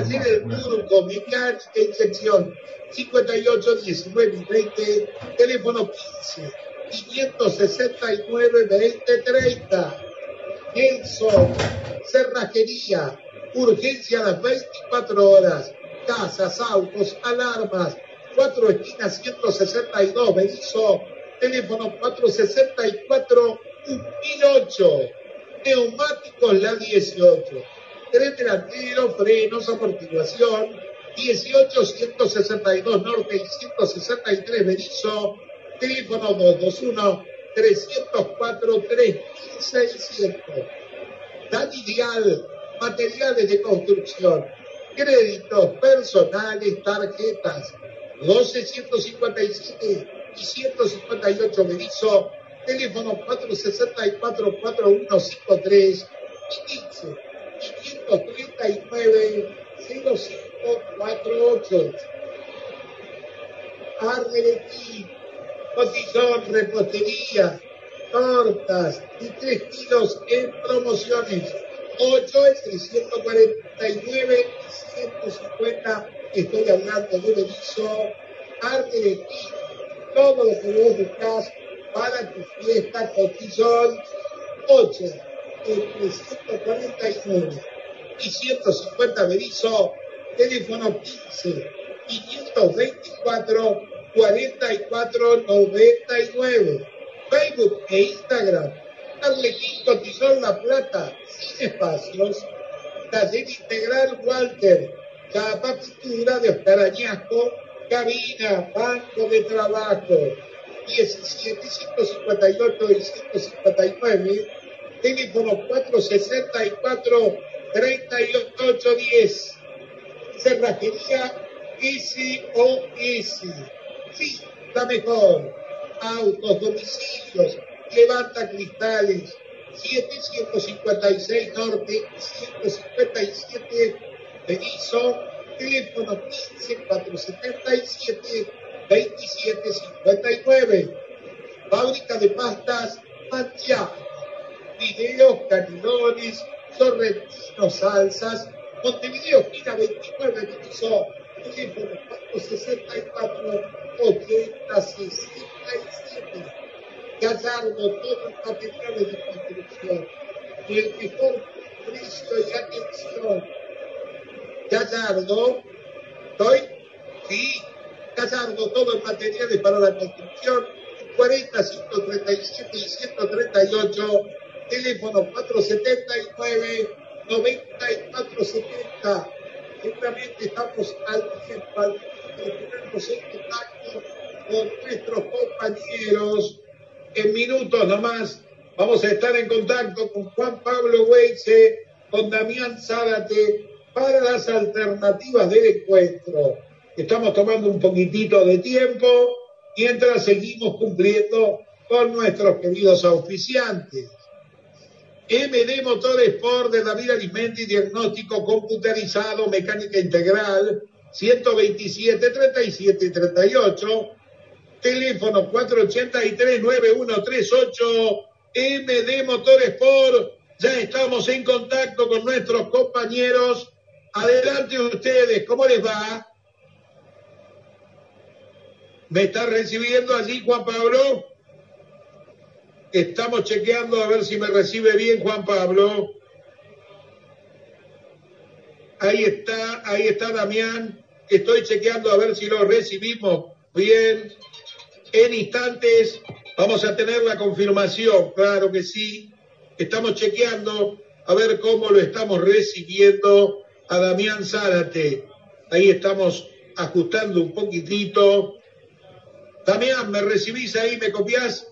Taller El Turco, mecánica e inyección, 58, 19 y 20, teléfono 15, 569, 20, 30. Nelson, cerrajería, urgencia a las 24 horas, casas, autos, alarmas, cuatro esquinas 162, Benizo, teléfono 464 1008, neumáticos la 18, tren delantero, frenos, amortiguación, 18 162 Norte y 163 Benizo, teléfono 221 304 3600. Dani Dial, materiales de construcción, créditos personales, tarjetas, 1257 y 158 Berizo, teléfono 464-4153 y 15 539 0548. Arlequín, cotizón, repostería, tortas y 3 kilos en promociones. 8 entre 149 y 150. Estoy hablando de Benizo, Arlequín. Todo lo que vos buscas para tu fiesta cotizón 8 entre 149 y 150 Berizo, teléfono 15 524 44 99 Facebook e Instagram Arlequín Cotizón La Plata sin espacios Taller Integral Walter Capa Pintura de Oscar Añasco Cabina Banco de Trabajo 17 158 y 159 teléfono 464 3810 cerrajería SOS sí, la mejor. Autos, domicilios levanta cristales. 756 norte 157 Benizo teléfono 15 477 2759. Fábrica de pastas Mancha. Videos, canidones, sorrentinos, salsas. Montevideo, esquina 29, Diviso. Teléfono 464 80 67. Gallardo, todos los materiales de construcción. Y el mejor precio y atención. Gallardo, ¿estoy? Sí, Gallardo, todos los materiales para la construcción, 40, 137 y 138, teléfono 479, 9470. Seguramente estamos al tiempo, al ponernos en contacto con nuestros compañeros. En minutos nomás vamos a estar en contacto con Juan Pablo Weitze, con Damián Zárate, para las alternativas del encuentro. Estamos tomando un poquitito de tiempo mientras seguimos cumpliendo con nuestros queridos auspiciantes. MD Motor Sport de David Alimenti, diagnóstico computarizado, mecánica integral, 127 37 38, teléfono 483 9138, MD Motor Sport. Ya estamos en contacto con nuestros compañeros. Adelante ustedes, ¿cómo les va? ¿Me está recibiendo allí Juan Pablo? Estamos chequeando a ver si me recibe bien Juan Pablo. Ahí está, ahí está Damián. Estoy chequeando a ver si lo recibimos bien. En instantes vamos a tener la confirmación, claro que sí. Estamos chequeando a ver cómo lo estamos recibiendo a Damián Zárate. Ahí estamos ajustando un poquitito. Damián, ¿me recibís ahí? ¿Me copiás?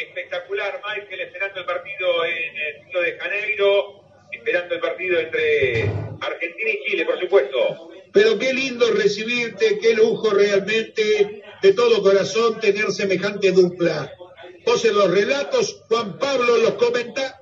Espectacular, Michael, esperando el partido en el Río de Janeiro, esperando el partido entre Argentina y Chile, por supuesto. Pero qué lindo recibirte, qué lujo realmente, de todo corazón, tener semejante dupla. Vos en los relatos, Juan Pablo los comenta.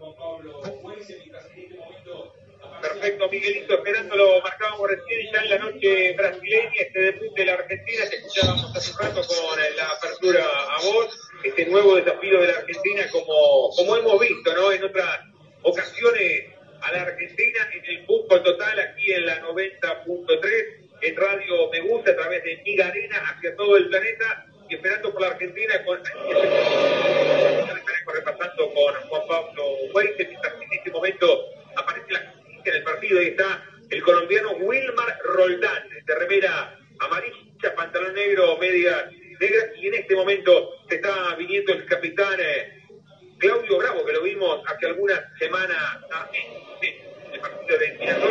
Perfecto, Miguelito, esperándolo, marcábamos recién ya en la noche brasileña, este debut de la Argentina que escuchábamos hace un rato con la apertura a vos, este nuevo desafío de la Argentina como, como hemos visto, ¿no? En otras ocasiones a la Argentina en el fútbol total aquí en la 90.3, en Radio Me Gusta a través de Miga Arena hacia todo el planeta y esperando por la Argentina con repasando con Juan Pablo mientras en este momento aparece la en el partido y está el colombiano Wilmar Roldán, de remera amarilla, pantalón negro, media negra, y en este momento se está viniendo el capitán eh, Claudio Bravo, que lo vimos hace algunas semanas ah, en, el partido de Mirandol.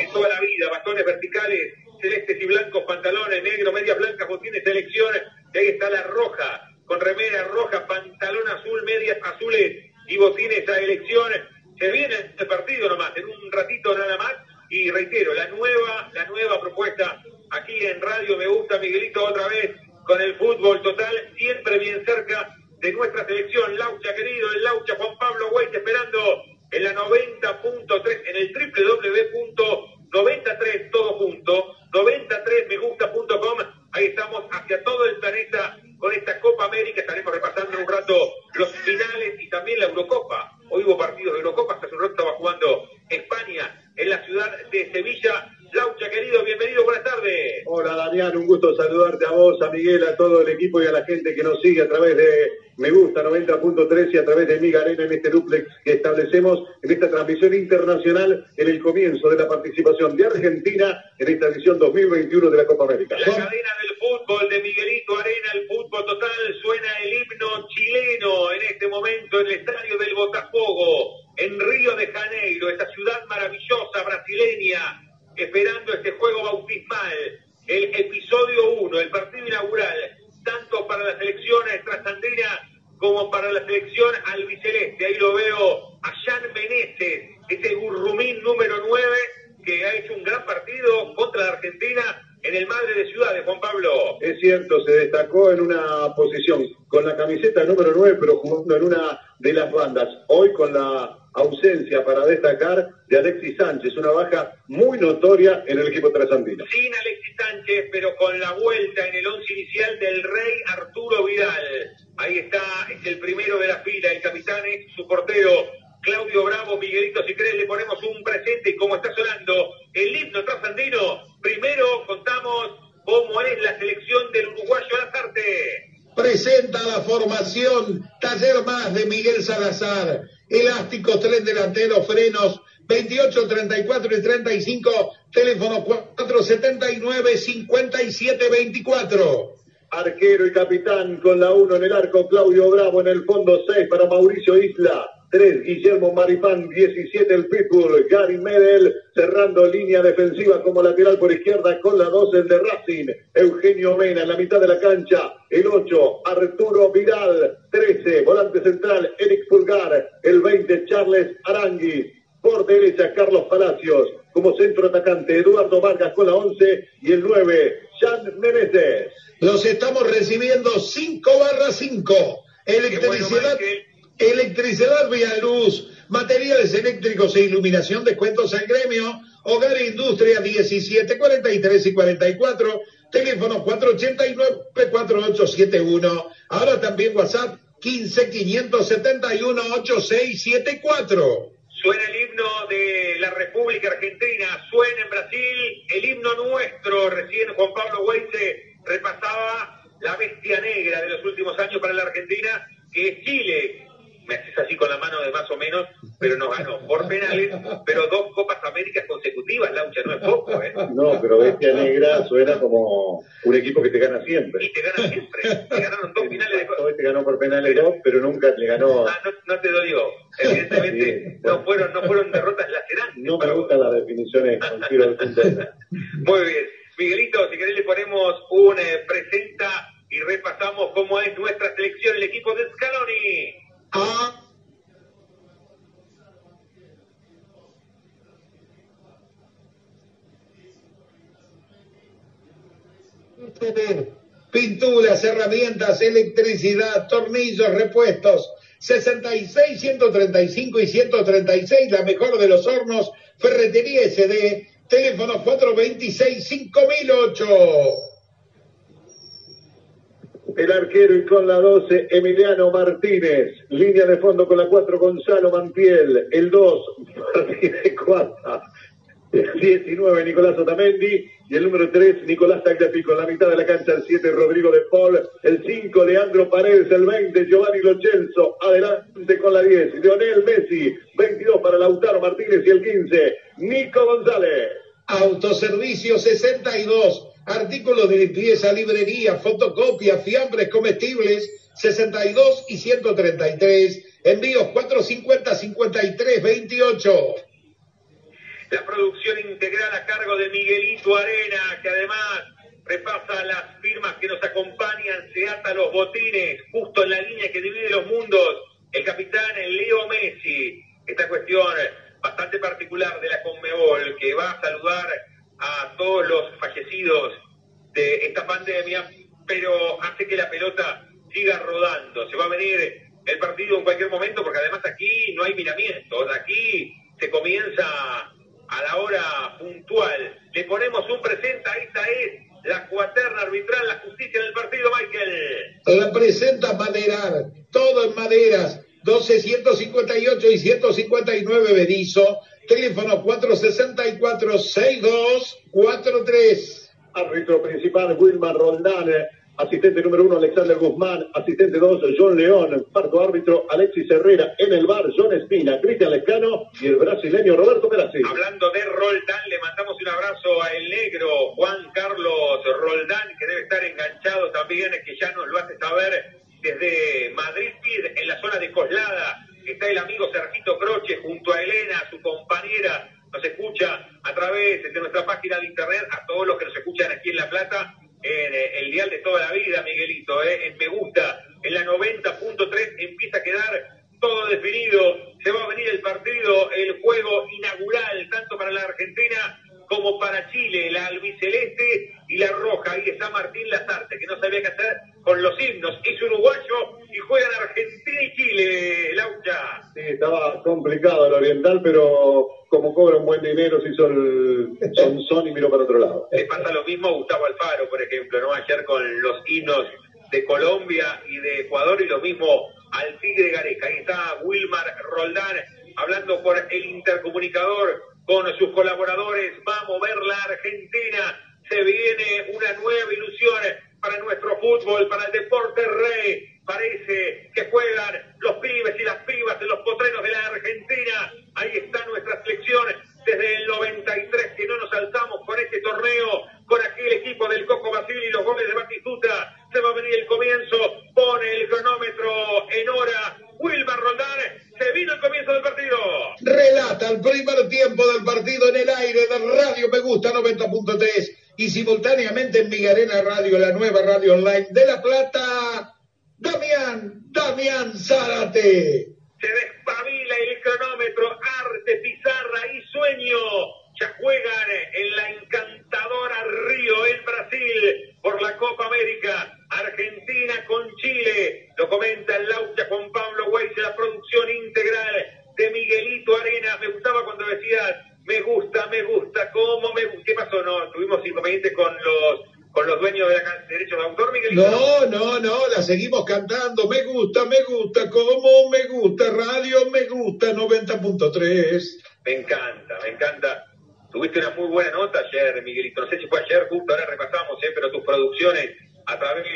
En toda la vida, bastones verticales, celestes y blancos, pantalones negros, medias blancas, botines, selección, y ahí está la roja, con remera roja, pantalón azul, medias azules y botines a elección. Se viene este partido nomás, en un ratito nada más. Y reitero, la nueva, la nueva propuesta aquí en Radio Me Gusta, Miguelito, otra vez con el fútbol total, siempre bien cerca de nuestra selección. Laucha querido, el Laucha Juan Pablo White esperando en la 90.3, en el www.93 todo junto, 93megusta.com. Ahí estamos hacia todo el planeta con esta Copa América. Estaremos repasando un rato los finales y también la Eurocopa. Hoy hubo partidos de Eurocopa, hasta hace un rato estaba jugando España en la ciudad de Sevilla. Laucha, querido, bienvenido, buenas tardes. Hola, Damián, un gusto saludarte a vos, a Miguel, a todo el equipo y a la gente que nos sigue a través de Me Gusta 90.3 y a través de Miga Arena en este duplex que establecemos en esta transmisión internacional en el comienzo de la participación de Argentina en esta edición 2021 de la Copa América. La cadena del fútbol de Miguelito Arena, el fútbol total, suena el himno chileno en este momento en el estadio del Botafogo, en Río de Janeiro, esta ciudad maravillosa brasileña esperando este juego bautismal, el episodio 1, el partido inaugural, tanto para la selección trasandina como para la selección albiceleste. Ahí lo veo a Jan Meneses, ese gurrumín número 9 que ha hecho un gran partido contra la Argentina en el Madre de Ciudades, Juan Pablo. Es cierto, se destacó en una posición con la camiseta número 9, pero jugando en una de las bandas. Hoy con la ausencia para destacar de Alexis Sánchez, una baja muy notoria en el equipo trasandino. Sin Alexis Sánchez, pero con la vuelta en el once inicial del rey Arturo Vidal. Ahí está, es el primero de la fila, el capitán es su portero. Claudio Bravo, Miguelito, si crees le ponemos un presente y como está sonando el himno trasandino, primero contamos cómo es la selección del uruguayo Lazarte. Presenta la formación Taller Más de Miguel Salazar elásticos, tren delantero, frenos, 28, 34 y 35, teléfono 479 57 24. Arquero y capitán con la 1 en el arco, Claudio Bravo en el fondo 6 para Mauricio Isla. 3, Guillermo Maripán, 17 el Pitbull, Gary Medel cerrando línea defensiva como lateral por izquierda con la 2 el de Racing, Eugenio Mena en la mitad de la cancha, el 8 Arturo Vidal, 13 volante central Eric Pulgar, el 20 Charles Arangui, por derecha Carlos Palacios, como centro atacante Eduardo Vargas con la 11 y el 9 Jean Meneses. Los estamos recibiendo 5 barra 5. Electricidad. Electricidad vía luz, materiales eléctricos e iluminación, descuentos al gremio, hogar e industria 17, 43 y 44, teléfono 489-4871, ahora también WhatsApp 15 571 8674. Suena el himno de la República Argentina, suena en Brasil el himno nuestro. Recién Juan Pablo Weise repasaba la bestia negra de los últimos años para la Argentina, que es Chile, me haces así con la mano de más o menos, pero nos ganó por penales, pero dos Copas Américas consecutivas, Laucha, no es poco, ¿eh? No, pero Bestia Negra suena como un equipo que te gana siempre. Y te gana siempre. te ganaron dos finales de Copa. Te ganó por penales dos, pero nunca le ganó. Ah, no, no te dolió. Evidentemente no, fueron, no fueron derrotas lacerantes. No me gustan las definiciones con tiro de Muy bien. Miguelito, si querés le ponemos un eh, presenta y repasamos cómo es nuestra selección, el equipo de Scaloni. Pinturas, herramientas, electricidad, tornillos, repuestos. 66, 135 y 136, la mejor de los hornos. Ferretería SD, teléfono 426 5008. El arquero y con la 12, Emiliano Martínez. Línea de fondo con la 4, Gonzalo Mantiel. El 2, Martínez Cuarta. El 19, Nicolás Otamendi. Y el número 3, Nicolás Tagliafico. En la mitad de la cancha, el 7, Rodrigo de Paul. El 5, Leandro Paredes. El 20, Giovanni Lochelso. Adelante con la 10, Lionel Messi. 22 para Lautaro Martínez. Y el 15, Nico González. Autoservicio 62. Artículos de limpieza, librería, fotocopia, fiambres comestibles 62 y 133. Envíos 450 53 28. La producción integral a cargo de Miguelito Arena, que además repasa las firmas que nos acompañan, se ata los botines, justo en la línea que divide los mundos. El capitán Leo Messi. Esta cuestión bastante particular de la Conmebol, que va a saludar a todos los fallecidos de esta pandemia, pero hace que la pelota siga rodando. Se va a venir el partido en cualquier momento, porque además aquí no hay miramientos, aquí se comienza a la hora puntual. Le ponemos un presenta, esta es la cuaterna arbitral, la justicia del partido, Michael. La presenta Maderar, todo en maderas, 12, 158 y 159 Bedizo, teléfono 464-6243. Árbitro principal, Wilmar Roldán. Asistente número uno, Alexander Guzmán. Asistente dos, John León. Parto árbitro, Alexis Herrera. En el bar, John Espina, Cristian Lescano y el brasileño Roberto Perazzi. Hablando de Roldán, le mandamos un abrazo a el negro Juan Carlos Roldán, que debe estar enganchado también, que ya nos lo hace saber desde Madrid, en la zona de Coslada. Está el amigo Sergito Croce junto a Elena, su compañera. Nos escucha a través de nuestra página de internet, a todos los que nos escuchan aquí en La Plata, en eh, el dial de toda la vida, Miguelito, eh, en Me Gusta, en la 90.3 empieza a quedar todo definido. Se va a venir el partido, el juego inaugural, tanto para la Argentina como para Chile, la albiceleste y la roja. Ahí está Martín Lazarte, que no sabía qué hacer con los himnos. Es uruguayo y juegan Argentina y Chile, Laucha. Sí, estaba pero como cobra un buen dinero, se hizo el son y miró para otro lado. Le pasa lo mismo a Gustavo Alfaro, por ejemplo, ¿no? Ayer con los himnos de Colombia y de Ecuador y lo mismo al Tigre Gareca. Ahí está Wilmar Roldán hablando por el intercomunicador con sus colaboradores. Va a mover la Argentina. Se viene una nueva ilusión para nuestro fútbol, para el deporte rey. Parece que juegan los pibes y las pibas de los potreros de la Argentina. Ahí está nuestra selección desde el 93 que no nos alzamos con este torneo, con aquel equipo del Coco Basile y los goles de Batistuta. Se va a venir el comienzo, pone el cronómetro en hora. Wilmar Roldán, se vino el comienzo del partido. Relata el primer tiempo del partido en el aire de Radio Me Gusta 90.3 y simultáneamente en Migarena Radio, la nueva radio online de La Plata, Damián, Damián Zárate. Se despabila el cronómetro, arte, pizarra y sueño. Ya juegan en la encantadora Río, en Brasil, por la Copa América. Argentina con Chile. Lo comenta el Laucha Juan Pablo Weiss, la producción integral de Miguelito Arenas. Me gustaba cuando decías me gusta, me gusta, ¿cómo me gusta? ¿Qué pasó? ¿No? ¿Tuvimos inconvenientes con los con los dueños de la derechos de autor, Miguel? No, no, no, la seguimos cantando. Me gusta, me gusta, ¿cómo me gusta? Radio me gusta, 90.3. Me encanta, me encanta. Tuviste una muy buena nota ayer, Miguelito. No sé si fue ayer, justo ahora repasamos, ¿eh? pero tus producciones a través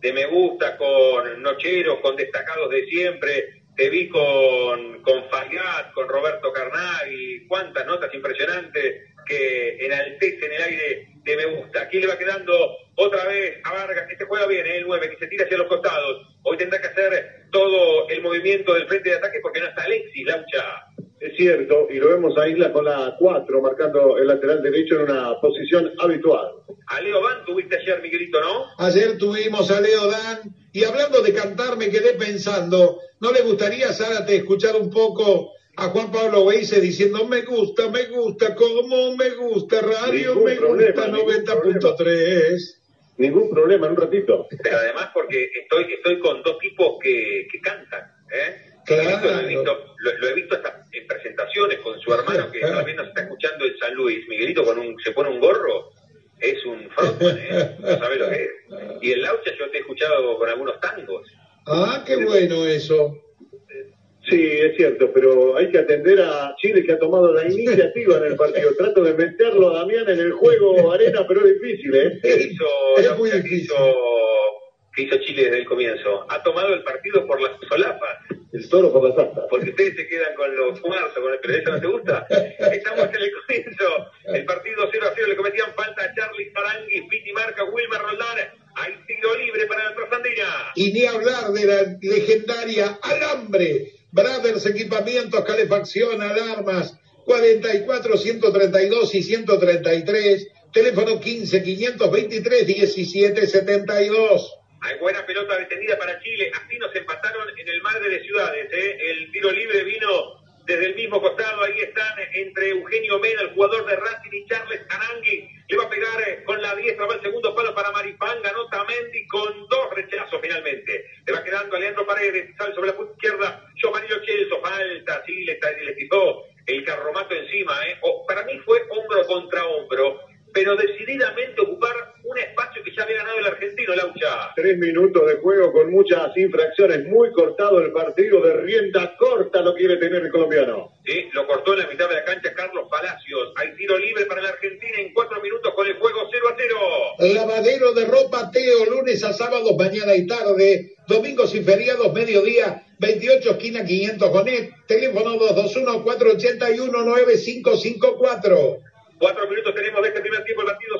de Me Gusta, con Nocheros, con destacados de siempre, te vi con, con Fayad, con Roberto Carnaghi, cuántas notas impresionantes que enaltecen el aire de me gusta. Aquí le va quedando otra vez a Vargas, que este juega bien, ¿eh? el 9, que se tira hacia los costados. Hoy tendrá que hacer todo el movimiento del frente de ataque porque no está Alexis, Laucha. Es cierto, y lo vemos a Isla con la 4, marcando el lateral derecho en una posición habitual. A Leo Dan tuviste ayer, Miguelito, ¿no? Ayer tuvimos a Leo Dan, y hablando de cantar, me quedé pensando, ¿no le gustaría, Zárate, escuchar un poco a Juan Pablo Weise diciendo, me gusta, me gusta, como me gusta, radio me gusta, 90.3? Ningún problema, en un ratito. Pero además porque estoy, estoy con dos tipos que, que cantan, ¿eh? Claro. Lo he, visto, lo, he visto hasta en presentaciones con su hermano que también nos está escuchando en San Luis. Miguelito con un, se pone un gorro, es un frontman, ¿eh? no sabe lo que es. Y el Laucha yo te he escuchado con algunos tangos. Ah, qué bueno eso. Sí, es cierto, pero hay que atender a Chile que ha tomado la iniciativa en el partido. Trato de meterlo a Damián en el juego arena, pero es difícil, ¿eh? Hizo, Es muy difícil. hizo, que hizo Chile desde el comienzo. Ha tomado el partido por las solapas. El toro por las astas. porque ustedes se quedan con los muertos, con el pero eso no te gusta. Estamos en el comienzo. El partido 0 a 0 le cometían falta a Charlie Sarangui, Piti Marca, Wilmer Roldán. Hay tiro libre para la trasandina. Y ni hablar de la legendaria Alambre. Brothers Equipamientos, Calefacción, Alarmas, 44, 132 y 133. Teléfono 15 523 17 72. Hay buena pelota detenida para Chile. Así nos empataron en el Madre de Ciudades. ¿eh? El tiro libre vino desde el mismo costado. Ahí están entre Eugenio Mena, el jugador de Racing, y Charles Arangui. Le va a pegar eh, con la diestra. Va el segundo palo para Maripán. Ganó Tamendi con dos rechazos finalmente. Le va quedando a Leandro Paredes. Sale sobre la punta izquierda. Giovanni Chelso. Falta. Sí, le, está- le quitó el carromato encima. ¿eh? O- para mí fue hombro contra hombro. Pero decididamente ocupar un espacio que ya había ganado el argentino, Laucha. Tres minutos de juego con muchas infracciones. Muy cortado el partido de rienda corta lo quiere tener el colombiano. Sí, lo cortó en la mitad de la cancha Carlos Palacios. Hay tiro libre para la Argentina en cuatro minutos con el juego 0 a 0. Lavadero de ropa Teo, lunes a sábados, mañana y tarde, domingos y feriados, mediodía, 28 esquina 500 Gonet, teléfono 221-481-9554. Cuatro minutos tenemos de este primer tiempo, el partido 0 a 0.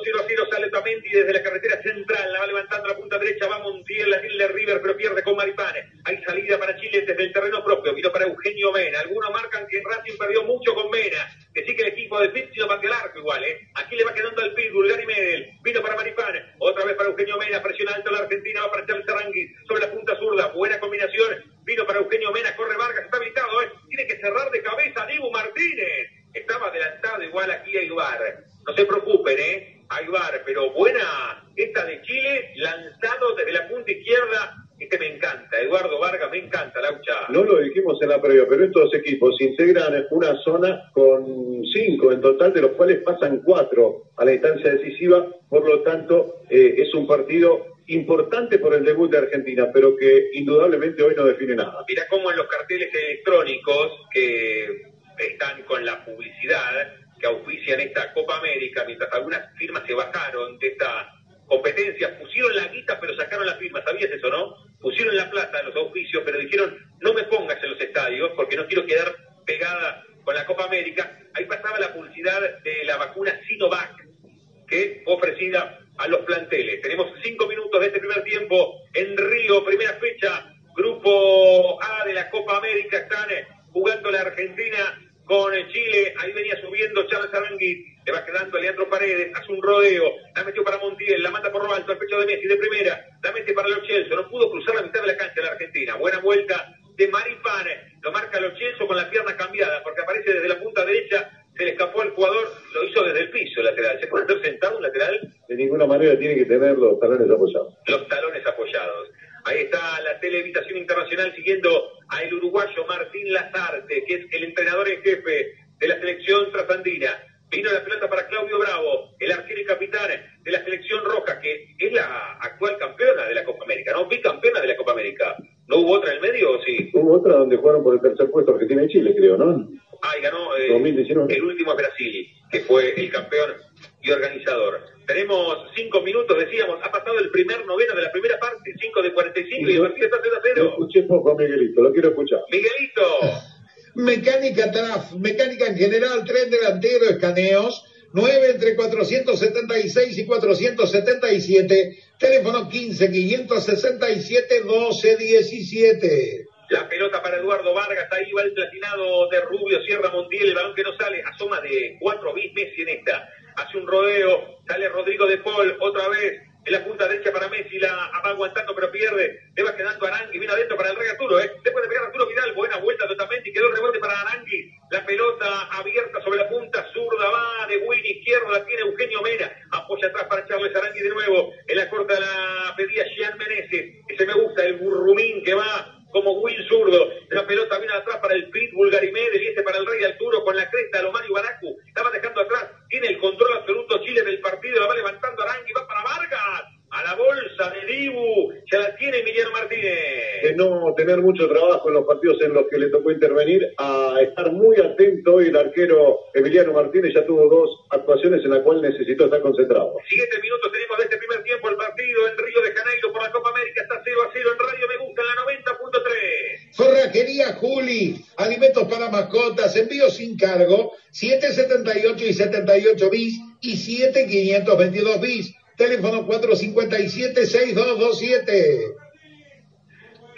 Sale Tamendi desde la carretera central, la va levantando la punta derecha, va Montiel, la Gilles River, pero pierde con Maripane. Hay salida para Chile desde el terreno propio, vino para Eugenio Mena. Algunos marcan que Racing perdió mucho con Mena, que sí que el equipo de no pateó el arco igual, ¿eh? Aquí le va quedando al Pitbull, Gary Medel, vino para Maripane, otra vez para Eugenio Mena, presiona alto la Argentina, va para Charles Arangui, sobre la punta zurda, buena combinación, vino para Eugenio Mena, corre Vargas, está habilitado, ¿eh? Tiene que cerrar de cabeza Dibu Martínez. Estaba adelantado igual aquí a Ibar. No se preocupen, ¿eh? A Ibar, pero buena esta de Chile, lanzado desde la punta izquierda. Este me encanta, Eduardo Vargas, me encanta, Laucha. No lo dijimos en la previa, pero estos equipos integran una zona con cinco en total, de los cuales pasan cuatro a la instancia decisiva. Por lo tanto, eh, es un partido importante por el debut de Argentina, pero que indudablemente hoy no define nada. Mira cómo en los carteles electrónicos que están con la publicidad que auspician esta Copa América, mientras algunas firmas se bajaron de esta competencia, pusieron la guita pero sacaron la firma, ¿sabías eso, no? Pusieron la plata en los auspicios, pero dijeron, no me pongas en los estadios porque no quiero quedar pegada con la Copa América. Ahí pasaba la publicidad de la vacuna Sinovac, que fue ofrecida a los planteles. Tenemos cinco minutos de este primer tiempo en Río, primera fecha, grupo A de la Copa América, están jugando la Argentina con Chile, ahí venía subiendo Charles Arangui, le va quedando a Leandro Paredes, hace un rodeo, la metió para Montiel, la manda por lo alto al pecho de Messi de primera, la mete para Lo Celso, no pudo cruzar la mitad de la cancha la Argentina, buena vuelta de Maripane, lo marca Lo Celso con la pierna cambiada, porque aparece desde la punta derecha, se le escapó al jugador, lo hizo desde el piso lateral, ¿se puede hacer sentado un lateral? De ninguna manera tiene que tener los talones apoyados. los talones apoyados. Ahí está la televisión internacional siguiendo a el uruguayo Martín Lazarte, que es el entrenador en jefe de la selección trasandina. Vino la pelota para Claudio Bravo, el arquero y capitán de la selección roja, que es la actual campeona de la Copa América, ¿no? Bicampeona de la Copa América. ¿No hubo otra en el medio o sí? Hubo otra donde jugaron por el tercer puesto Argentina y Chile, creo, ¿no? Ah, y ganó eh, 2019. el último es Brasil, que fue el campeón y organizador. Tenemos cinco minutos, decíamos, ha pasado el primer noveno de la primera parte, 5 de 45 y el partido está 0 a Lo 0. escuché poco a Miguelito, lo quiero escuchar. Miguelito, Mecánica TRAF, mecánica en general, tren delantero, escaneos, 9 entre 476 y 477, teléfono 15 567 12 17. la pelota para Eduardo Vargas, ahí va el platinado de Rubio, Sierra Montiel, el balón que no sale, asoma de cuatro bis Messi en esta, hace un rodeo, sale Rodrigo de Paul, otra vez, en la punta derecha para Messi, la va aguantando pero pierde, le va quedando Arangui, viene adentro para el rey Arturo, ¿eh? después de pegar a Arturo Vidal, buena vuelta totalmente y quedó el rebote para Arangui, la pelota abierta sobre la punta zurda, va de win izquierdo, la tiene Eugenio Mena, apoya atrás para Charles Arangui de nuevo, en la corta la pedía Jean Meneses, ese me gusta, el burrumín que va como Will zurdo. La pelota viene atrás para el Pitbull Garimede y este para el Rey Arturo con la cresta de Lomario Baracu. Estaba dejando atrás. Tiene el control absoluto Chile del partido. La va levantando Arangui. Va para Vargas. A la bolsa de Dibu. de no tener mucho trabajo en los partidos en los que le tocó intervenir a estar muy atento y el arquero Emiliano Martínez ya tuvo dos actuaciones en las cuales necesitó estar concentrado. Siguiente minuto tenemos de este primer tiempo el partido en Río de Janeiro por la Copa América. Está 0 a 0 en Radio Me Gusta en la 90.3. Forrajería Juli, alimentos para mascotas, envío sin cargo, 778 y 78 bis y 7522 bis. Teléfono 457-6227.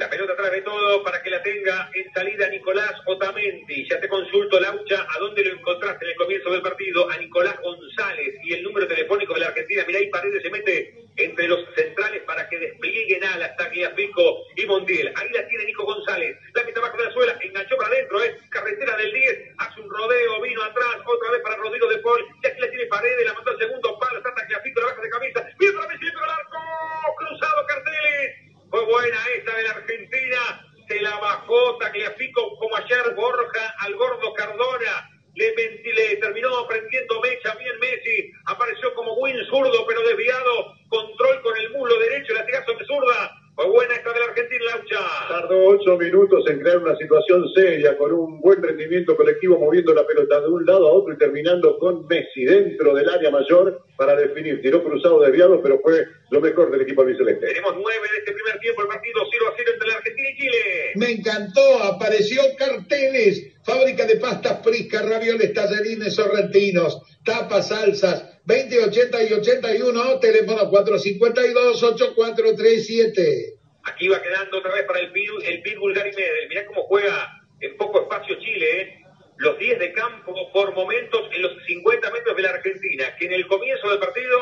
La pelota atrás de todo para que la tenga en salida Nicolás Otamendi. Ya te consulto, Laucha, ¿a dónde lo encontraste en el comienzo del partido? A Nicolás González y el número telefónico de la Argentina. Mirá, ahí Paredes se mete entre los centrales para que desplieguen alas Tagliafico y Montiel. Ahí la tiene Nico González. La mete abajo de la suela, enganchó para adentro, ¿eh? Carretera del 10, hace un rodeo, vino atrás, otra vez para Rodrigo de Paul. Y aquí la tiene Paredes, la mandó al segundo palo, está Tagliafico, la baja de camisa. Mira para Messi, pero el arco, cruzado Carteles. Fue buena esta de la Argentina. Se la bajó Tagliafico como ayer Borja al gordo Cardona. Le, terminó prendiendo mecha bien Messi. Apareció como win zurdo, pero desviado. Control con el muslo derecho, latigazo de zurda. Fue buena esta de la Argentina, Laucha. Tardó ocho minutos en crear una situación seria, con un buen rendimiento colectivo, moviendo la pelota de un lado a otro y terminando con Messi dentro del área mayor para definir. Tiró cruzado desviado, pero fue lo mejor del equipo albiceleste. Tenemos nueve de este primer tiempo, el partido 0 a 0 entre la Argentina y Chile. Me encantó, apareció carteles, fábrica de pastas friscas, ravioles, tallarines sorrentinos, tapas, salsas, 20, 80 y 81, teléfono 452-8437. Aquí va quedando otra vez para el, Pit- el Pitbull Gary Medel. Mirá cómo juega en poco espacio Chile, ¿eh? Los 10 de campo por momentos en los 50 metros de la Argentina, que en el comienzo del partido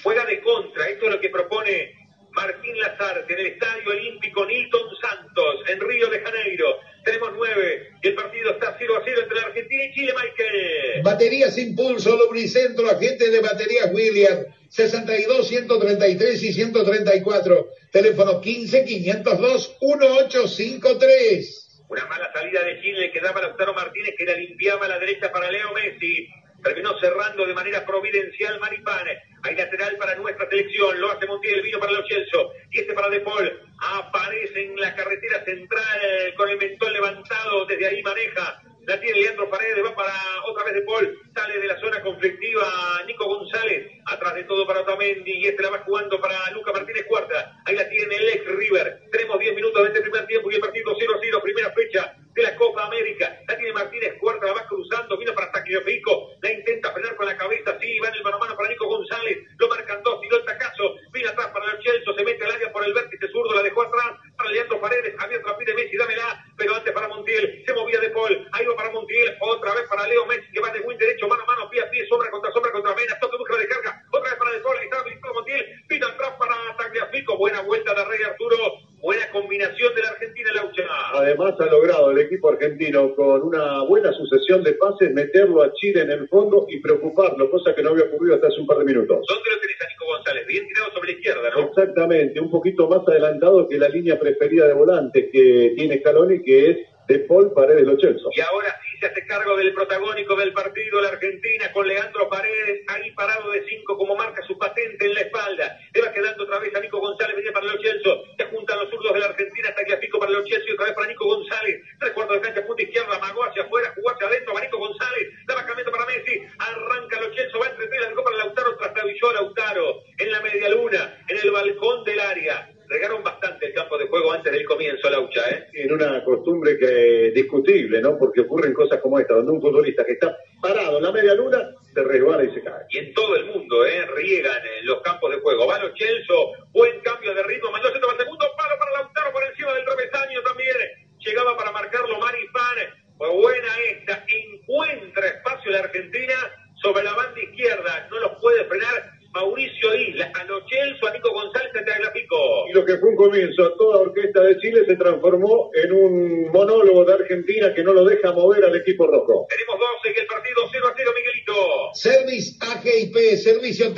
juega de contra. Esto es lo que propone Martín Lazarte en el Estadio Olímpico Nilton Santos, en Río de Janeiro. Tenemos 9 y el partido está 0 a 0 entre la Argentina y Chile, Michael. Baterías Impulso, Lubricentro, agente de baterías William, 62, 133 y 134. Teléfono 15 502 1853. Una mala salida de Chile que daba a Lautaro Martínez que la limpiaba a la derecha para Leo Messi. Terminó cerrando de manera providencial Maripán. Hay lateral para nuestra selección. Lo hace Montiel, vino para los Chelsea. Y este para De Paul. Aparece en la carretera central con el mentón levantado. Desde ahí maneja. La tiene Leandro Paredes, va para otra vez De Paul. Sale de la zona conflictiva Nico González. Atrás de todo para Otamendi. Y este la va jugando para Luca Martínez Cuarta. Ahí la tiene el ex River. Tenemos 10 minutos de este primer tiempo y el partido 0 a 0. Primera fecha de la Copa América. La tiene Martínez Cuarta, la va cruzando. Vino para Tagliafico. La intenta frenar con la cabeza. Sí, va en el mano a mano para Nico González. Lo marcan dos. Tiró el tacazo. Vino atrás para el. Se mete al área por el vértice zurdo. La dejó atrás para Leandro Paredes. Abierto pide Messi. Dámela. Pero antes para Montiel. Se movía de Paul. Ahí va para Montiel. Otra vez para Leo Messi que va de win derecho. Mano a mano. Pie a pie. Sombra contra sombra contra Mena. Toque busca de carga. Otra vez para De Paul. Ahí está habilitado Montiel. Vino atrás para Tagliafico. Buena vuelta de Rey Arturo. Buena combinación de la Argentina Laucha. Además ha logrado el equipo argentino con una buena sucesión de pases meterlo a Chile en el fondo y preocuparlo, cosa que no había ocurrido hasta hace un par de minutos. ¿Dónde lo tenés a Nico González? Bien tirado sobre la izquierda, ¿no? Exactamente, un poquito más adelantado que la línea preferida de volantes que tiene Scaloni, que es de Paul Paredes Lo Celso. Y ahora sí se hace cargo del protagónico del partido la Argentina con Leandro Paredes ahí parado de cinco como marca su patente en la espalda. Le va quedando otra vez a Nico González, venía para Lo Celso. Se juntan los zurdos de la Argentina hasta que a Pico para Lo Celso y otra vez para Nico González. Tres cuartos de cancha, punta izquierda, amagó hacia afuera, jugó hacia adentro, va Nico González. La va para Messi, arranca Lo Celso, va entre la dejó para Lautaro, trastabilló a Lautaro en la media luna, en el balcón del área. Regaron bastante el campo de juego antes del comienzo, Laucha, ¿eh? En una costumbre que discutible, ¿no? Porque ocurren cosas como esta, donde un futbolista que está parado en la media luna se resbala y se cae. Y en todo el mundo, ¿eh? Riegan en los campos de juego. Va Lo Celso, buen cambio de ritmo, mandó centro para el segundo palo para Lautaro por encima del travesaño también. Llegaba para marcarlo Maripán. Fue buena esta. Encuentra espacio la Argentina sobre la banda izquierda. No los puede frenar Mauricio Isla. A Lo Celso, a Nico González, a Tagliafico. Y lo que fue un comienzo a toda orquesta de Chile se transformó en un monólogo de Argentina que no lo deja mover al equipo rojo. Tenemos 12 y el partido 0 a 0, Miguelito. Service AGIP, servicio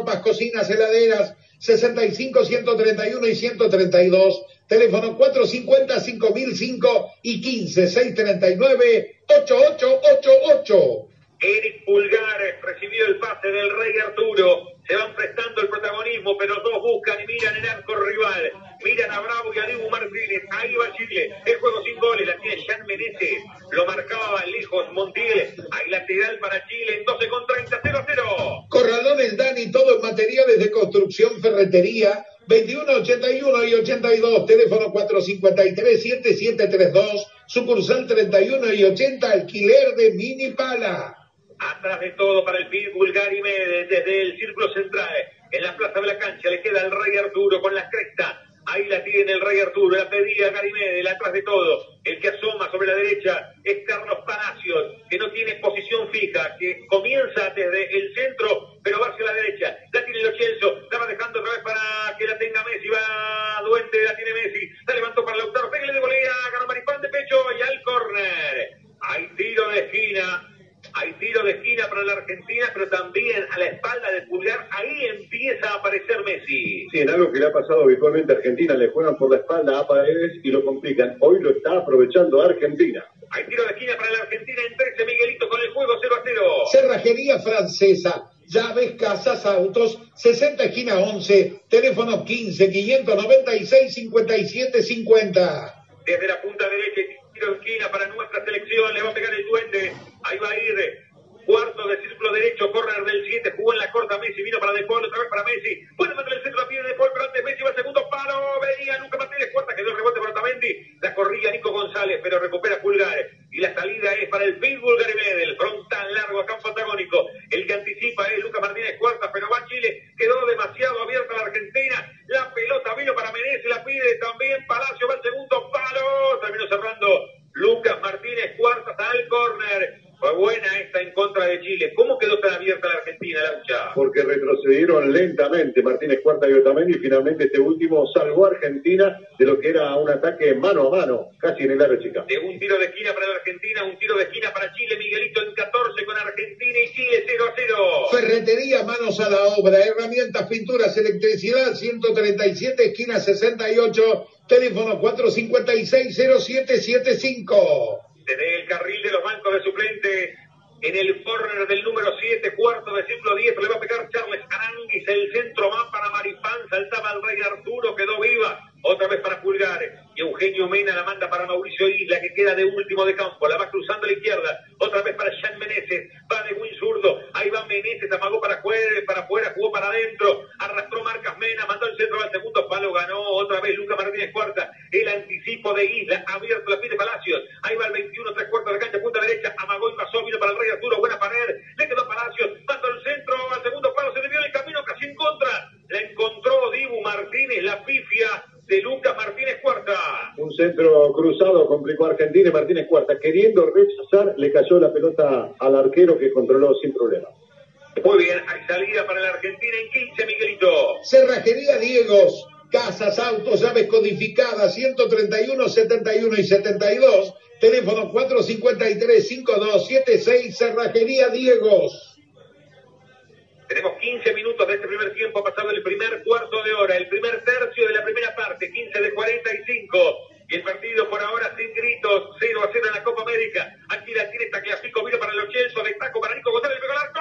lavarropas, cocinas, heladeras, 65, 131 y 132. Teléfono 450 5005 y 15 639 8888. Eric Pulgar recibió el pase del Rey Arturo. Se van prestando el protagonismo, pero dos buscan y miran el arco rival. Miran a Bravo y a Dibu Martínez. Hay lateral para Chile en 12 con 30, 0 a 0. Corralones Dani, todo en materiales de construcción, ferretería, 21, 81 y 82, teléfono 453-7732, sucursal 31 y 80, alquiler de mini pala. Atrás de todo para el Pitbull Gary Méndez, desde el círculo central, en la plaza de la cancha, le queda el Rey Arturo con la cresta. Ahí la tiene el Rey Arturo, la pedía Gary Medel, atrás de todo. El que asoma sobre la derecha es Carlos Palacios, que no tiene posición fija, que comienza desde el centro, pero va hacia la derecha. La tiene Lo Celso, la va dejando otra vez para que la tenga Messi, va Duente, la tiene Messi, la levantó para Lautaro, pégale de volea, ganó Maripán de pecho y al córner. Hay tiro de esquina, hay tiro de esquina para la Argentina, pero también a la espalda de Pulgar, ahí empieza a aparecer Messi. Sí, en algo que le ha pasado habitualmente a Argentina, le juegan por la espalda a Paredes y lo complican. Hoy lo aprovechando Argentina. Hay tiro de esquina para la Argentina en 13, Miguelito con el juego 0 a 0. Cerrajería francesa, llaves, casas, autos, 60 esquina 11, teléfono 15 596 57 50. Desde la punta derecha, tiro de esquina para nuestra selección, le va a pegar el duende, ahí va a ir. Cuarto de círculo derecho, corner del 7, jugó en la corta Messi, vino para De Paul, otra vez para Messi. Puede mandar el centro a pie de De Paul, pero antes Messi va al segundo palo. Venía Luca Martínez, cuarta, quedó el rebote para Otamendi. La corría Nico González, pero recupera Pulgar. Y la salida es para el Pitbull Gary Medel, frontal largo a campo antagónico. El que anticipa es Luca Martínez, cuarta, pero va Chile. Quedó demasiado abierta la Argentina. La pelota vino para Menezes, la pide también Palacio, va al segundo palo. Terminó cerrando Lucas Martínez, cuarta, hasta el córner. Fue buena esta en contra de Chile. ¿Cómo quedó tan abierta la Argentina, Laucha? Porque retrocedieron lentamente Martínez Cuarta y Otamendi y finalmente este último salvó a Argentina de lo que era un ataque mano a mano, casi en el área chica. De un tiro de esquina para la Argentina, un tiro de esquina para Chile. Miguelito en 14 con Argentina y Chile 0 a 0. Ferretería, manos a la obra, herramientas, pinturas, electricidad, 137, esquina 68, teléfono 456-0775. Desde el carril de los bancos de suplentes, en el corner del número 7, cuarto de ciclo 10, le va a pegar Charles Aranguis, el centro va para Maripán, saltaba el rey Arturo, quedó viva, otra vez para Pulgar, y Eugenio Mena la manda para Mauricio Isla, que queda de último de campo, la va cruzando a la izquierda, otra vez para Jean Meneses, va de buen zurdo, ahí va Meneses, amagó para afuera, para afuera, jugó para adentro, arrastró Marcas Mena, mandó el centro al segundo palo, ganó otra vez Luca Martínez Cuarta, el anticipo de Isla, abierto la pide Palacios, ahí va el 21, tres cuartos de cancha, punta derecha, amagó y pasó, vino para el rey Arturo, buena pared, le quedó Palacios, mandó el centro al segundo palo, se le dio el camino casi en contra, la encontró Dibu Martínez, la pifia de Lucas Martínez Cuarta. Un centro cruzado complicó a Argentina y Martínez Cuarta, queriendo rechazar, le cayó la pelota al arquero que controló sin problema. Muy bien, hay salida para la Argentina en 15, Miguelito. Cerrajería Diegos, casas, autos, llaves codificadas, 131, 71 y 72, teléfono 453-5276, Cerrajería Diegos. Tenemos 15 minutos de este primer tiempo, pasado el primer cuarto de hora, el primer tercio de la primera parte, 15 de 45. Y el partido por ahora sin gritos, 0 a 0 en la Copa América. Aquí la tiene Tagliafico, vino para los Chelsea, destaco para Nico González, pegó el arco.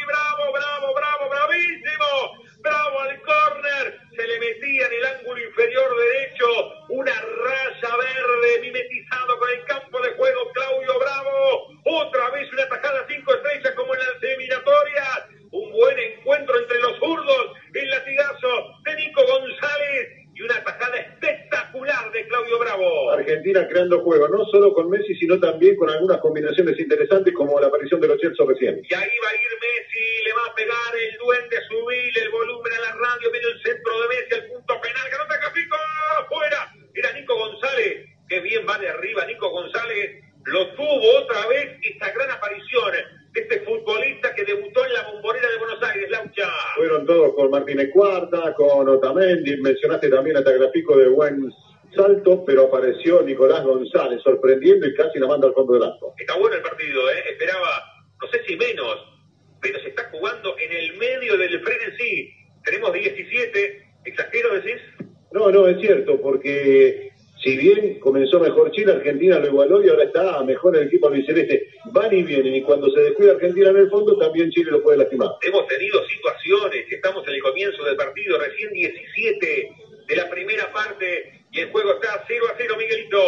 Y bravo, bravo, bravo, bravísimo. Bravo al córner. Se le metía en el ángulo inferior derecho una raya verde mimetizado con el campo de juego Claudio Bravo. Otra vez una tajada cinco estrellas como en las eliminatorias. Un buen encuentro entre los zurdos. El latigazo de Nico González y una tajada espectacular de Claudio Bravo. Argentina creando juego, no solo con Messi, sino también con algunas combinaciones interesantes como la aparición de los Chelsea recién. Y ahí va a ir Messi, le va a pegar el duende, subir el volumen a la radio, viene el centro de Messi, el punto penal, ganó Tacafico, afuera. Era Nico González, que bien va de arriba Nico González, lo tuvo otra vez esta gran aparición este futbolista que debutó en la bombonera de Buenos Aires, Laucha. Fueron todos con Martínez Cuarta, con Otamendi, mencionaste también a Tagliafico de buen salto, pero apareció Nicolás González sorprendiendo y casi la manda al fondo del arco. Está bueno el partido, ¿eh? esperaba, no sé si menos, pero se está jugando en el medio del frenesí. Tenemos 17, exagero decís. No, no, es cierto, porque si bien comenzó mejor Chile, Argentina lo igualó y ahora está mejor el equipo albiceleste. Van y vienen, y cuando se descuida Argentina en el fondo, también Chile lo puede lastimar. Hemos tenido situaciones, estamos en el comienzo del partido, recién 17 de la primera parte, y el juego está 0 a 0, Miguelito.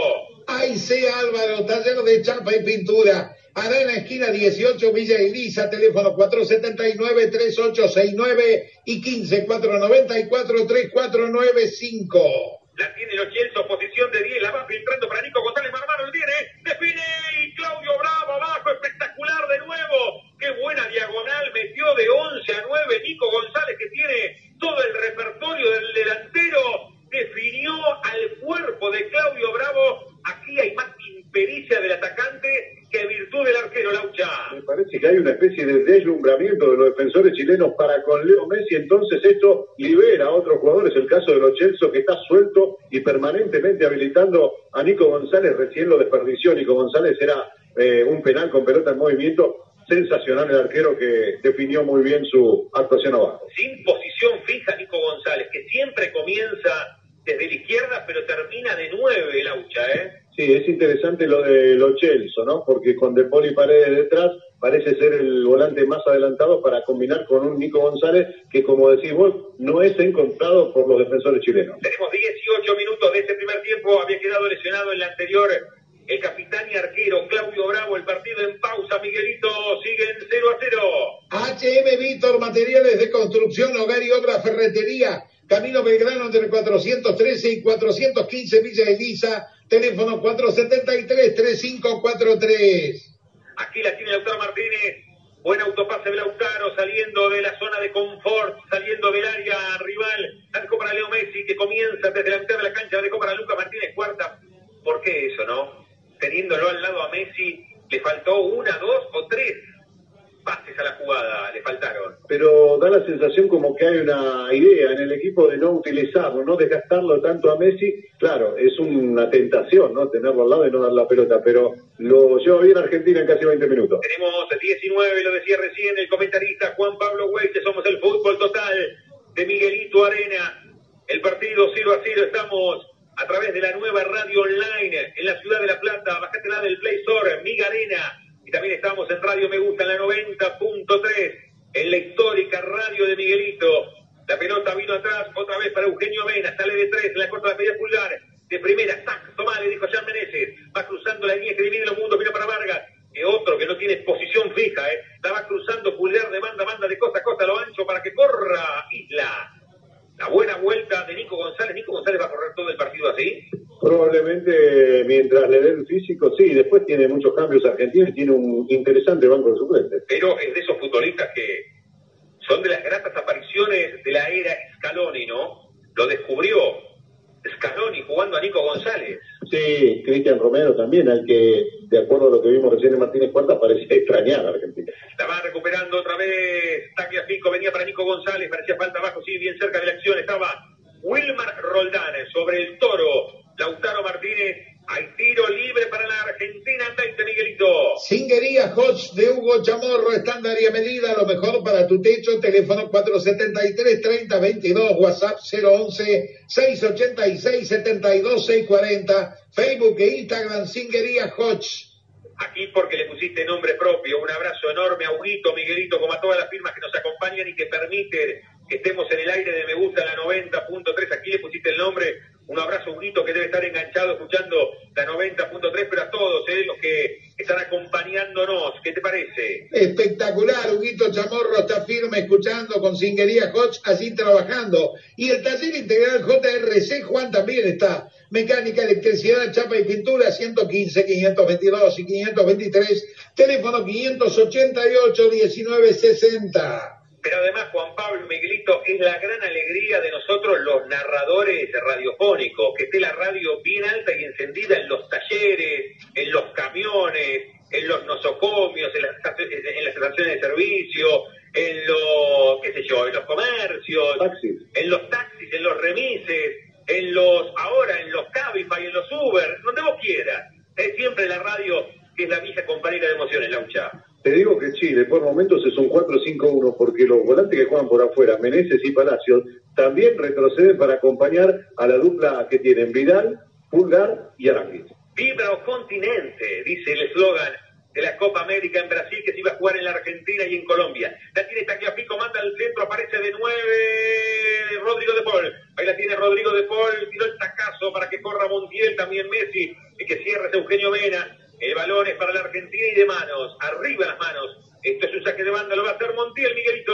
Ahí sea Álvaro, taller de chapa y pintura. Arena Esquina 18, Villa Elisa, teléfono 479-3869 y 15-494-3495. La tiene los Chelsea, posición de 10, la va filtrando para Nico González, Marmano lo tiene, define y Claudio Bravo abajo, espectacular de nuevo. Qué buena diagonal, metió de 11 a 9 Nico González que tiene todo el repertorio del delantero, definió al cuerpo de Claudio Bravo. Aquí hay más impericia del atacante que virtud del arquero Laucha. Me parece que hay una especie de deslumbramiento de los defensores chilenos para con Leo Messi, entonces esto libera a otros jugadores, el caso de los Chelsea que está suelto y permanentemente habilitando a Nico González, recién lo desperdició, Nico González era eh, un penal con pelota en movimiento, sensacional el arquero que definió muy bien su actuación abajo. Sin posición fija Nico González, que siempre comienza desde la izquierda, pero termina de nueve Laucha, ¿eh? Sí, es interesante lo de Lo Celso, ¿no? Porque con De Poli Paredes detrás parece ser el volante más adelantado para combinar con un Nico González que, como decís vos, no es encontrado por los defensores chilenos. Tenemos 18 minutos de este primer tiempo. Había quedado lesionado en la anterior el capitán y arquero Claudio Bravo. El partido en pausa. Miguelito siguen 0 a 0. HM Víctor, materiales de construcción, hogar y obra, ferretería. Camino Belgrano entre 413 y 415 Villa Elisa Teléfono 473-3543. Aquí la tiene Lautaro Martínez. Buen autopase de Lautaro saliendo de la zona de confort, saliendo del área rival. Dejó para Leo Messi que comienza desde la mitad de la cancha. Dejó para Lucas Martínez cuarta. ¿Por qué eso, no? Teniéndolo al lado a Messi, le faltó una, dos o tres pases a la jugada, le faltaron. Pero da la sensación como que hay una idea en el equipo de no utilizarlo, no desgastarlo tanto a Messi. Claro, es una tentación, ¿no? Tenerlo al lado y no dar la pelota, pero lo lleva bien Argentina en casi 20 minutos. Tenemos 19, lo decía recién el comentarista Juan Pablo Hueite, somos el fútbol total de Miguelito Arena. El partido 0 a 0, estamos a través de la nueva radio online en la ciudad de La Plata. la del Play Store, Miga Arena también estamos en Radio Me Gusta en la 90.3, en la histórica radio de Miguelito. La pelota vino atrás, otra vez para Eugenio Mena, sale de tres, la corta la media pulgar, de primera, tac, tomá, le dijo Jean Meneses, va cruzando la línea que divide los mundos, vino para Vargas, que otro que no tiene posición fija, ¿eh? la va cruzando pulgar de banda banda de costa a costa lo ancho para que corra Isla. La buena vuelta de Nico González, Nico González va a correr todo el partido así. Probablemente mientras le den físico, sí, después tiene muchos cambios argentinos y tiene un interesante banco de suplentes. Pero es de esos futbolistas que son de las gratas apariciones de la era Scaloni, ¿no? Lo descubrió Scaloni jugando a Nico González. Sí, Cristian Romero también, al que, de acuerdo a lo que vimos recién en Martínez Cuarta, parecía extrañar a Argentina. La va recuperando otra vez Tagliafico, venía para Nico González, parecía falta abajo, sí, bien cerca de la acción, estaba Wilmar Roldán sobre el toro Lautaro Martínez. Hay tiro libre para la Argentina, 20 Miguelito. Singuería Hodge de Hugo Chamorro, estándar y a medida, lo mejor para tu techo, teléfono 473-3022, WhatsApp 011-686-72640, Facebook e Instagram Singuería Hodge. Aquí porque le pusiste nombre propio, un abrazo enorme a Huguito, Miguelito, como a todas las firmas que nos acompañan y que permiten que estemos en el aire de Me Gusta la 90.3, aquí le pusiste el nombre un abrazo, Huguito, que debe estar enganchado escuchando la 90.3, pero a todos eh, los que están acompañándonos. ¿Qué te parece? Espectacular, Huguito Chamorro está firme escuchando con Singuería Hodge, así trabajando. Y el taller integral JRC, Juan también está. Mecánica, electricidad, chapa y pintura, 115, 522 y 523. Teléfono 588 1960. Pero además, Juan Pablo Miguelito, es la gran alegría de nosotros los narradores radiofónicos, que esté la radio bien alta y encendida en los talleres, en los camiones, en los nosocomios, en las, en las estaciones de servicio, en los, qué sé yo, en los comercios, en los taxis, en los remises, en los, ahora en los Cabify, en los Uber, donde vos quieras. Es siempre la radio que es la vieja compañera de emociones, Laucha. Te digo que Chile por momentos es un 4-5-1 porque los volantes que juegan por afuera, Meneses y Palacios, también retroceden para acompañar a la dupla que tienen Vidal, Pulgar y Aranguiz. Vibra o continente, dice el eslogan de la Copa América en Brasil que se iba a jugar en la Argentina y en Colombia. La tiene Tagliafico, manda al centro, aparece de nueve Rodrigo de Paul. Ahí la tiene Rodrigo de Paul, tiró el tacazo para que corra Montiel, también Messi, y que cierre Eugenio Mena. El balón es para la Argentina y de manos, arriba las manos. Esto es un saque de banda, lo va a hacer Montiel, Miguelito.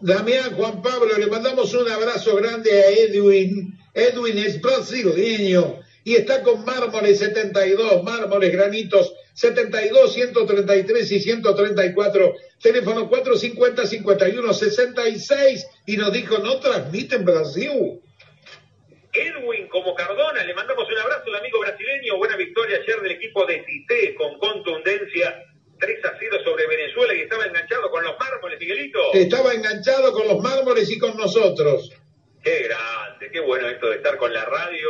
Damián, Juan Pablo, le mandamos un abrazo grande a Edwin. Edwin es brasileño y está con mármoles 72, mármoles, granitos 72, 133 y 134, teléfono 450 51 66 y nos dijo no transmiten Brasil. Edwin como Cardona, le mandamos un abrazo al amigo brasileño, buena victoria ayer del equipo de Cité con contundencia. 3 a 0 sobre Venezuela y estaba enganchado con los mármoles, Miguelito. Estaba enganchado con los mármoles y con nosotros. Qué grande, qué bueno esto de estar con la radio,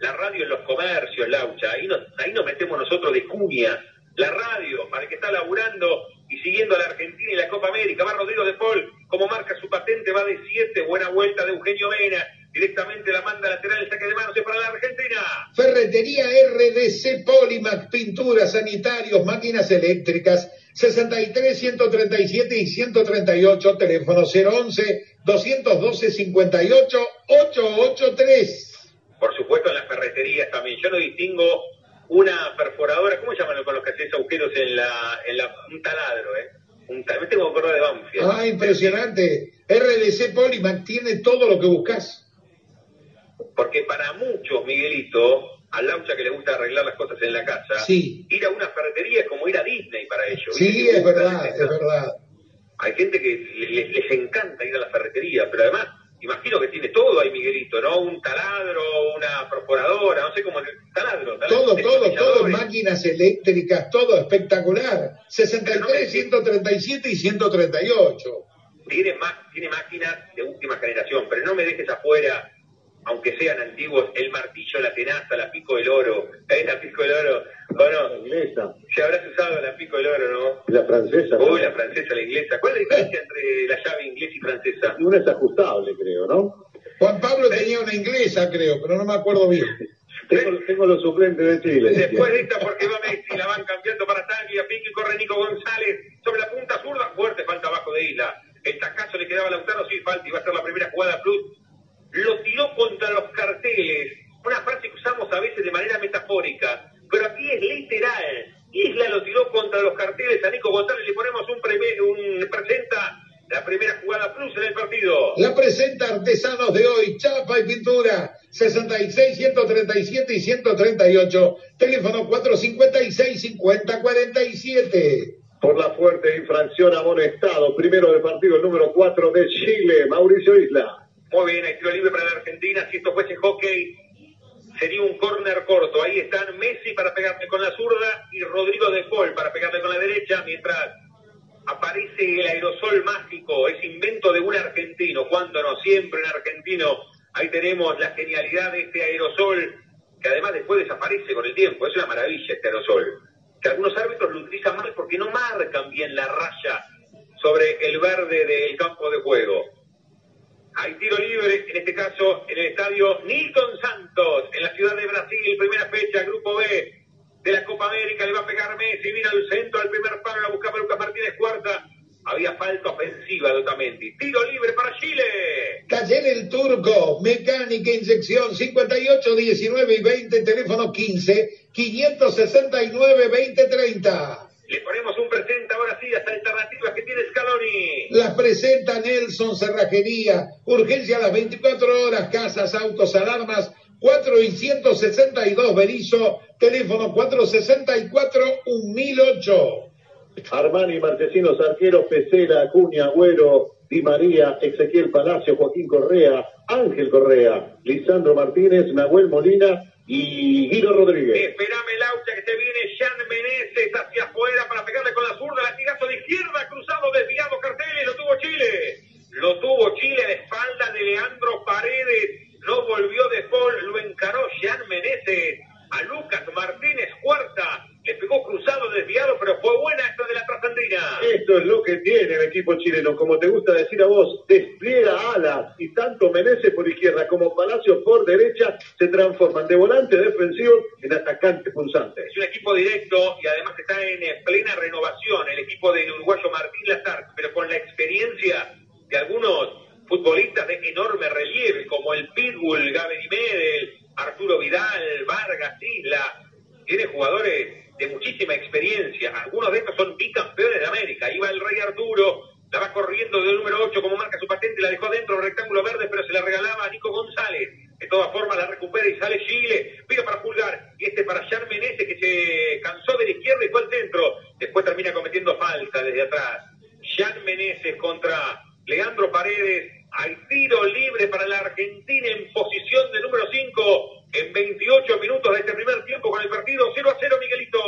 la radio en los comercios, Laucha, ahí nos, ahí nos metemos nosotros de cuña, la radio, para el que está laburando y siguiendo a la Argentina y la Copa América, va Rodrigo de Paul, como marca su patente, va de 7, buena vuelta de Eugenio Mena, directamente la manda lateral, el saque de manos es para la Argentina. Ferretería RDC Polimac, pinturas, sanitarios, máquinas eléctricas, 63, 137 y 138, teléfono 011 212 58 883. Por supuesto en las ferreterías también. Yo no distingo una perforadora, ¿cómo llaman con los que hacéis agujeros en la, en la, un taladro, eh? Un taladro, me tengo que acordar de Banfield. Ah, impresionante. RDC Polimac tiene todo lo que buscas. Porque para muchos, Miguelito, al laucha que le gusta arreglar las cosas en la casa, sí. ir a una ferretería es como ir a Disney para ellos. Sí, es verdad, es verdad. Hay gente que les, les, encanta ir a la ferretería, pero además, imagino que tiene todo ahí, Miguelito, ¿no? Un taladro, una perforadora, no sé cómo... Taladro, taladro todo, todo, todo, máquinas eléctricas, todo espectacular. 63, 137 y 138. Tiene, tiene máquinas de última generación, pero no me dejes afuera aunque sean antiguos, el martillo, la tenaza, la pico del oro. ¿Es la pico del oro? ¿O no? La inglesa. Si habrás usado la pico del oro, ¿no? La francesa. Uy, la francesa, la inglesa. ¿Cuál es la diferencia entre la llave inglesa y francesa? Una es ajustable, creo, ¿no? Juan Pablo tenía una inglesa, creo, pero no me acuerdo bien. Tengo, tengo, los suplentes de Chile. Después de esta, porque va Messi, la van cambiando para Taglia, pique y corre Nico González. Sobre la punta zurda, fuerte, falta abajo de Isla. El tacazo le quedaba a Lautaro, sí, falta, y va a ser la primera jugada plus lo tiró contra los carteles. Una frase que usamos a veces de manera metafórica, pero aquí es literal. Isla lo tiró contra los carteles a Nico González, le ponemos un, un presenta la primera jugada plus en el partido. La presenta Artesanos de hoy, chapa y pintura, 66, 137 y 138, teléfono 456 5047. Por la fuerte infracción amonestado, primero del partido, el número 4 de Chile, Mauricio Isla. Muy bien, hay tiro libre para la Argentina. Si esto fuese hockey, sería un córner corto. Ahí están Messi para pegarle con la zurda y Rodrigo de Paul para pegarle con la derecha, mientras aparece el aerosol mágico, es invento de un argentino, cuando no siempre un argentino. Ahí tenemos la genialidad de este aerosol, que además después desaparece con el tiempo. Es una maravilla este aerosol. Que algunos árbitros lo utilizan mal porque no marcan bien la raya sobre el verde del campo de juego. Hay tiro libre, en este caso en el estadio Nilton Santos, en la ciudad de Brasil, primera fecha, grupo B de la Copa América, le va a pegar Messi, viene al centro, al primer palo, la busca Lucas Martínez, cuarta, había falta ofensiva de Otamendi. Tiro libre para Chile. Cayer el Turco, mecánica, inyección, 58, 19 y 20, teléfono 15, 569, 20, 30. Le ponemos un presente ahora sí, las alternativas que tiene Scaloni. Las presenta Nelson Cerrajería. Urgencia a las 24 horas, casas, autos, alarmas. 4 y 162 Berizo, teléfono 464 1008. Armani, Martesinos, Arqueros, Pesera, Acuña, Agüero, Di María, Ezequiel Palacio, Joaquín Correa, Ángel Correa, Lisandro Martínez, Nahuel Molina y Guido Rodríguez. Esperame, Laucha, que te viene Jan Meneses hacia afuera para pegarle con la zurda, latigazo de izquierda, cruzado, desviado, carteles, lo tuvo Chile. Lo tuvo Chile a la espalda de Leandro Paredes, no volvió de Paul, lo encaró Jan Meneses a Lucas Martínez, cuarta, le pegó cruzado, desviado, pero fue buena esta de la trasandina. Esto es lo que tiene el equipo chileno, como te gusta decir a vos, despliega alas y tanto Meneses por izquierda como Palacio por derecha se transforman de volante defensivo en atacante punzante. Es un equipo directo y además está en plena renovación el equipo del uruguayo Martín Lazar, pero con la experiencia de algunos futbolistas de enorme relieve, como el Pitbull, Gabriel Medel, Arturo Vidal, Vargas, Isla, tiene jugadores de muchísima experiencia, algunos de estos son bicampeones de América, ahí va el Rey Arturo, la va corriendo del número 8 como marca su patente, la dejó dentro del rectángulo verde, pero se la regalaba a Nico González, de todas formas la recupera y sale Chile, mira para Pulgar, y este para Menezes este que se cansó de la izquierda y fue al centro, después termina cometiendo falta desde atrás, Jean Meneses contra Leandro Paredes, hay tiro libre para la Argentina en posición de número 5, en 28 minutos de este primer tiempo con el partido 0 a 0, Miguelito.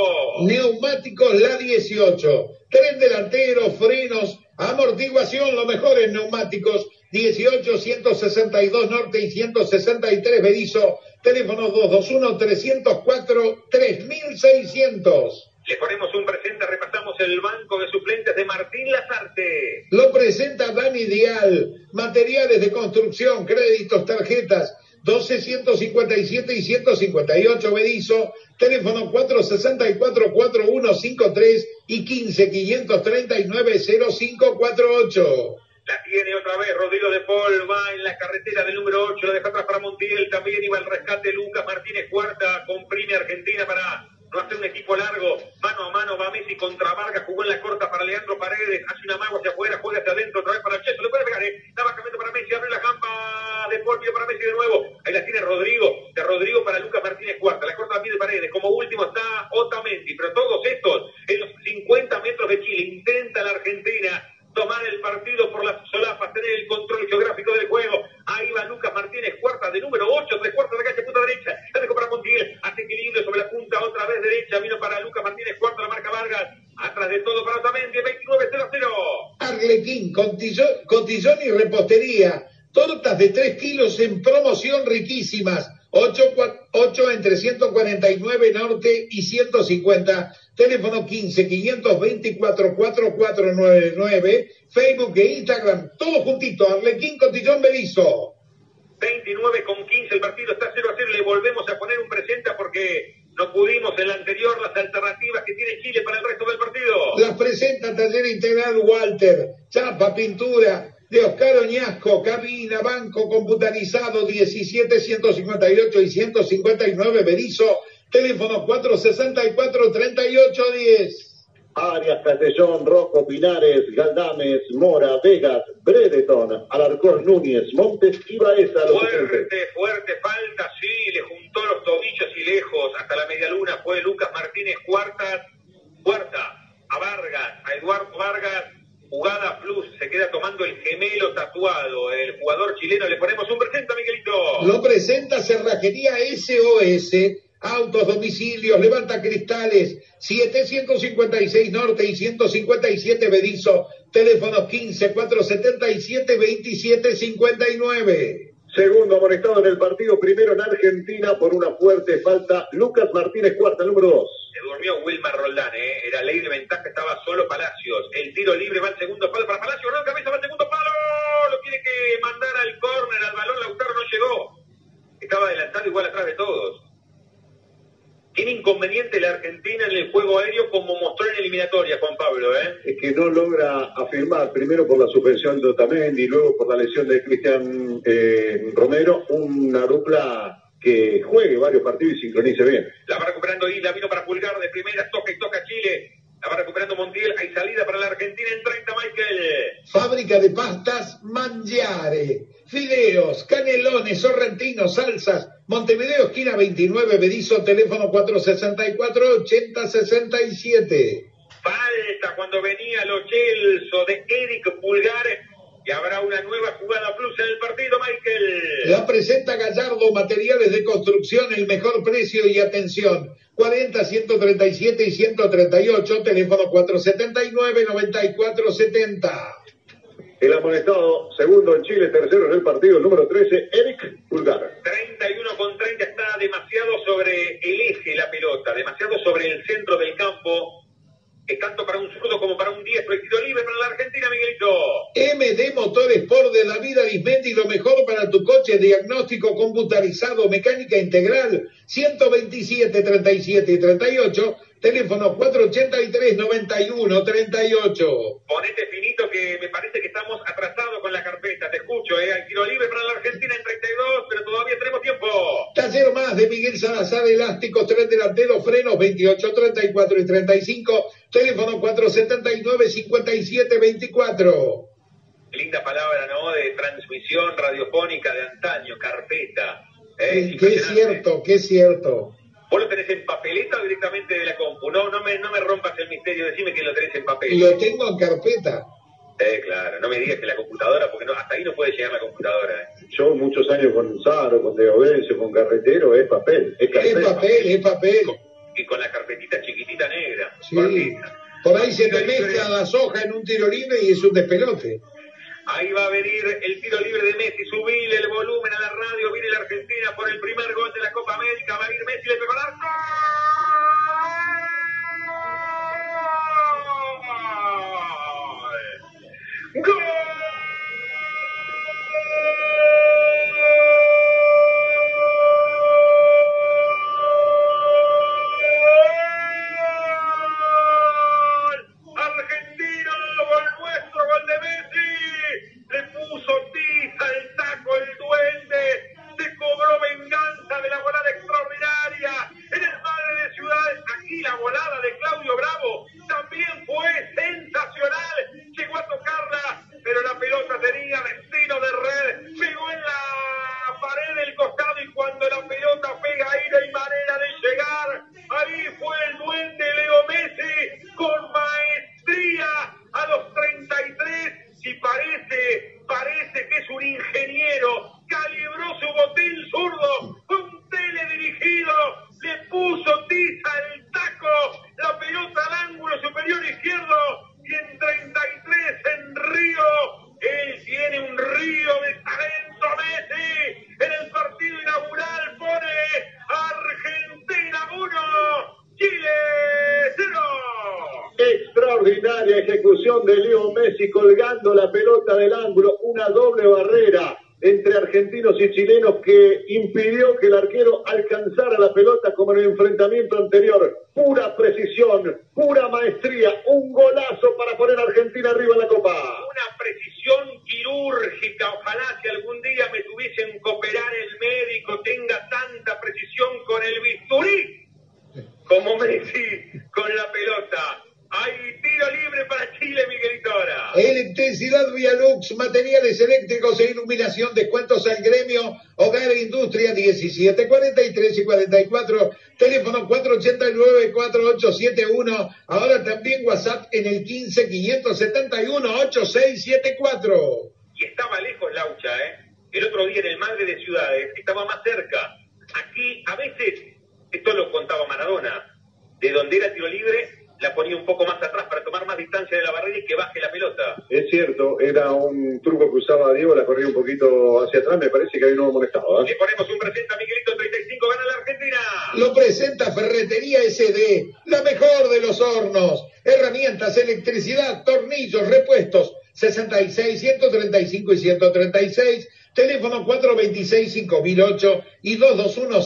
Neumáticos la 18. Tren delantero, frenos, amortiguación, lo mejor en neumáticos. 18, 162 Norte y 163 Berizo. Teléfono 221 304 3600. Le ponemos un presente, repasamos el banco de suplentes de Martín Lazarte. Lo presenta Dan Ideal. Materiales de construcción, créditos, tarjetas. 12, 157 y 158 Bedizo. Teléfono 464-4153 y 15-539-0548. La tiene otra vez Rodrigo de Paul, va en la carretera del número 8, lo deja atrás para Montiel, también iba el rescate Lucas Martínez Cuarta, comprime Argentina para no hace un equipo largo, mano a mano va Messi contra Vargas, jugó en la corta para Leandro Paredes, hace una mago hacia afuera, juega hacia adentro, otra vez para Cheso, le puede pegar, ¿eh? cambiando para Messi, abre la campa de Paul, para Messi de nuevo, ahí la tiene Rodrigo, de Rodrigo para Lucas Martínez Cuarta, la corta también de Paredes, como último está Otamendi, pero todos estos en los 50 metros de Chile, intenta la Argentina tomar el partido por las solapas, tener el control geográfico del juego. Ahí va Lucas Martínez, cuarta de número 8, tres cuartos de calle, punta derecha. La dejó para Montiel, hace equilibrio sobre la punta, otra vez derecha. Vino para Lucas Martínez, cuarta la marca Vargas. Atrás de todo para Otamendi, 29-0-0. Arlequín, cotillón y repostería. Tortas de 3 kilos en promoción riquísimas. 8, 8 entre 149 Norte y 150 teléfono 15 524 4499, Facebook e Instagram, todo juntito, Arlequín Cotillón Berizo. 29 con 15, el partido está 0 a 0, le volvemos a poner un presente porque no pudimos en la anterior las alternativas que tiene Chile para el resto del partido. Las presenta Taller Integral Walter, chapa, pintura, de Oscar Oñasco, cabina, banco computarizado 17, 158 y 159 Berizo Teléfono 464-3810. Arias, Castellón, Rojo, Pinares, Galdames, Mora, Vegas, Bredeton, Alarcón, Núñez, Montes y Baeza. fuerte, fuerte falta, sí, le juntó los tobillos y lejos. Hasta la media luna fue Lucas Martínez, cuarta, cuarta, a Vargas, a Eduardo Vargas, jugada plus, se queda tomando el gemelo tatuado. El jugador chileno, le ponemos un presenta, Miguelito. Lo presenta Cerrajería SOS autos, domicilios, levanta cristales, 756 Norte y 157 Bedizo, teléfono 15 477 2759. Segundo amonestado en el partido, primero en Argentina por una fuerte falta, Lucas Martínez, cuarta, número dos. Se durmió Wilmar Roldán, ¿eh? era ley de ventaja, estaba solo Palacios. El tiro libre va al segundo palo para Palacios, no, cabeza va al segundo palo, lo tiene que mandar al córner, al balón, Lautaro no llegó. Estaba adelantado igual atrás de todos. Tiene inconveniente la Argentina en el juego aéreo como mostró en eliminatoria, Juan Pablo. ¿eh? Es que no logra afirmar, primero por la suspensión de Otamendi y luego por la lesión de Cristian eh, Romero, una dupla que juegue varios partidos y sincronice bien. La va recuperando Isla, vino para Pulgar de primera, toca y toca Chile. La va recuperando Montiel, hay salida para la Argentina en 30, Michael. Fábrica de pastas Mangiare, fideos, canelones, sorrentinos, salsas Montevideo, esquina 29, Bedizo, teléfono 464-8067. Falta cuando venía lo Chelso de Eric Pulgar y habrá una nueva jugada plus en el partido, Michael. La presenta Gallardo, materiales de construcción, el mejor precio y atención. 40, 137 y 138, teléfono 479-9470. El amonestado, segundo en Chile, tercero en el partido, número 13, Eric Pulgar. 31 con 30 está demasiado sobre el eje la pelota, demasiado sobre el centro del campo. Es tanto para un zurdo como para un diestro. El tiro libre para la Argentina, Miguelito. MD Motores por de la vida Arismendi, lo mejor para tu coche, diagnóstico computarizado, mecánica integral, 127, 37 y 38 Teléfono 483-91-38. Ponete finito que me parece que estamos atrasados con la carpeta. Te escucho, ¿eh? Hay tiro libre para la Argentina en 32, pero todavía tenemos tiempo. Taller más de Miguel Salazar, elásticos, tren delantero, frenos 28, 34 y 35. Teléfono 479-5724. linda palabra, ¿no? De transmisión radiofónica de antaño, carpeta. ¿eh? qué es cierto, qué es cierto. ¿Vos lo tenés en papeleta o directamente de la compu? No, no me, no me rompas el misterio, decime que lo tenés en papel. Lo tengo en carpeta. Eh, claro, no me digas que la computadora, porque no, hasta ahí no puede llegar la computadora. ¿eh? Yo muchos años con Saro, con Deobencio, con Carretero, es papel. Es, papel, es papel. Y con la carpetita chiquitita negra. Sí. Por ahí se te mezcla las hojas en un tiro libre y es un despelote. Ahí va a venir el tiro libre de Messi, subile el volumen a la radio, viene la Argentina por el primer gol de la Copa América, va a ir Messi, le pegó al arco. ¡Gol! anterior descuentos al gremio, hogar e industria 17, 43 y 44, teléfono 489-4871, ahora también WhatsApp en el 15 571 8674. Y estaba lejos Laucha, ¿eh? El otro día en el Madre de Ciudades estaba más cerca. Aquí a veces, esto lo contaba Maradona, de donde era tiro libre la ponía un poco más atrás para tomar más distancia de la barrera y que baje la pelota. Es cierto, era un truco que usaba Diego, la corría un poquito hacia atrás, me parece que ahí no molestaba. ¿eh? Le ponemos un presente a Miguelito 35, gana la Argentina. Lo presenta Ferretería SD, la mejor de los hornos. Herramientas, electricidad, tornillos, repuestos, 66, 135 y 136. Teléfono 426 5008 y 221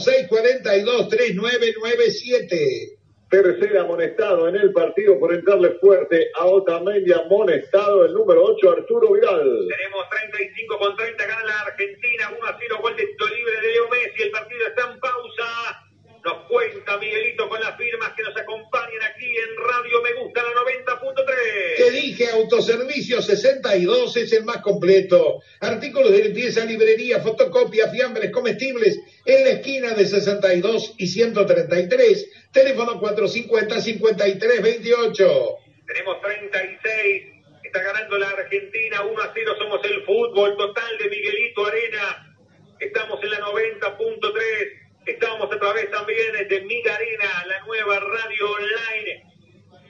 642 3997. Tercera amonestado en el partido por entrarle fuerte a Otamendi, amonestado el número 8, Arturo Vidal. Tenemos 35 con 30, gana la Argentina, 1 a 0, gol de libre de Leo Messi, el partido está en pausa. Nos cuenta Miguelito con las firmas que nos acompañan aquí en Radio Me Gusta la 90.3. Te dije, Autoservicio 62 es el más completo. Artículos de limpieza, librería, fotocopia, fiambres, comestibles, en la esquina de 62 y 133 Teléfono 450-5328. Tenemos 36. Está ganando la Argentina 1 a 0. Somos el fútbol total de Miguelito Arena. Estamos en la 90.3. Estamos a través también de Miga Arena, la nueva radio online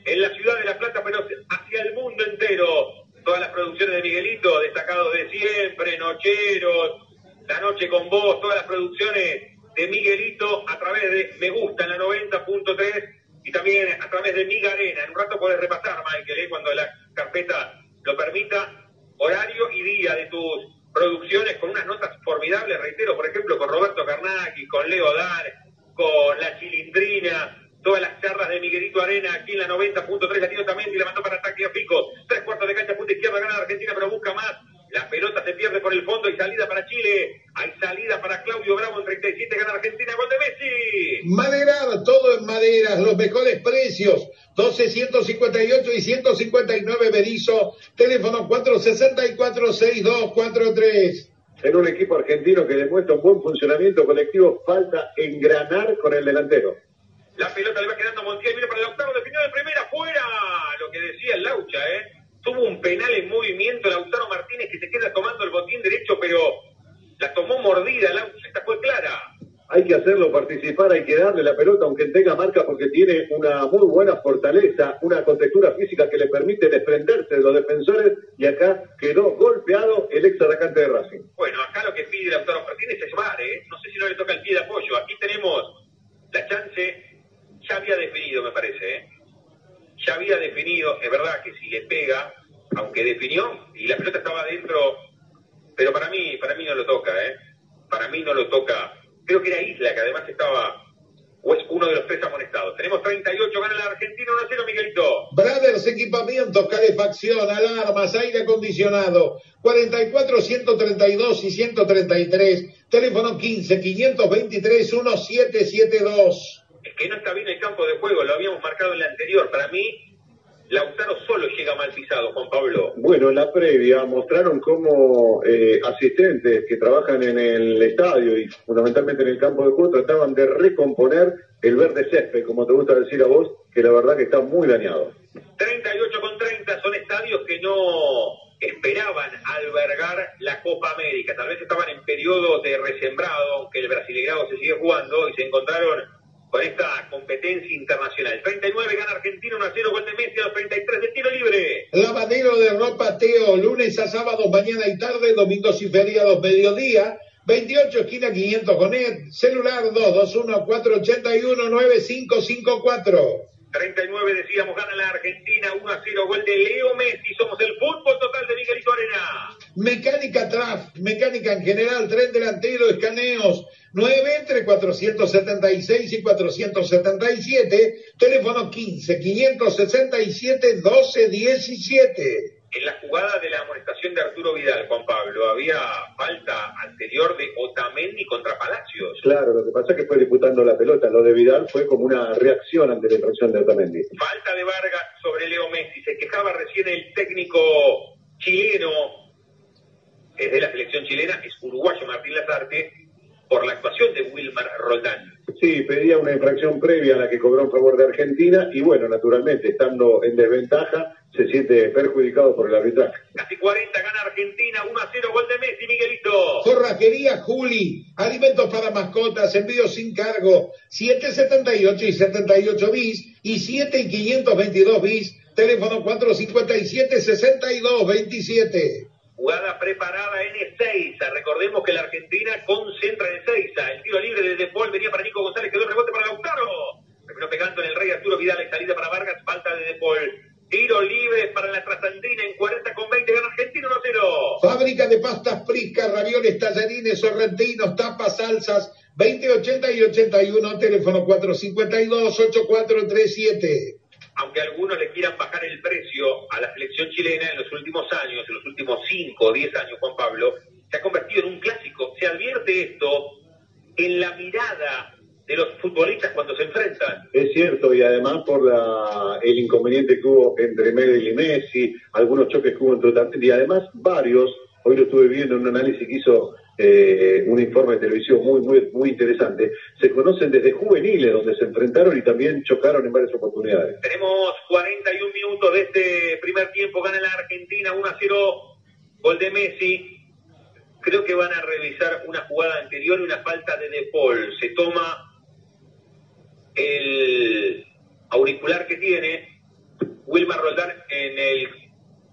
en la ciudad de La Plata, pero hacia el mundo entero. Todas las producciones de Miguelito, destacados de siempre, Nocheros, La Noche con Vos, todas las producciones de Miguelito a través de Me Gusta en la 90.3 y también a través de Miga Arena. En un rato podés repasar, Michael, ¿eh? cuando la carpeta lo permita, horario y día de tus producciones con unas notas formidables, reitero, por ejemplo, con Roberto Carnacki, con Leo Dar, con La Chilindrina, todas las charlas de Miguelito Arena aquí en la 90.3, la también y la mandó para ataque a Pico, tres cuartos de cancha, punta izquierda, gana Argentina, pero busca más, la pelota se pierde por el fondo y salida para Chile. Hay salida para Claudio Bravo en 37, gana Argentina, gol de Messi. Maderar, todo en maderas, los mejores precios. 12, 158 y 160. 459 Berizo, teléfono 464-6243. En un equipo argentino que demuestra un buen funcionamiento colectivo, falta engranar con el delantero. La pelota le va quedando a Montiel, viene para el octavo, definió de primera, fuera. Lo que decía el Laucha, ¿eh? Tuvo un penal en movimiento Lautaro Martínez que se queda tomando el botín derecho, pero la tomó mordida, Laucha, esta fue clara hay que hacerlo participar, hay que darle la pelota aunque tenga marca porque tiene una muy buena fortaleza, una contextura física que le permite desprenderse de los defensores y acá quedó golpeado el ex atacante de Racing. Bueno, acá lo que pide Lautaro Martínez es llevar, ¿eh? no sé si no le toca el pie de apoyo, aquí tenemos la chance, ya había definido me parece, ¿eh? Ya había definido, es verdad que si le pega, aunque definió y la pelota estaba adentro, pero para mí, para mí no lo toca, ¿eh? para mí no lo toca creo que era Isla, que además estaba, o es uno de los tres amonestados. Tenemos 38, gana la Argentina 1-0, Miguelito. Brothers, equipamientos, calefacción, alarmas, aire acondicionado, 44, 132 y 133, teléfono 15, 523, 1772. Que no está bien el campo de juego, lo habíamos marcado en la anterior. Para mí, Lautaro solo llega mal pisado, Juan Pablo. Bueno, en la previa mostraron cómo eh, asistentes que trabajan en el estadio y fundamentalmente en el campo de juego trataban de recomponer el verde césped, como te gusta decir a vos, que la verdad que está muy dañado. 38 con 30 son estadios que no esperaban albergar la Copa América. Tal vez estaban en periodo de resembrado, aunque el Brasileirado se sigue jugando, y se encontraron con esta competencia internacional. 39 gana Argentina, 1 a 0, gol de Messi a los 33 de tiro libre. Lavadero de ropa Teo, lunes a sábado, mañana y tarde, domingos y feriados, mediodía. 28 esquina 500 con Ed, celular 221 481 9554. 39 decíamos, gana la Argentina 1 a 0, gol de Leo Messi. Somos el fútbol total de Miguelito Arena. Mecánica Traf, mecánica en general, tren delantero, escaneos, 9 entre 476 y 477, teléfono 15 567 1217 en la jugada de la amonestación de Arturo Vidal, Juan Pablo, había falta anterior de Otamendi contra Palacios. Claro, lo que pasa es que fue disputando la pelota. Lo de Vidal fue como una reacción ante la infracción de Otamendi. Falta de Vargas sobre Leo Messi. Se quejaba recién el técnico chileno, es de la selección chilena, es uruguayo Martín Lazarte, por la actuación de Wilmar Roldán. Sí, pedía una infracción previa a la que cobró en favor de Argentina y bueno, naturalmente, estando en desventaja, se siente perjudicado por el arbitraje. Casi 40 gana Argentina, 1 a 0, gol de Messi, Miguelito. Forrajería Juli, alimentos para mascotas, envío sin cargo, 778 y 78 bis y 7 y 522 bis, teléfono 457 62 27. Jugada preparada en Ezeiza. Recordemos que la Argentina concentra en Ezeiza. El tiro libre de Paul venía para Nico González, quedó el rebote para Lautaro. Primero pegando en el Rey Arturo Vidal, salida para Vargas, falta de De Paul. Tiro libre para la trasandina en 40 con 20, gana Argentina 1-0. Fábrica de pastas Prisca, ravioles, tallarines, sorrentinos, tapas, salsas, 2080 y 81, teléfono 452-8437. Aunque algunos le quieran bajar el precio a la selección chilena en los últimos años, en los últimos 5 o 10 años, Juan Pablo, se ha convertido en un clásico. Se advierte esto en la mirada de los futbolistas cuando se enfrentan. Es cierto, y además por la, el inconveniente que hubo entre Medellín y Messi, algunos choques que hubo entre y además varios, hoy lo estuve viendo en un análisis que hizo eh, un informe de televisión muy, muy, muy interesante, se conocen desde juveniles donde se enfrentaron y también chocaron en varias oportunidades. Tenemos 41 minutos de este primer tiempo, gana la Argentina 1 a 0, gol de Messi. Creo que van a revisar una jugada anterior y una falta de De Paul. Se toma el auricular que tiene Wilmar Roldán en el,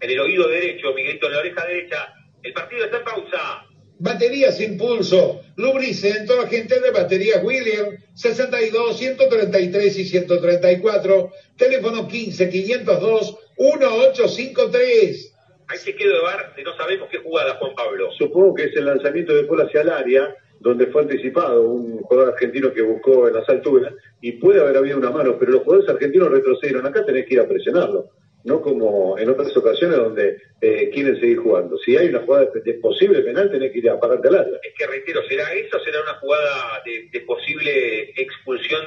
en el oído derecho, Miguelito en la oreja derecha. El partido está en pausa. Baterías Impulso, Lubricento, gente de baterías William, 62, 133 y 134, teléfono 15 502 1853. Hay que quedó de bar no sabemos qué jugada, Juan Pablo. Supongo que es el lanzamiento de Paul hacia el área donde fue anticipado un jugador argentino que buscó en las alturas y puede haber habido una mano, pero los jugadores argentinos retrocedieron. Acá tenés que ir a presionarlo, no como en otras ocasiones donde eh, quieren seguir jugando. Si hay una jugada de, posible penal, tenés que ir a pararte al área. Es que reitero, ¿será eso o será una jugada de, posible expulsión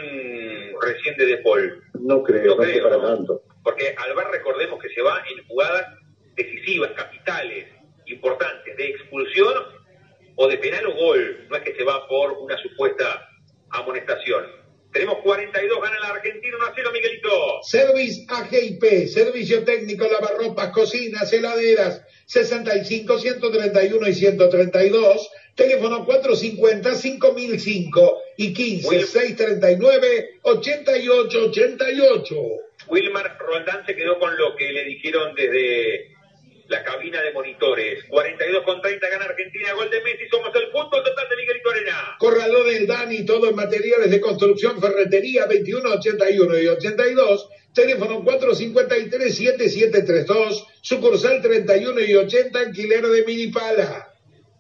reciente de Paul? No creo, no, creo, para tanto. porque al bar recordemos que se va en jugadas decisivas, capitales, importantes, de expulsión o de penal o gol, no es que se va por una supuesta amonestación. Tenemos 42, gana la Argentina 1 a 0, Miguelito. Service AGIP, servicio técnico, lavarropas, cocinas, heladeras, 65, 131 y 132. Teléfono 450 5005 y 15 Will- 639 8888. Wilmar Roldán se quedó con lo que le dijeron desde la cabina de monitores. 42 con 30 gana Argentina, gol de Messi, somos el fútbol total. Corralón El Dani, todo en materiales de construcción, ferretería 21, 81 y 82. Teléfono 453-7732, sucursal 31 y 80, alquiler de minipala.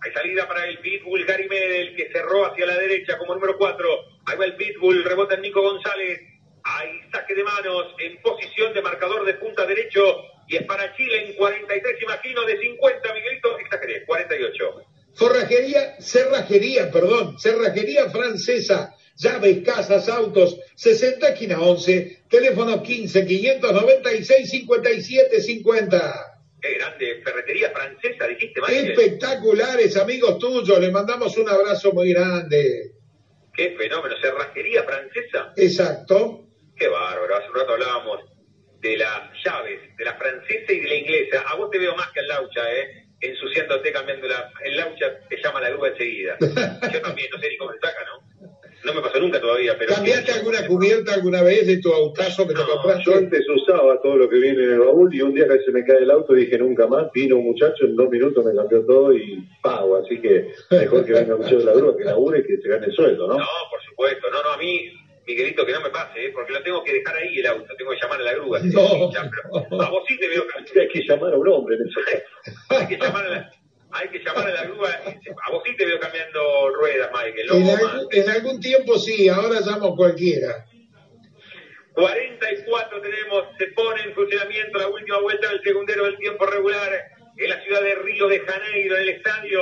Hay salida para el Pitbull Gary Medel que cerró hacia la derecha como número 4. Ahí va el Pitbull, rebota en Nico González. Hay saque de manos en posición de marcador de punta derecho y es para Chile en 43, imagino, de 50, Miguelito, exageré, 48. Forrajería, cerrajería, perdón, cerrajería francesa, llaves, casas, autos, 60 esquina 11, teléfono 15 596 57 50. Qué grande, ferretería francesa, dijiste, Michael. Espectaculares, amigos tuyos, les mandamos un abrazo muy grande. Qué fenómeno, cerrajería francesa. Exacto. Qué bárbaro, hace un rato hablábamos de las llaves, de la francesa y de la inglesa. A vos te veo más que al Laucha, ¿eh? Ensuciándote, cambiando la... El Laucha te llama la grúa enseguida. Yo también, no sé ni cómo se saca, ¿no? No me pasó nunca todavía, pero... ¿Cambiaste alguna cubierta alguna vez de tu autazo que te No, Yo compraste? antes usaba todo lo que viene en el baúl y un día que se me cae el auto dije nunca más. Vino un muchacho, en dos minutos me cambió todo y pago. Así que mejor que venga un muchacho de la grúa, que labure y que se gane el sueldo, ¿no? No, por supuesto. No, no, a mí, Miguelito, que no me pase, ¿eh? porque lo tengo que dejar ahí el auto. Tengo que llamar a la grúa. No. pero a vos sí te veo Hay que llamar a un hombre hay que llamar a la, hay que llamar a la grúa. A vos sí te veo cambiando ruedas, Michael. No En, vos algún- más. en algún tiempo sí, ahora llamo cualquiera. 44 tenemos, se pone en funcionamiento la última vuelta del segundero del tiempo regular en la ciudad de Río de Janeiro, en el estadio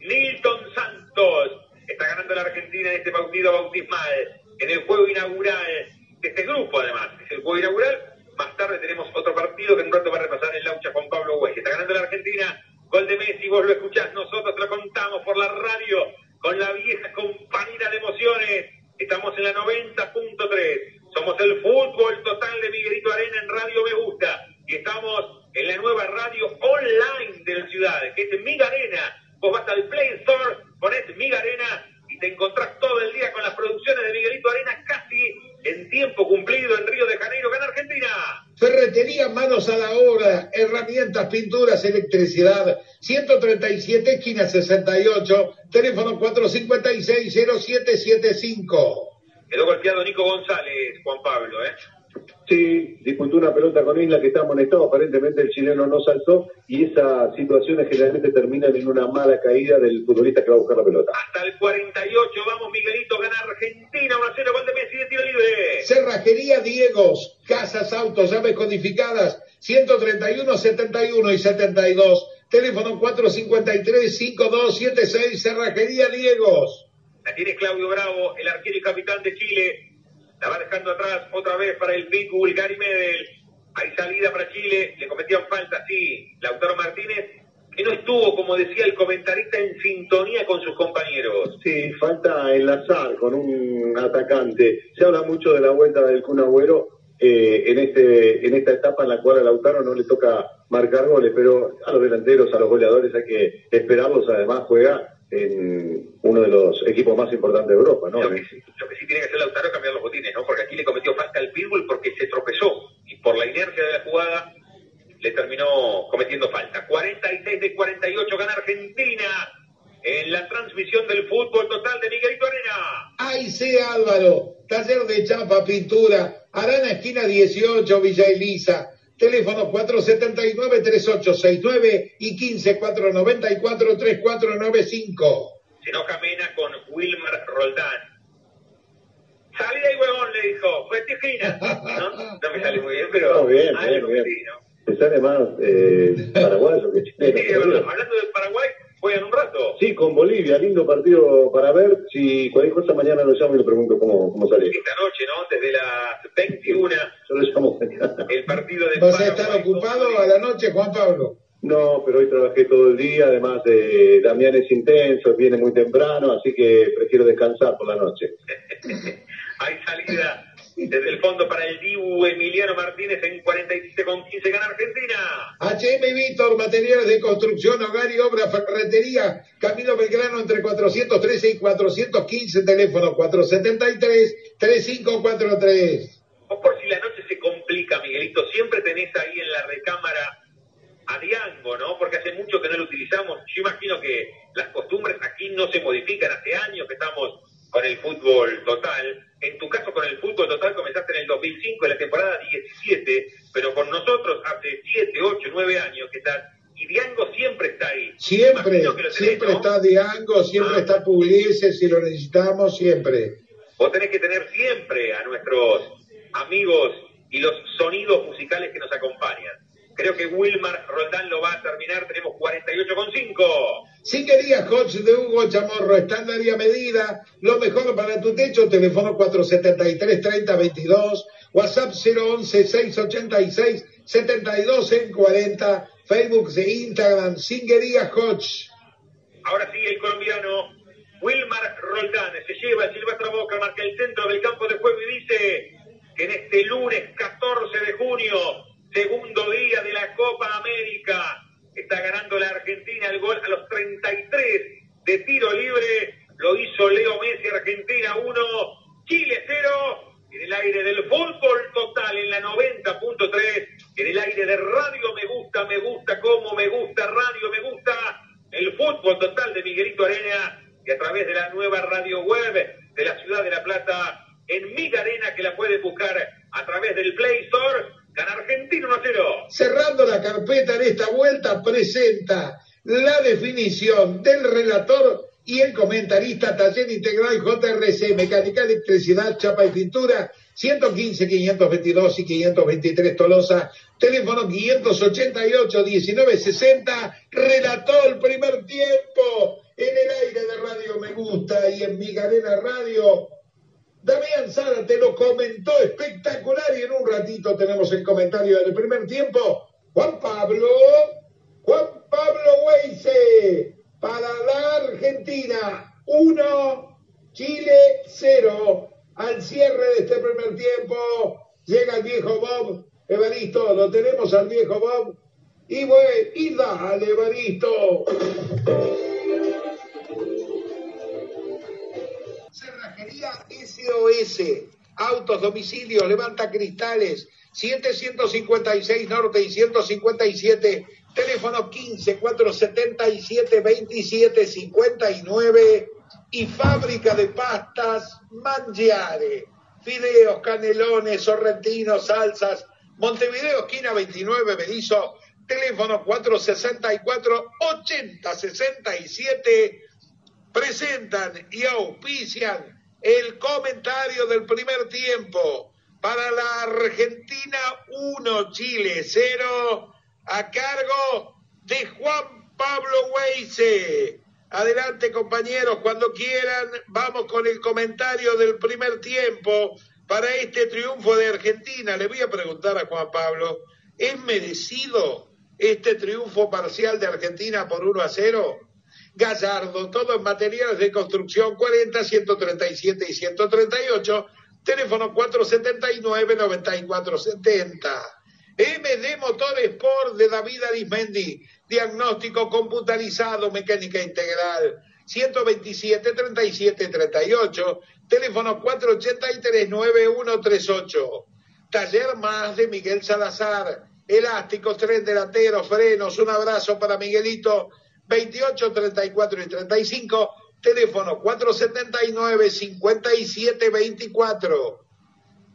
Nilton Santos. Está ganando la Argentina en este partido bautismal, en el juego inaugural de este grupo además. Es el juego inaugural. Más tarde tenemos otro partido que en un rato va a repasar el Laucha Juan Pablo Güey. Está ganando la Argentina, gol de Messi, vos lo escuchás, nosotros lo contamos por la radio, con la vieja compañía de emociones. Estamos en la 90.3. Somos el fútbol total de Miguelito Arena en Radio Me Gusta. Y estamos en la nueva radio online de la ciudad, que es Miga Arena. Vos vas al Play Store, ponés Miga Arena te encontrás todo el día con las producciones de Miguelito Arena casi en tiempo cumplido en Río de Janeiro. ¡Gana Argentina! Ferretería, manos a la obra, herramientas, pinturas, electricidad, 137, esquina 68, teléfono 456-0775. Quedó golpeado Nico González, Juan Pablo, ¿eh? Sí, disputó una pelota con Isla que está amonestado, aparentemente el chileno no saltó y esas situaciones generalmente terminan en una mala caída del futbolista que va a buscar la pelota. Hasta el 48, vamos Miguelito, gana Argentina, 1-0, gol de Messi de tiro libre. Cerrajería Diegos, casas, autos, llaves codificadas, 131, 71 y 72, teléfono 453-5276, Cerrajería Diegos. La tiene Claudio Bravo, el arquero y capitán de Chile. La va dejando atrás otra vez para el Pitbull Gary Medel. Hay salida para Chile, le cometían falta, sí, Lautaro Martínez, que no estuvo, como decía el comentarista, en sintonía con sus compañeros. Sí, falta enlazar con un atacante. Se habla mucho de la vuelta del Kun Agüero eh, en, este, en esta etapa en la cual a Lautaro no le toca marcar goles, pero a los delanteros, a los goleadores hay que esperarlos. Además, juega en uno de los equipos más importantes de Europa, ¿no? Lo, que, sí- lo que sí tiene que hacer Lautaro es cambiar los botines, ¿no? Porque aquí le cometió falta al Pitbull porque se tropezó y por la inercia de la jugada le terminó cometiendo falta. 46 de 48 gana Argentina en la transmisión del fútbol total de Miguelito Arena. Ahí sí, Álvaro, taller de chapa, pintura, Arana, esquina 18, Villa Elisa, teléfono 479-3869 y 15494-3495. Se enoja Mena con Wilmer Roldán. Salí de ahí, huevón, le dijo. Fue Tijina. ¿No? no me sale muy bien, pero. No, bien, bien, bien. sí, ¿no? Te sale más eh, paraguayo que Sí, de verdad. chileno. Hablando de Paraguay, juegan un rato. Sí, con Bolivia, lindo partido para ver. Si cualquier cosa mañana lo llamo y le pregunto cómo, cómo sale. Esta noche, ¿no? Desde las 21. Yo lo llamo mañana. El partido de ¿Vas a estar ocupado a la noche, Juan Pablo? No, pero hoy trabajé todo el día, además de Damián es intenso, viene muy temprano, así que prefiero descansar por la noche. Hay salida desde el fondo para el Dibu Emiliano Martínez en 47 con 15 gana Argentina. HM Víctor, materiales de construcción, hogar y obra, ferretería, Camino Belgrano entre 413 y 415, teléfono 473-3543. O por si la noche se complica, Miguelito, siempre tenés ahí en la recámara a Diango, ¿no? Porque hace mucho que no lo utilizamos. Yo imagino que las costumbres aquí no se modifican. Hace años que estamos con el fútbol total. En tu caso, con el fútbol total comenzaste en el 2005, en la temporada 17, pero con nosotros hace 7, 8, 9 años que estás. Y Diango siempre está ahí. Siempre, siempre está Diango, siempre ah. está Pugliese, si lo necesitamos, siempre. Vos tenés que tener siempre a nuestros amigos y los sonidos musicales que nos acompañan. Creo que Wilmar Roldán lo va a terminar. Tenemos 48,5. Si querías coach de Hugo Chamorro, estándar y a medida, lo mejor para tu techo, teléfono 473-3022, WhatsApp 011-686-72 en 40, Facebook e Instagram, Singuería Coach. Ahora sí, el colombiano Wilmar Roldán se lleva el silvestre boca, marca el centro del campo de juego y dice que en este lunes 14 de junio segundo día de la Copa América. Está ganando la Argentina el gol a los 33 de tiro libre. Lo hizo Leo Messi, Argentina 1, Chile 0. En el aire del fútbol total en la 90.3. En el aire de radio me gusta, me gusta, como me gusta, radio me gusta. El fútbol total de Miguelito Arena y a través de la nueva radio web de la ciudad de La Plata en Miga Arena que la puede buscar a través del Play Store Gana Argentina 1 0. Cerrando la carpeta en esta vuelta, presenta la definición del relator y el comentarista Taller Integral JRC, Mecánica, Electricidad, Chapa y Pintura, 115, 522 y 523 Tolosa, teléfono 588, 1960, relató el primer tiempo en el aire de Radio Me Gusta y en Migarena Radio Damián Sara te lo comentó espectacular y en un ratito tenemos el comentario del primer tiempo. Juan Pablo, Juan Pablo Weise, para la Argentina, 1, Chile 0. Al cierre de este primer tiempo llega el viejo Bob. Evaristo, lo tenemos al viejo Bob. Y bueno, y dale, Evaristo. SOS, autos, domicilios, levanta cristales, 756 Norte y 157, teléfono 15 477 27 59 y fábrica de pastas Mangiare, fideos, canelones, sorrentinos, salsas, Montevideo, esquina 29, Bedizo, teléfono 464 80 67, presentan y auspician el comentario del primer tiempo para la Argentina 1, Chile 0, a cargo de Juan Pablo Weise. Adelante compañeros, cuando quieran, vamos con el comentario del primer tiempo para este triunfo de Argentina. Le voy a preguntar a Juan Pablo, ¿es merecido este triunfo parcial de Argentina por 1 a 0? Gallardo, todo en materiales de construcción 40, 137 y 138, teléfono 479-9470. MD Motor Sport de David Arismendi, diagnóstico computarizado, mecánica integral, 127 37 38, teléfono 483 9138. Taller más de Miguel Salazar, elásticos, tren delantero, frenos, un abrazo para Miguelito 28, 34 y 35, teléfono 479 57 24.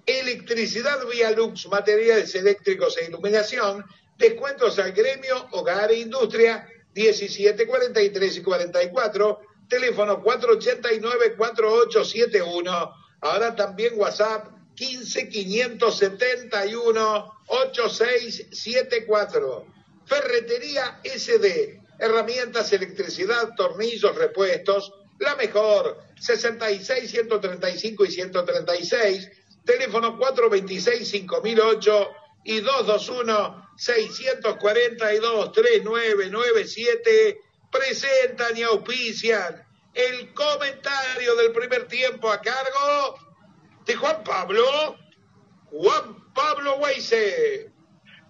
Electricidad Vía Lux, materiales eléctricos e iluminación, descuentos al gremio, hogar e industria, 17, 43 y 44, teléfono 489 4871. Ahora también WhatsApp 15 571 8674. Ferretería SD herramientas, electricidad, tornillos, repuestos, la mejor, 66, 135 y 136, teléfono 426 5008 y 221 642 3997 presentan y auspician el comentario del primer tiempo a cargo de Juan Pablo, Juan Pablo Weise.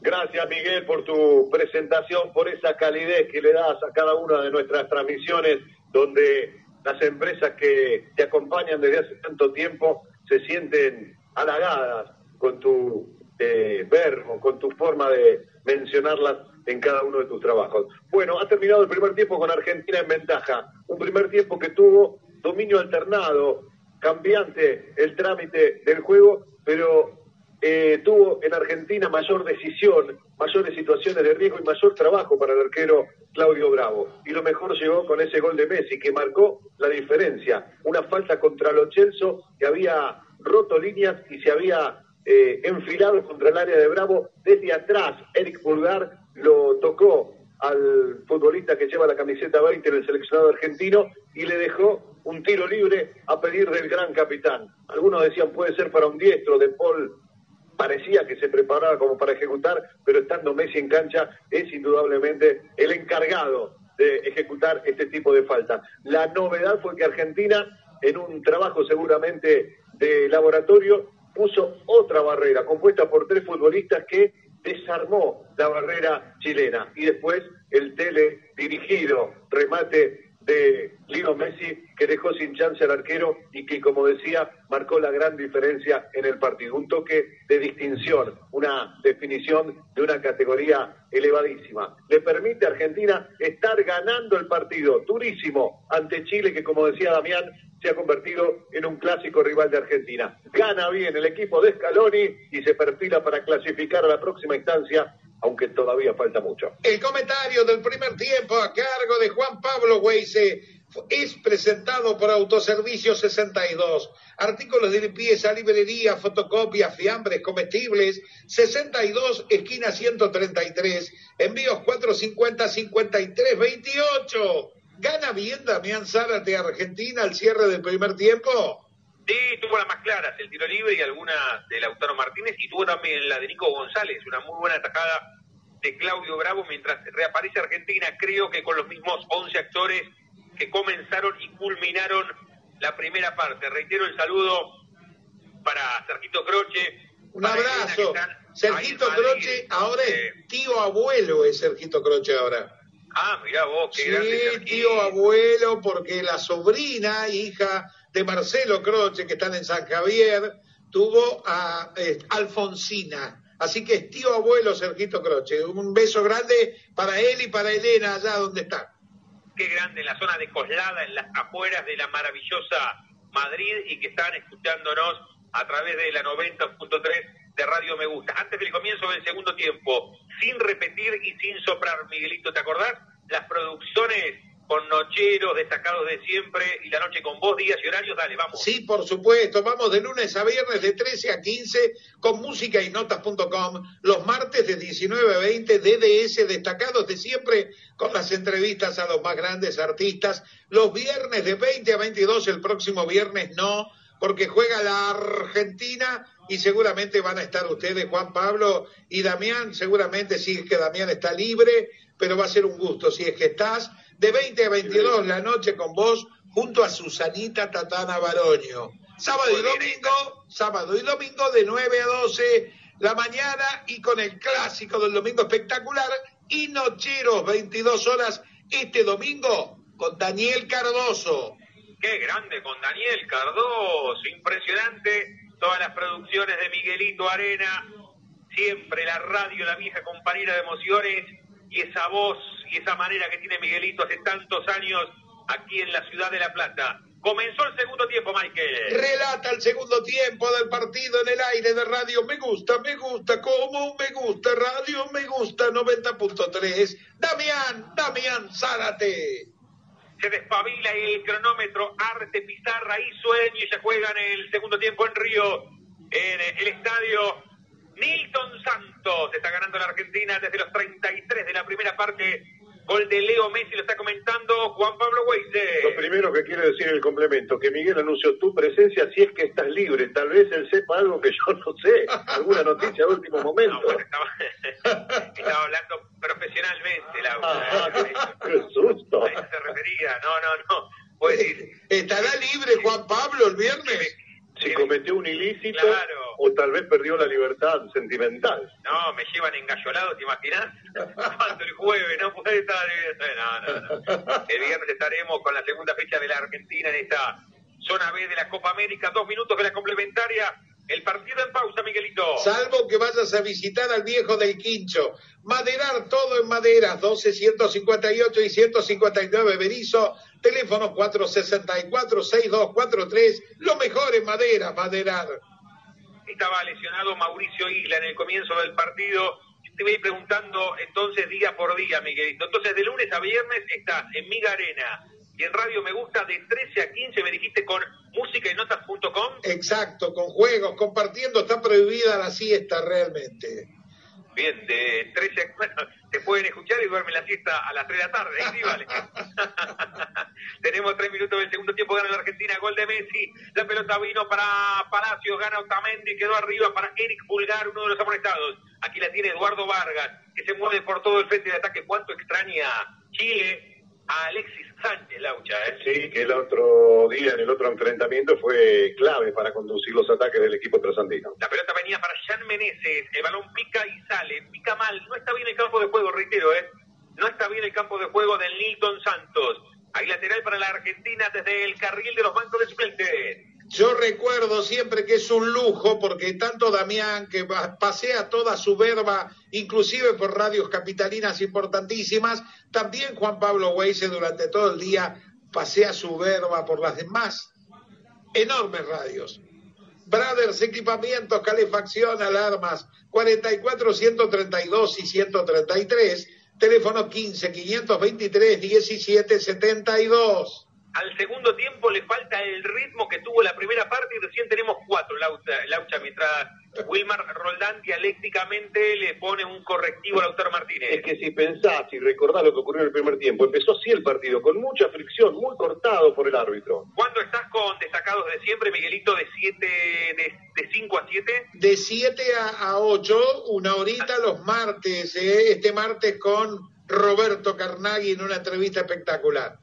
Gracias Miguel por tu presentación, por esa calidez que le das a cada una de nuestras transmisiones, donde las empresas que te acompañan desde hace tanto tiempo se sienten halagadas con tu eh, verbo, con tu forma de mencionarlas en cada uno de tus trabajos. Bueno, ha terminado el primer tiempo con Argentina en ventaja. Un primer tiempo que tuvo dominio alternado, cambiante el trámite del juego, pero eh, tuvo en Argentina mayor decisión, mayores situaciones de riesgo y mayor trabajo para el arquero Claudio Bravo. Y lo mejor llegó con ese gol de Messi que marcó la diferencia. Una falta contra Lo Celso que había roto líneas y se había eh, enfilado contra el área de Bravo desde atrás. Eric Pulgar lo tocó al futbolista que lleva la camiseta 20 en el seleccionado argentino y le dejó un tiro libre a pedir del gran capitán. Algunos decían puede ser para un diestro, de Paul parecía que se preparaba como para ejecutar, pero estando Messi en cancha es indudablemente el encargado de ejecutar este tipo de falta. La novedad fue que Argentina, en un trabajo seguramente de laboratorio, puso otra barrera compuesta por tres futbolistas que desarmó la barrera chilena y después el tele dirigido remate de Lino Messi que dejó sin chance al arquero y que como decía marcó la gran diferencia en el partido. Un toque de distinción, una definición de una categoría elevadísima. Le permite a Argentina estar ganando el partido durísimo ante Chile que como decía Damián se ha convertido en un clásico rival de Argentina. Gana bien el equipo de Scaloni y se perfila para clasificar a la próxima instancia, aunque todavía falta mucho. El comentario del primer tiempo a cargo de Juan Pablo Weise es presentado por Autoservicio 62. Artículos de limpieza, librería, fotocopias, fiambres, comestibles. 62, esquina 133. Envíos 450-5328. ¿Gana bien Damián Zárate Argentina al cierre del primer tiempo? Sí, tuvo las más claras, el tiro libre y alguna de Lautaro Martínez, y tuvo también la de Nico González, una muy buena atacada de Claudio Bravo mientras reaparece Argentina, creo que con los mismos 11 actores que comenzaron y culminaron la primera parte. Reitero el saludo para Sergito Croce. Un abrazo. Sergito Croce, ahora es eh, tío abuelo, es Sergito Croce ahora. Ah, mira vos, qué sí, tío abuelo, porque la sobrina, hija de Marcelo Croce, que están en San Javier, tuvo a eh, Alfonsina. Así que es tío abuelo Sergito Croce. Un beso grande para él y para Elena, allá donde está. Qué grande, en la zona de Coslada, en las afueras de la maravillosa Madrid, y que están escuchándonos a través de la 90.3 de Radio Me Gusta. Antes del comienzo del segundo tiempo, sin repetir y sin soplar, Miguelito, ¿te acordás? Las producciones con nocheros destacados de siempre y la noche con vos, días y horarios, dale, vamos. Sí, por supuesto, vamos de lunes a viernes de 13 a 15 con música y notas.com, los martes de 19 a 20 DDS destacados de siempre con las entrevistas a los más grandes artistas, los viernes de 20 a 22, el próximo viernes no, porque juega la Argentina y seguramente van a estar ustedes, Juan Pablo y Damián, seguramente si es que Damián está libre, pero va a ser un gusto. Si es que estás de 20 a 22 la noche con vos junto a Susanita Tatana Baroño. Sábado y domingo, sábado y domingo de 9 a 12 la mañana y con el clásico del domingo espectacular y Nocheros 22 horas este domingo con Daniel Cardoso. Qué grande con Daniel Cardoso, impresionante. Todas las producciones de Miguelito Arena, siempre la radio, la vieja compañera de emociones y esa voz y esa manera que tiene Miguelito hace tantos años aquí en la ciudad de La Plata. Comenzó el segundo tiempo, Michael. Relata el segundo tiempo del partido en el aire de radio. Me gusta, me gusta, como me gusta, radio me gusta, 90.3. Damián, Damián Zárate se despabila el cronómetro, arte, pizarra y sueño y se juegan el segundo tiempo en Río, en el estadio Nilton Santos. Está ganando la Argentina desde los 33 de la primera parte Gol de Leo Messi, lo está comentando Juan Pablo Weise. Lo primero que quiere decir el complemento, que Miguel anunció tu presencia si es que estás libre. Tal vez él sepa algo que yo no sé, alguna noticia de último momento. No, bueno, estaba, estaba hablando profesionalmente, Laura. Ah, ¿eh? qué, susto. A eso se refería. No, no, no. Decir, ¿Estará libre Juan Pablo el viernes? Si cometió un ilícito Claro. O tal vez perdió la libertad sentimental. no, me llevan engallolado, ¿te imaginas? Cuando el jueves no puede estar. No, no, no. El viernes estaremos con la segunda fecha de la Argentina en esta zona B de la Copa América. Dos minutos de la complementaria. El partido en pausa, Miguelito. Salvo que vayas a visitar al viejo del Quincho. Maderar todo en maderas, 12, 158 y 159 Berizo, teléfono 464-6243, lo mejor en maderas, maderar. Estaba lesionado Mauricio Isla en el comienzo del partido. Te voy preguntando entonces día por día, Miguelito. Entonces, de lunes a viernes estás en Miga Arena y en Radio Me Gusta de 13 a 15, me dijiste, con música y notas.com. Exacto, con juegos, compartiendo, está prohibida la siesta realmente. Bien, de 13 a... Bueno, te pueden escuchar y duermen la siesta a las 3 de la tarde. ¿eh? Vale. Tenemos 3 minutos del segundo tiempo, gana la Argentina, gol de Messi. La pelota vino para Palacios, gana Otamendi, quedó arriba para Eric Pulgar, uno de los amonestados. Aquí la tiene Eduardo Vargas, que se mueve por todo el frente de ataque. ¿Cuánto extraña Chile a Alexis Sánchez, Laucha? ¿eh? Sí, que el otro día, en el otro enfrentamiento, fue clave para conducir los ataques del equipo trasandino. La pelota venía para Jan Meneses, el balón pica y sale, pica mal, no está bien el campo de juego, reitero, ¿eh? No está bien el campo de juego del Nilton Santos. Hay lateral para la Argentina desde el carril de los bancos de suplentes. Yo recuerdo siempre que es un lujo porque tanto Damián, que pasea toda su verba, inclusive por radios capitalinas importantísimas, también Juan Pablo Weise durante todo el día pasea su verba por las demás enormes radios. Brothers, equipamientos, calefacción, alarmas, 44, 132 y 133, teléfono 15 523 17 72. Al segundo tiempo le falta el ritmo que tuvo la primera parte y recién tenemos cuatro, Laucha, Laucha mientras Wilmar Roldán dialécticamente le pone un correctivo a Lautaro Martínez. Es que si pensás y recordás lo que ocurrió en el primer tiempo, empezó así el partido, con mucha fricción, muy cortado por el árbitro. ¿Cuándo estás con destacados de siempre, Miguelito, de siete, de, de 5 a 7? de 7 a, a 8, una horita los martes, ¿eh? este martes con Roberto Carnaghi en una entrevista espectacular.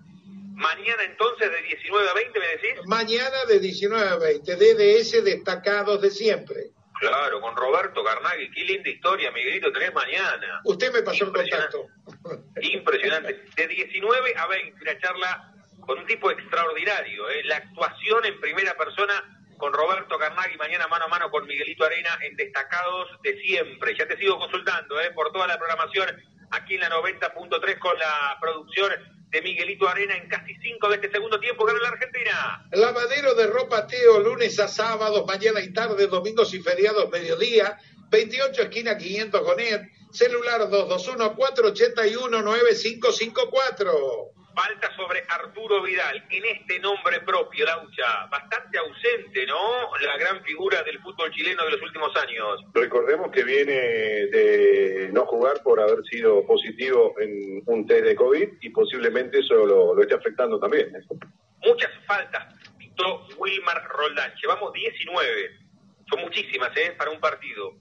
Mañana entonces de 19 a 20, ¿me decís? Mañana de 19 a 20, DDS destacados de siempre. Claro, con Roberto Carnaghi, qué linda historia, Miguelito, tenés mañana. Usted me pasó el contacto. Impresionante. De 19 a 20, una charla con un tipo extraordinario. ¿eh? La actuación en primera persona con Roberto Carnaghi, mañana mano a mano con Miguelito Arena en Destacados de Siempre. Ya te sigo consultando ¿eh? por toda la programación aquí en la 90.3 con la producción de Miguelito Arena en casi 5 de este segundo tiempo. Gana la Argentina. Lavadero de ropa Teo, lunes a sábados, mañana y tarde, domingos y feriados, mediodía, 28 esquina 500 Gonet, celular 221-481-9554. Falta sobre Arturo Vidal en este nombre propio, Laucha. Bastante ausente, ¿no? La gran figura del fútbol chileno de los últimos años. Recordemos que viene de no jugar por haber sido positivo en un test de COVID y posiblemente eso lo, lo esté afectando también. Muchas faltas pitó Wilmar Roldán. Llevamos 19. Son muchísimas, ¿eh? Para un partido.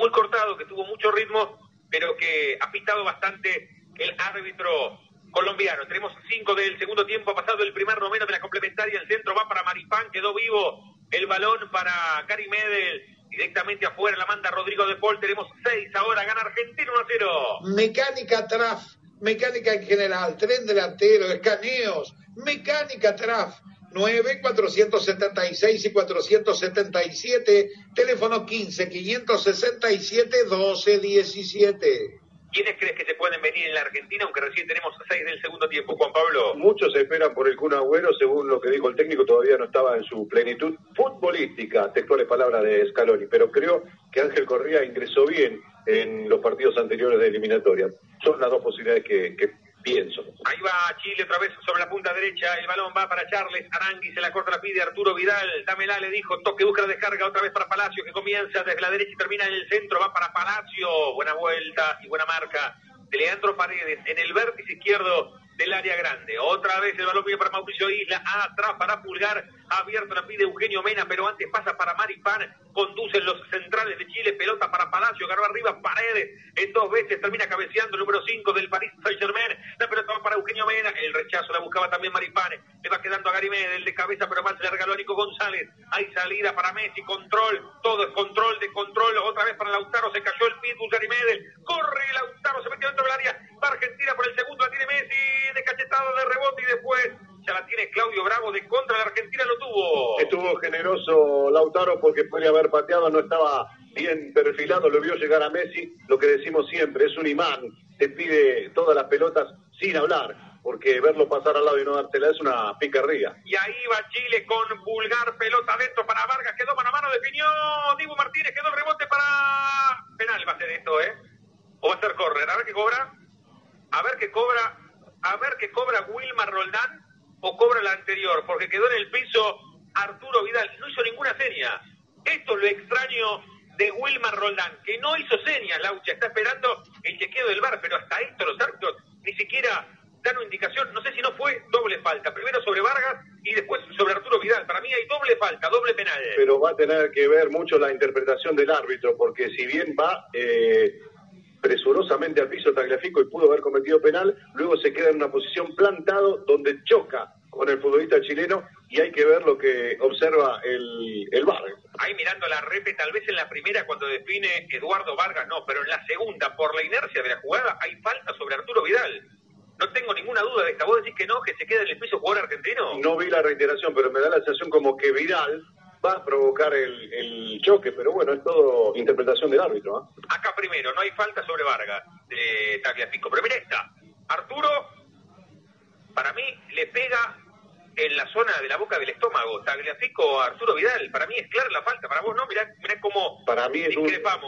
Muy cortado, que tuvo mucho ritmo, pero que ha pitado bastante el árbitro colombiano. Tenemos cinco del segundo tiempo. Ha pasado el primer noveno de la complementaria. El centro va para Maripán. Quedó vivo el balón para Gary Medel. Directamente afuera la manda Rodrigo de Paul. Tenemos seis ahora. Gana Argentina 1 a 0. Mecánica TRAF, mecánica en general, tren delantero, escaneos, mecánica TRAF, 9 476 y 477, teléfono 15 567 12 17. ¿Quiénes crees que se pueden venir en la Argentina, aunque recién tenemos seis del segundo tiempo, Juan Pablo? Muchos esperan por el Kun Agüero, según lo que dijo el técnico, todavía no estaba en su plenitud futbolística, textuales palabras de Scaloni, pero creo que Ángel Correa ingresó bien en los partidos anteriores de eliminatoria. Son las dos posibilidades que pienso. Ahí va Chile otra vez sobre la punta derecha. El balón va para Charles. Arangui se la corta, la pide Arturo Vidal. Dámela, le dijo. Toque, busca la descarga otra vez para Palacio, que comienza desde la derecha y termina en el centro. Va para Palacio. Buena vuelta y buena marca de Leandro Paredes en el vértice izquierdo del área grande. Otra vez el balón viene para Mauricio Isla, atrás para Pulgar, abierto la pide Eugenio Mena, pero antes pasa para Maripán, conducen los centrales de Chile, pelota para Palacio, ganó arriba Paredes, en dos veces termina cabeceando el número 5 del Paris Saint Germain, la pelota va para Eugenio Mena, el rechazo la buscaba también Maripán, le va quedando a Gary el de cabeza, pero más se le regaló a Nico González, hay salida para Messi, control, todo es control de control, otra vez para Lautaro, se cayó el pitbull Medel, corre Lautaro, se metió dentro del área, va Argentina por el segundo, la tiene Messi, de cachetado de rebote y después la tiene Claudio Bravo de contra la Argentina lo tuvo. Estuvo generoso Lautaro porque podría haber pateado, no estaba bien perfilado, lo vio llegar a Messi, lo que decimos siempre, es un imán, te pide todas las pelotas sin hablar, porque verlo pasar al lado y no dártela es una picarría. Y ahí va Chile con vulgar pelota dentro para Vargas, quedó mano a mano, definió Dibu Martínez, quedó el rebote para penal va a ser esto, ¿eh? O va a ser correr, a ver qué cobra, a ver qué cobra a ver qué cobra Wilmar Roldán o cobra la anterior, porque quedó en el piso Arturo Vidal, no hizo ninguna seña. Esto es lo extraño de Wilmar Roldán, que no hizo señas, Laucha, está esperando el chequeo del bar, pero hasta esto los árbitros ni siquiera dan una indicación, no sé si no fue doble falta, primero sobre Vargas y después sobre Arturo Vidal, para mí hay doble falta, doble penal. Pero va a tener que ver mucho la interpretación del árbitro, porque si bien va... Eh presurosamente al piso Tagliafico y pudo haber cometido penal, luego se queda en una posición plantado donde choca con el futbolista chileno y hay que ver lo que observa el, el Ahí mirando la repe, tal vez en la primera cuando define Eduardo Vargas, no, pero en la segunda, por la inercia de la jugada, hay falta sobre Arturo Vidal. No tengo ninguna duda de esta. ¿Vos decís que no, que se queda en el piso jugador argentino? No vi la reiteración, pero me da la sensación como que Vidal va a provocar el, choque, pero bueno, es todo interpretación del árbitro. ¿ah? Acá primero, no hay falta sobre Vargas de Tagliafico. Pero mira esta, Arturo, para mí le pega en la zona de la boca del estómago. Tagliafico Arturo Vidal, para mí es clara la falta, para vos no, mirá, mirá cómo para mí es,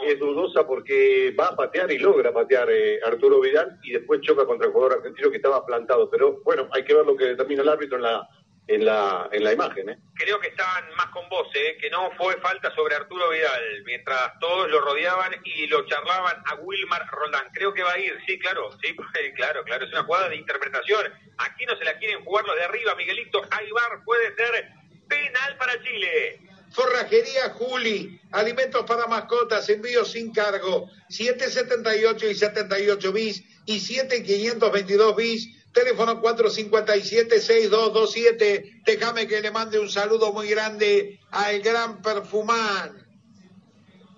es, dudosa porque va a patear y logra patear eh, Arturo Vidal y después choca contra el jugador argentino que estaba plantado. Pero bueno, hay que ver lo que determina el árbitro en la en la, en la imagen. ¿eh? Creo que estaban más con vos, ¿eh? que no fue falta sobre Arturo Vidal, mientras todos lo rodeaban y lo charlaban a Wilmar Roldán. Creo que va a ir, sí, claro, sí, claro, claro, es una jugada de interpretación. Aquí no se la quieren jugar los de arriba, Miguelito. Aibar puede ser penal para Chile. Forrajería Juli, alimentos para mascotas, envío sin cargo, 778 y 78 bis y 7522 bis teléfono 457-6227. Déjame que le mande un saludo muy grande al gran Perfumán.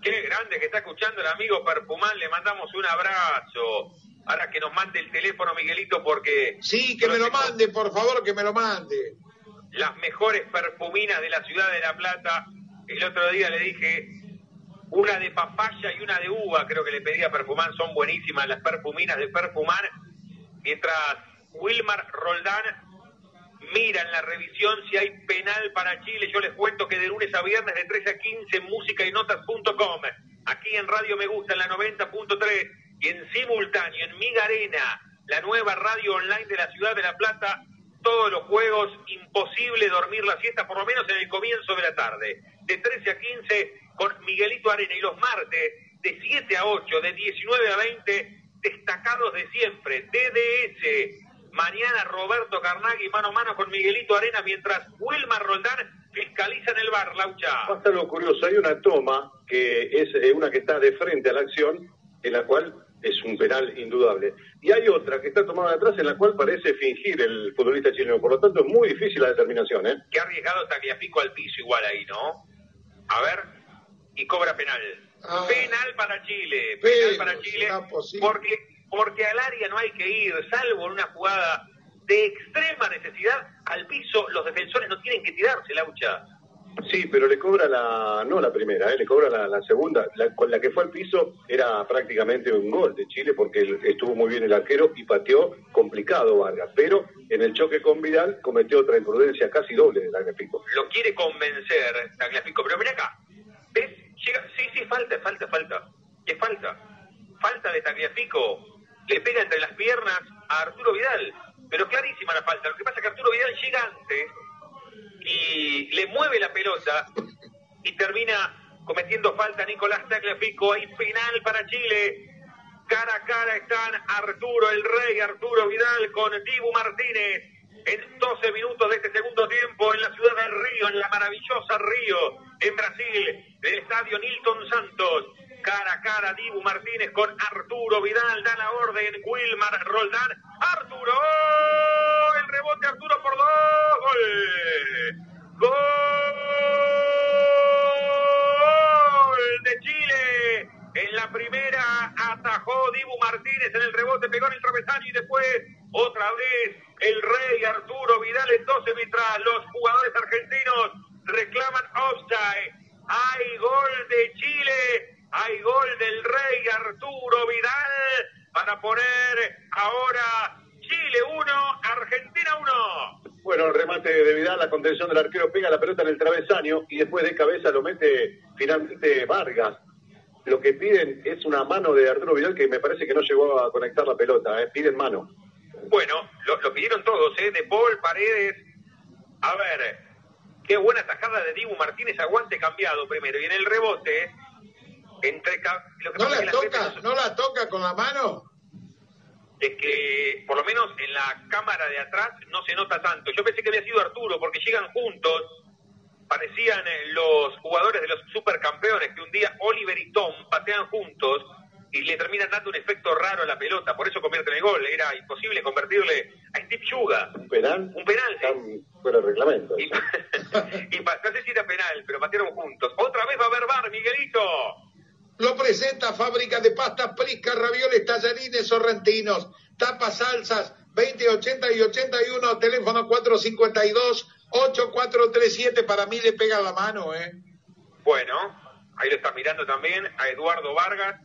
Qué grande que está escuchando el amigo Perfumán, le mandamos un abrazo. Ahora que nos mande el teléfono, Miguelito, porque... Sí, que me lo mande, por favor, que me lo mande. Las mejores perfuminas de la ciudad de La Plata. El otro día le dije, una de papaya y una de uva, creo que le pedí a Perfumán, son buenísimas las perfuminas de Perfumán. Mientras Wilmar Roldán. Mira en la revisión si hay penal para Chile. Yo les cuento que de lunes a viernes de 13 a 15 en músicainotas.com, aquí en Radio Me Gusta en la 90.3 y en simultáneo en Migarena, la nueva radio online de la ciudad de La Plata, todos los juegos, imposible dormir la siesta, por lo menos en el comienzo de la tarde. De 13 a 15 con Miguelito Arena. Y los martes de 7 a 8, de 19 a 20, destacados de siempre, DDS, Mañana Roberto Carnaghi mano a mano con Miguelito Arena mientras Wilmar Roldán fiscaliza en el bar, Laucha. Pasa algo curioso, hay una toma que es eh, una que está de frente a la acción, en la cual es un penal indudable. Y hay otra que está tomada de atrás en la cual parece fingir el futbolista chileno. Por lo tanto, es muy difícil la determinación. ¿eh? Qué arriesgado Tagliafico al piso igual ahí, ¿no? A ver, y cobra penal. Ah. penal para Chile, penal para Chile, porque porque al área no hay que ir, salvo en una jugada de extrema necesidad, al piso los defensores no tienen que tirarse, la Laucha. Sí, pero le cobra la, no la primera, ¿eh? le cobra la, segunda. La, con la que fue al piso era prácticamente un gol de Chile porque estuvo muy bien el arquero y pateó complicado Vargas. Pero en el choque con Vidal cometió otra imprudencia casi doble de Tagliafico. Lo quiere convencer Tagliafico, pero mira acá, ¿ves? Llega, sí, sí, falta, falta, falta. ¿Qué falta? Falta de Tagliafico le pega entre las piernas a Arturo Vidal. Pero clarísima la falta. Lo que pasa es que Arturo Vidal llega antes y le mueve la pelota y termina cometiendo falta Nicolás Tagliafico. Hay penal para Chile. Cara a cara están Arturo, el rey Arturo Vidal con Dibu Martínez. En 12 minutos de este segundo tiempo en la ciudad de Río, en la maravillosa Río, en Brasil, del estadio Nilton Santos. Cara a cara, Dibu Martínez con Arturo Vidal. Da la orden, Wilmar Roldán. Arturo, el rebote Arturo por dos. Gol. Gol de Chile. En la primera atajó Dibu Martínez en el rebote, pegó en el travesaño y después otra vez el rey Arturo Vidal. Entonces, mientras los jugadores argentinos reclaman offside, hay gol de Chile hay gol del rey Arturo Vidal para poner ahora Chile 1, Argentina 1. Bueno, el remate de Vidal, la contención del arquero pega la pelota en el travesaño y después de cabeza lo mete finalmente Vargas. Lo que piden es una mano de Arturo Vidal que me parece que no llegó a conectar la pelota, ¿eh? piden mano. Bueno, lo, pidieron todos, ¿eh? De Paul, Paredes. A ver, qué buena tajada de Dibu Martínez, aguante cambiado primero. Y en el rebote, ¿No la toca? ¿No la toca con la mano? Es que, por lo menos en la cámara de atrás, no se nota tanto. Yo pensé que había sido Arturo, porque llegan juntos. Parecían eh, los jugadores de los supercampeones, que un día Oliver y Tom patean juntos y le terminan dando un efecto raro a la pelota. Por eso convierten el gol. Era imposible convertirle a Steve Yuga. ¿Un penal? Un penal, sí. Fuera reglamento. Y, y, no sé si era penal, pero patearon juntos. Otra vez va a haber bar, Miguelito. Lo presenta Fábrica de Pastas Prisca, Ravioles, Tallarines, Sorrentinos, Tapas Salsas, 20, 80 y 81, teléfono 452 8437. Para mí le pega la mano, ¿eh? Bueno, ahí lo está mirando también a Eduardo Vargas.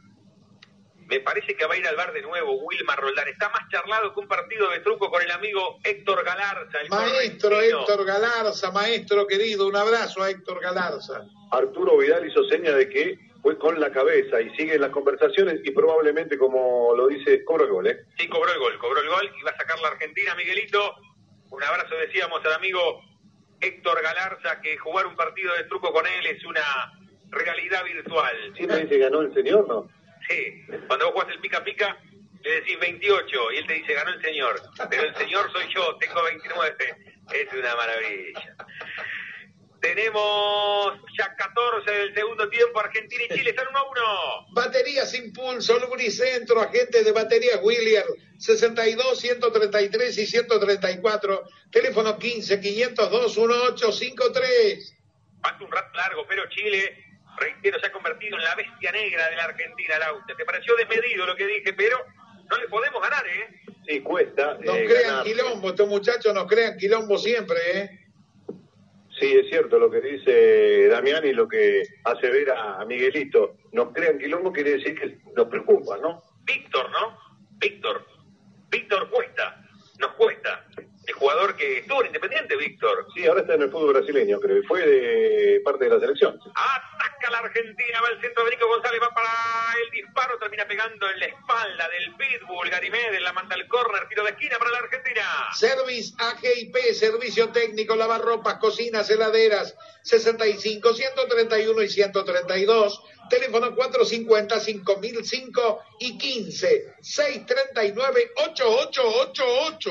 Me parece que va a ir al bar de nuevo Wilmar Roldán. Está más charlado que un partido de truco con el amigo Héctor Galarza. El maestro Héctor Galarza, maestro querido. Un abrazo a Héctor Galarza. Arturo Vidal hizo seña de que fue con la cabeza y sigue las conversaciones y probablemente, como lo dice, cobró el gol, ¿eh? Sí, cobró el gol, cobró el gol y va a sacar la Argentina, Miguelito. Un abrazo, decíamos al amigo Héctor Galarza, que jugar un partido de truco con él es una realidad virtual. ¿Siempre dice ganó el señor, no? Sí, cuando vos jugás el pica pica, le decís 28 y él te dice ganó el señor, pero el señor soy yo, tengo 29. Es una maravilla. Tenemos ya 14 del segundo tiempo, Argentina y Chile están 1 a 1. Baterías Impulso, Lubricentro, agente de baterías William, 62, 133 y 134, teléfono 15 502 1853. Falta un rato largo, pero Chile, reitero, se ha convertido en la bestia negra de la Argentina, Lauta. Te pareció desmedido lo que dije, pero no le podemos ganar, ¿eh? Sí, cuesta. No eh, crean quilombo, estos muchachos nos crean quilombo siempre, ¿eh? Sí, es cierto lo que dice Damián y lo que hace ver a Miguelito. Nos crean quilombo quiere decir que nos preocupa, ¿no? Víctor, ¿no? Víctor. Víctor cuesta. Nos cuesta el jugador que estuvo en Independiente, Víctor. Sí, ahora está en el fútbol brasileño, creo. Fue de parte de la selección. Ataca la Argentina, va el centro de Nico González, va para el disparo, termina pegando en la espalda del Pitbull, Garimed, la manda el córner, tiro de esquina para la Argentina. Service AGIP, servicio técnico, lavarropas, cocinas, heladeras, 65, 131 y 132. Teléfono 450 5005 y 15 639 8888.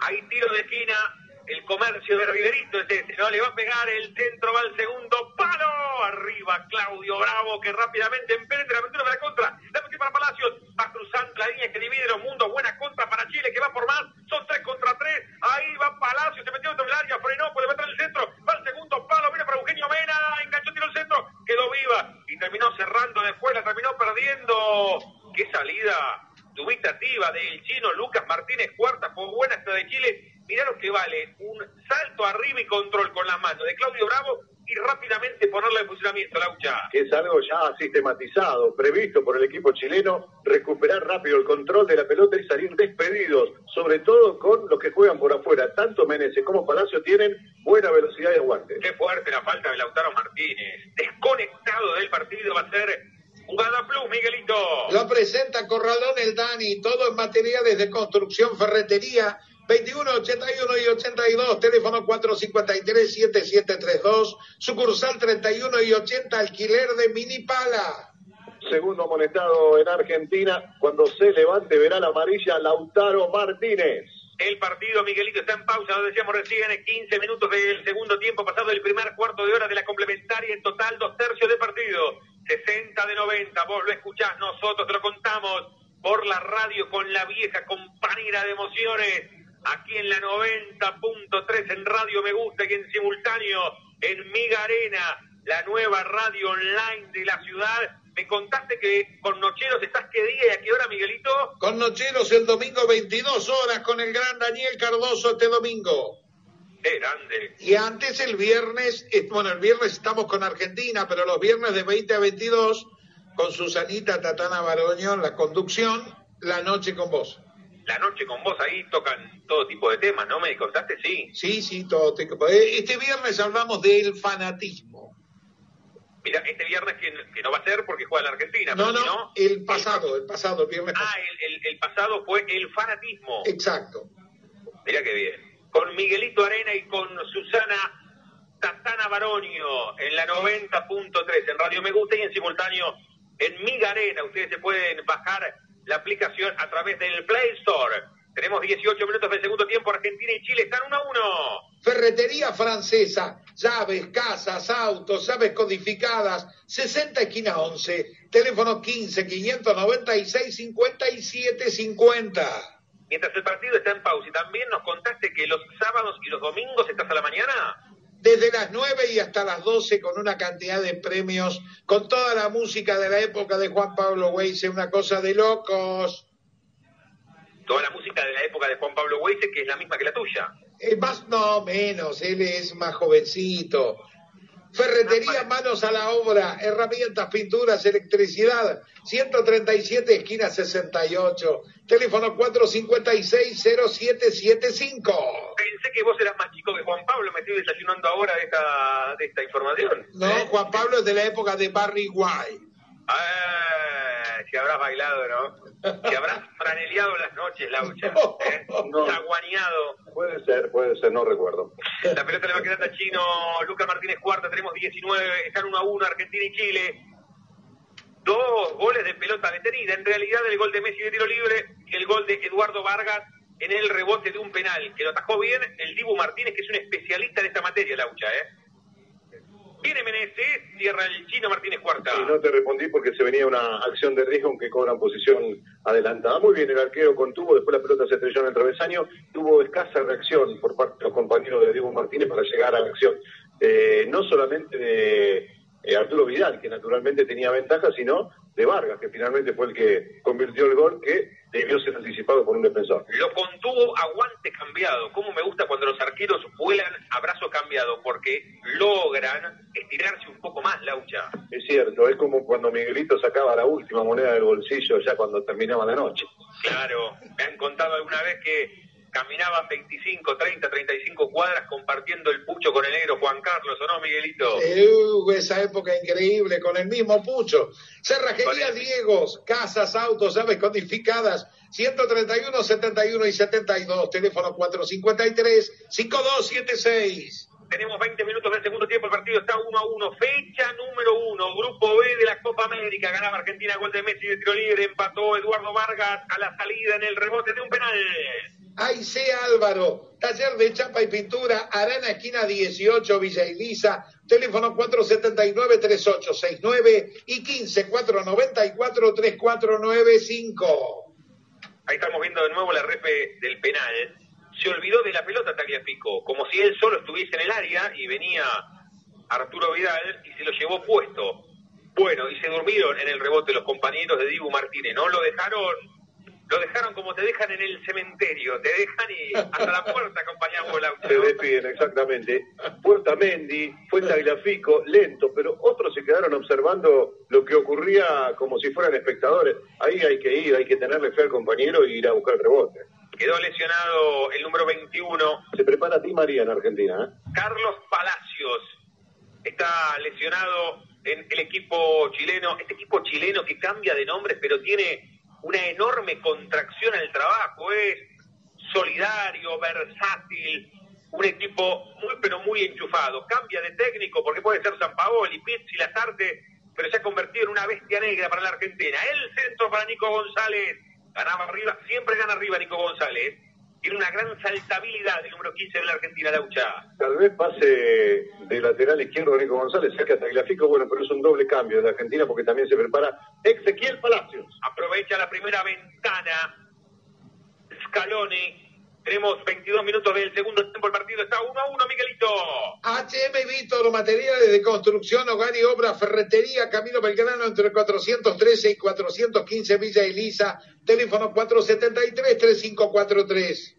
Hay tiro de esquina, el comercio de Riverito es ese, ¿no? Le va a pegar el centro, va al segundo palo. Arriba Claudio Bravo que rápidamente emprende la aventura para la contra. La para Palacios, va cruzando la línea que divide los mundos. Buena contra para Chile que va por más. Son tres contra tres. Ahí va Palacios, se metió dentro del área, frenó, puede meter el centro. Va al segundo palo, viene para Eugenio Mena, enganchó, tiró el centro, quedó viva y terminó cerrando después, la terminó perdiendo. ¡Qué salida! dubitativa del chino Lucas Martínez Cuarta, fue buena esta de Chile. Mirá lo que vale, un salto arriba y control con las manos de Claudio Bravo y rápidamente ponerle en funcionamiento, Laucha. Es algo ya sistematizado, previsto por el equipo chileno, recuperar rápido el control de la pelota y salir despedidos, sobre todo con los que juegan por afuera. Tanto Menezes como Palacio tienen buena velocidad y aguante. Qué fuerte la falta de Lautaro Martínez. Desconectado del partido va a ser Jugada Plus, Miguelito. Lo presenta Corralón el Dani, todo en materiales de construcción, ferretería, 21, 81 y 82, teléfono 453-7732, sucursal 31 y 80, alquiler de mini pala. segundo amonestado en Argentina. Cuando se levante verá la amarilla Lautaro Martínez. El partido, Miguelito, está en pausa, lo decíamos recién, 15 minutos del segundo tiempo, pasado el primer cuarto de hora de la complementaria, en total dos tercios de partido, 60 de 90, vos lo escuchás, nosotros te lo contamos por la radio con la vieja compañera de emociones, aquí en la 90.3 en Radio Me Gusta y en simultáneo en Miga Arena, la nueva radio online de la ciudad me contaste que con Nocheros estás qué día y a qué hora, Miguelito. Con Nocheros el domingo 22 horas con el gran Daniel Cardoso este domingo. Qué grande. Y antes el viernes, bueno, el viernes estamos con Argentina, pero los viernes de 20 a 22 con Susanita Tatana Baroño en la conducción, La Noche con Vos. La Noche con Vos, ahí tocan todo tipo de temas, ¿no? ¿Me contaste? Sí. Sí, sí, todo tipo. Eh, este viernes hablamos del fanatismo. Mira, este viernes que, no va a ser porque juega la Argentina. No, no, el pasado, el, pasado, el viernes Ah, el, pasado fue el fanatismo. Exacto. Mira qué bien. Con Miguelito Arena y con Susana Tatana Baronio en la 90.3 en Radio Me Gusta y en simultáneo en Miga Arena. Ustedes se pueden bajar la aplicación a través del Play Store. Tenemos 18 minutos del segundo tiempo. Argentina y Chile están 1 a 1. Ferretería francesa, llaves, casas, autos, llaves codificadas, 60 esquina 11, teléfono 15 596 57 50. Mientras el partido está en pausa y también nos contaste que los sábados y los domingos estás a la mañana. Desde las 9 y hasta las 12 con una cantidad de premios, con toda la música de la época de Juan Pablo Weise, una cosa de locos. Toda la música de la época de Juan Pablo Weise, que es la misma que la tuya. Eh, más, no, menos, él es más jovencito. Ferretería, ah, manos a la obra, herramientas, pinturas, electricidad, 137, esquina 68, teléfono 456-0775. Pensé que vos eras más chico que Juan Pablo, me estoy desayunando ahora de esta, de esta información. No, ¿Eh? Juan Pablo es de la época de Barry White. Ah, si habrás bailado, ¿no? Si habrás franeleado las noches, Laucha. ¿eh? No. Puede ser, puede ser, no recuerdo. La pelota le va quedando a Chino, Lucas Martínez cuarta, tenemos 19, están 1 a 1 Argentina y Chile. Dos goles de pelota detenida. En realidad el gol de Messi de tiro libre y el gol de Eduardo Vargas en el rebote de un penal, que lo atajó bien el Dibu Martínez, que es un especialista en esta materia, Laucha, ¿eh? Viene Meneses, cierra el chino Martínez Cuarta. Y no te respondí porque se venía una acción de riesgo aunque cobran posición adelantada. Muy bien, el arquero contuvo, después la pelota se estrelló en el travesaño. Tuvo escasa reacción por parte de los compañeros de Diego Martínez para llegar a la acción. Eh, no solamente de eh, Arturo Vidal, que naturalmente tenía ventaja, sino de Vargas, que finalmente fue el que convirtió el gol que debió ser anticipado por un defensor. Lo contuvo a guante cambiado. Como me gusta cuando los arqueros vuelan a brazo cambiado, porque logran estirarse un poco más, Laucha. Es cierto, es como cuando Miguelito sacaba la última moneda del bolsillo ya cuando terminaba la noche. Claro, me han contado alguna vez que caminaban 25, 30, 35 cuadras compartiendo el pucho con el negro Juan Carlos, ¿o no, Miguelito? Uh, esa época increíble, con el mismo pucho. Cerrajería Diegos, casas, autos, llaves codificadas, 131, 71 y 72, teléfono 453, 5276. Tenemos 20 minutos del segundo tiempo, el partido está 1 a 1. Fecha número 1, Grupo B de la Copa América. Ganaba Argentina, gol de Messi de tiro libre. Empató Eduardo Vargas a la salida en el rebote de un penal. C. Álvaro, taller de chapa y pintura, Arana, esquina 18, Villa Elisa, teléfono 479-3869 y 15-494-3495. Ahí estamos viendo de nuevo la refe del penal. Se olvidó de la pelota Tagliafico, como si él solo estuviese en el área y venía Arturo Vidal y se lo llevó puesto. Bueno, y se durmieron en el rebote los compañeros de Dibu Martínez, ¿no? Lo dejaron lo dejaron como te dejan en el cementerio, te dejan y hasta la puerta acompañamos la Se despiden, exactamente. Puerta Mendy, fue Tagliafico, lento, pero otros se quedaron observando lo que ocurría como si fueran espectadores. Ahí hay que ir, hay que tenerle fe al compañero y ir a buscar el rebote. Quedó lesionado el número 21. Se prepara a ti María en Argentina. ¿eh? Carlos Palacios está lesionado en el equipo chileno. Este equipo chileno que cambia de nombre, pero tiene una enorme contracción al trabajo, es solidario, versátil, un equipo muy pero muy enchufado. Cambia de técnico porque puede ser San Paolo, Pizzi, Lazarte, pero se ha convertido en una bestia negra para la Argentina. El centro para Nico González. Ganaba arriba, siempre gana arriba Nico González. Tiene una gran saltabilidad el número 15 de la Argentina, Laucha. Tal vez pase de lateral izquierdo Nico González, sea que Tagliafico, bueno, pero es un doble cambio de la Argentina porque también se prepara Ezequiel Palacios. Aprovecha la primera ventana. Scaloni tenemos 22 minutos del segundo tiempo. El partido está 1 a 1, Miguelito. HM Víctor, materiales de construcción, hogar y obra, ferretería, Camino Belgrano entre 413 y 415 Villa Elisa. Teléfono 473-3543.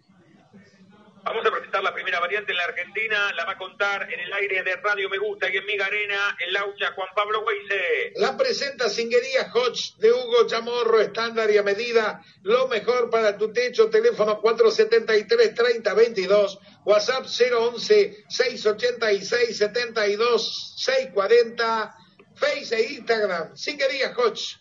Vamos a presentar la primera variante en la Argentina. La va a contar en el aire de Radio Me Gusta y en Miga Arena, en Laucha, Juan Pablo Weise. La presenta Singuería Hodge de Hugo Chamorro, estándar y a medida. Lo mejor para tu techo. Teléfono 473-3022. WhatsApp 011-686-72-640. Face e Instagram. Singuería Hodge.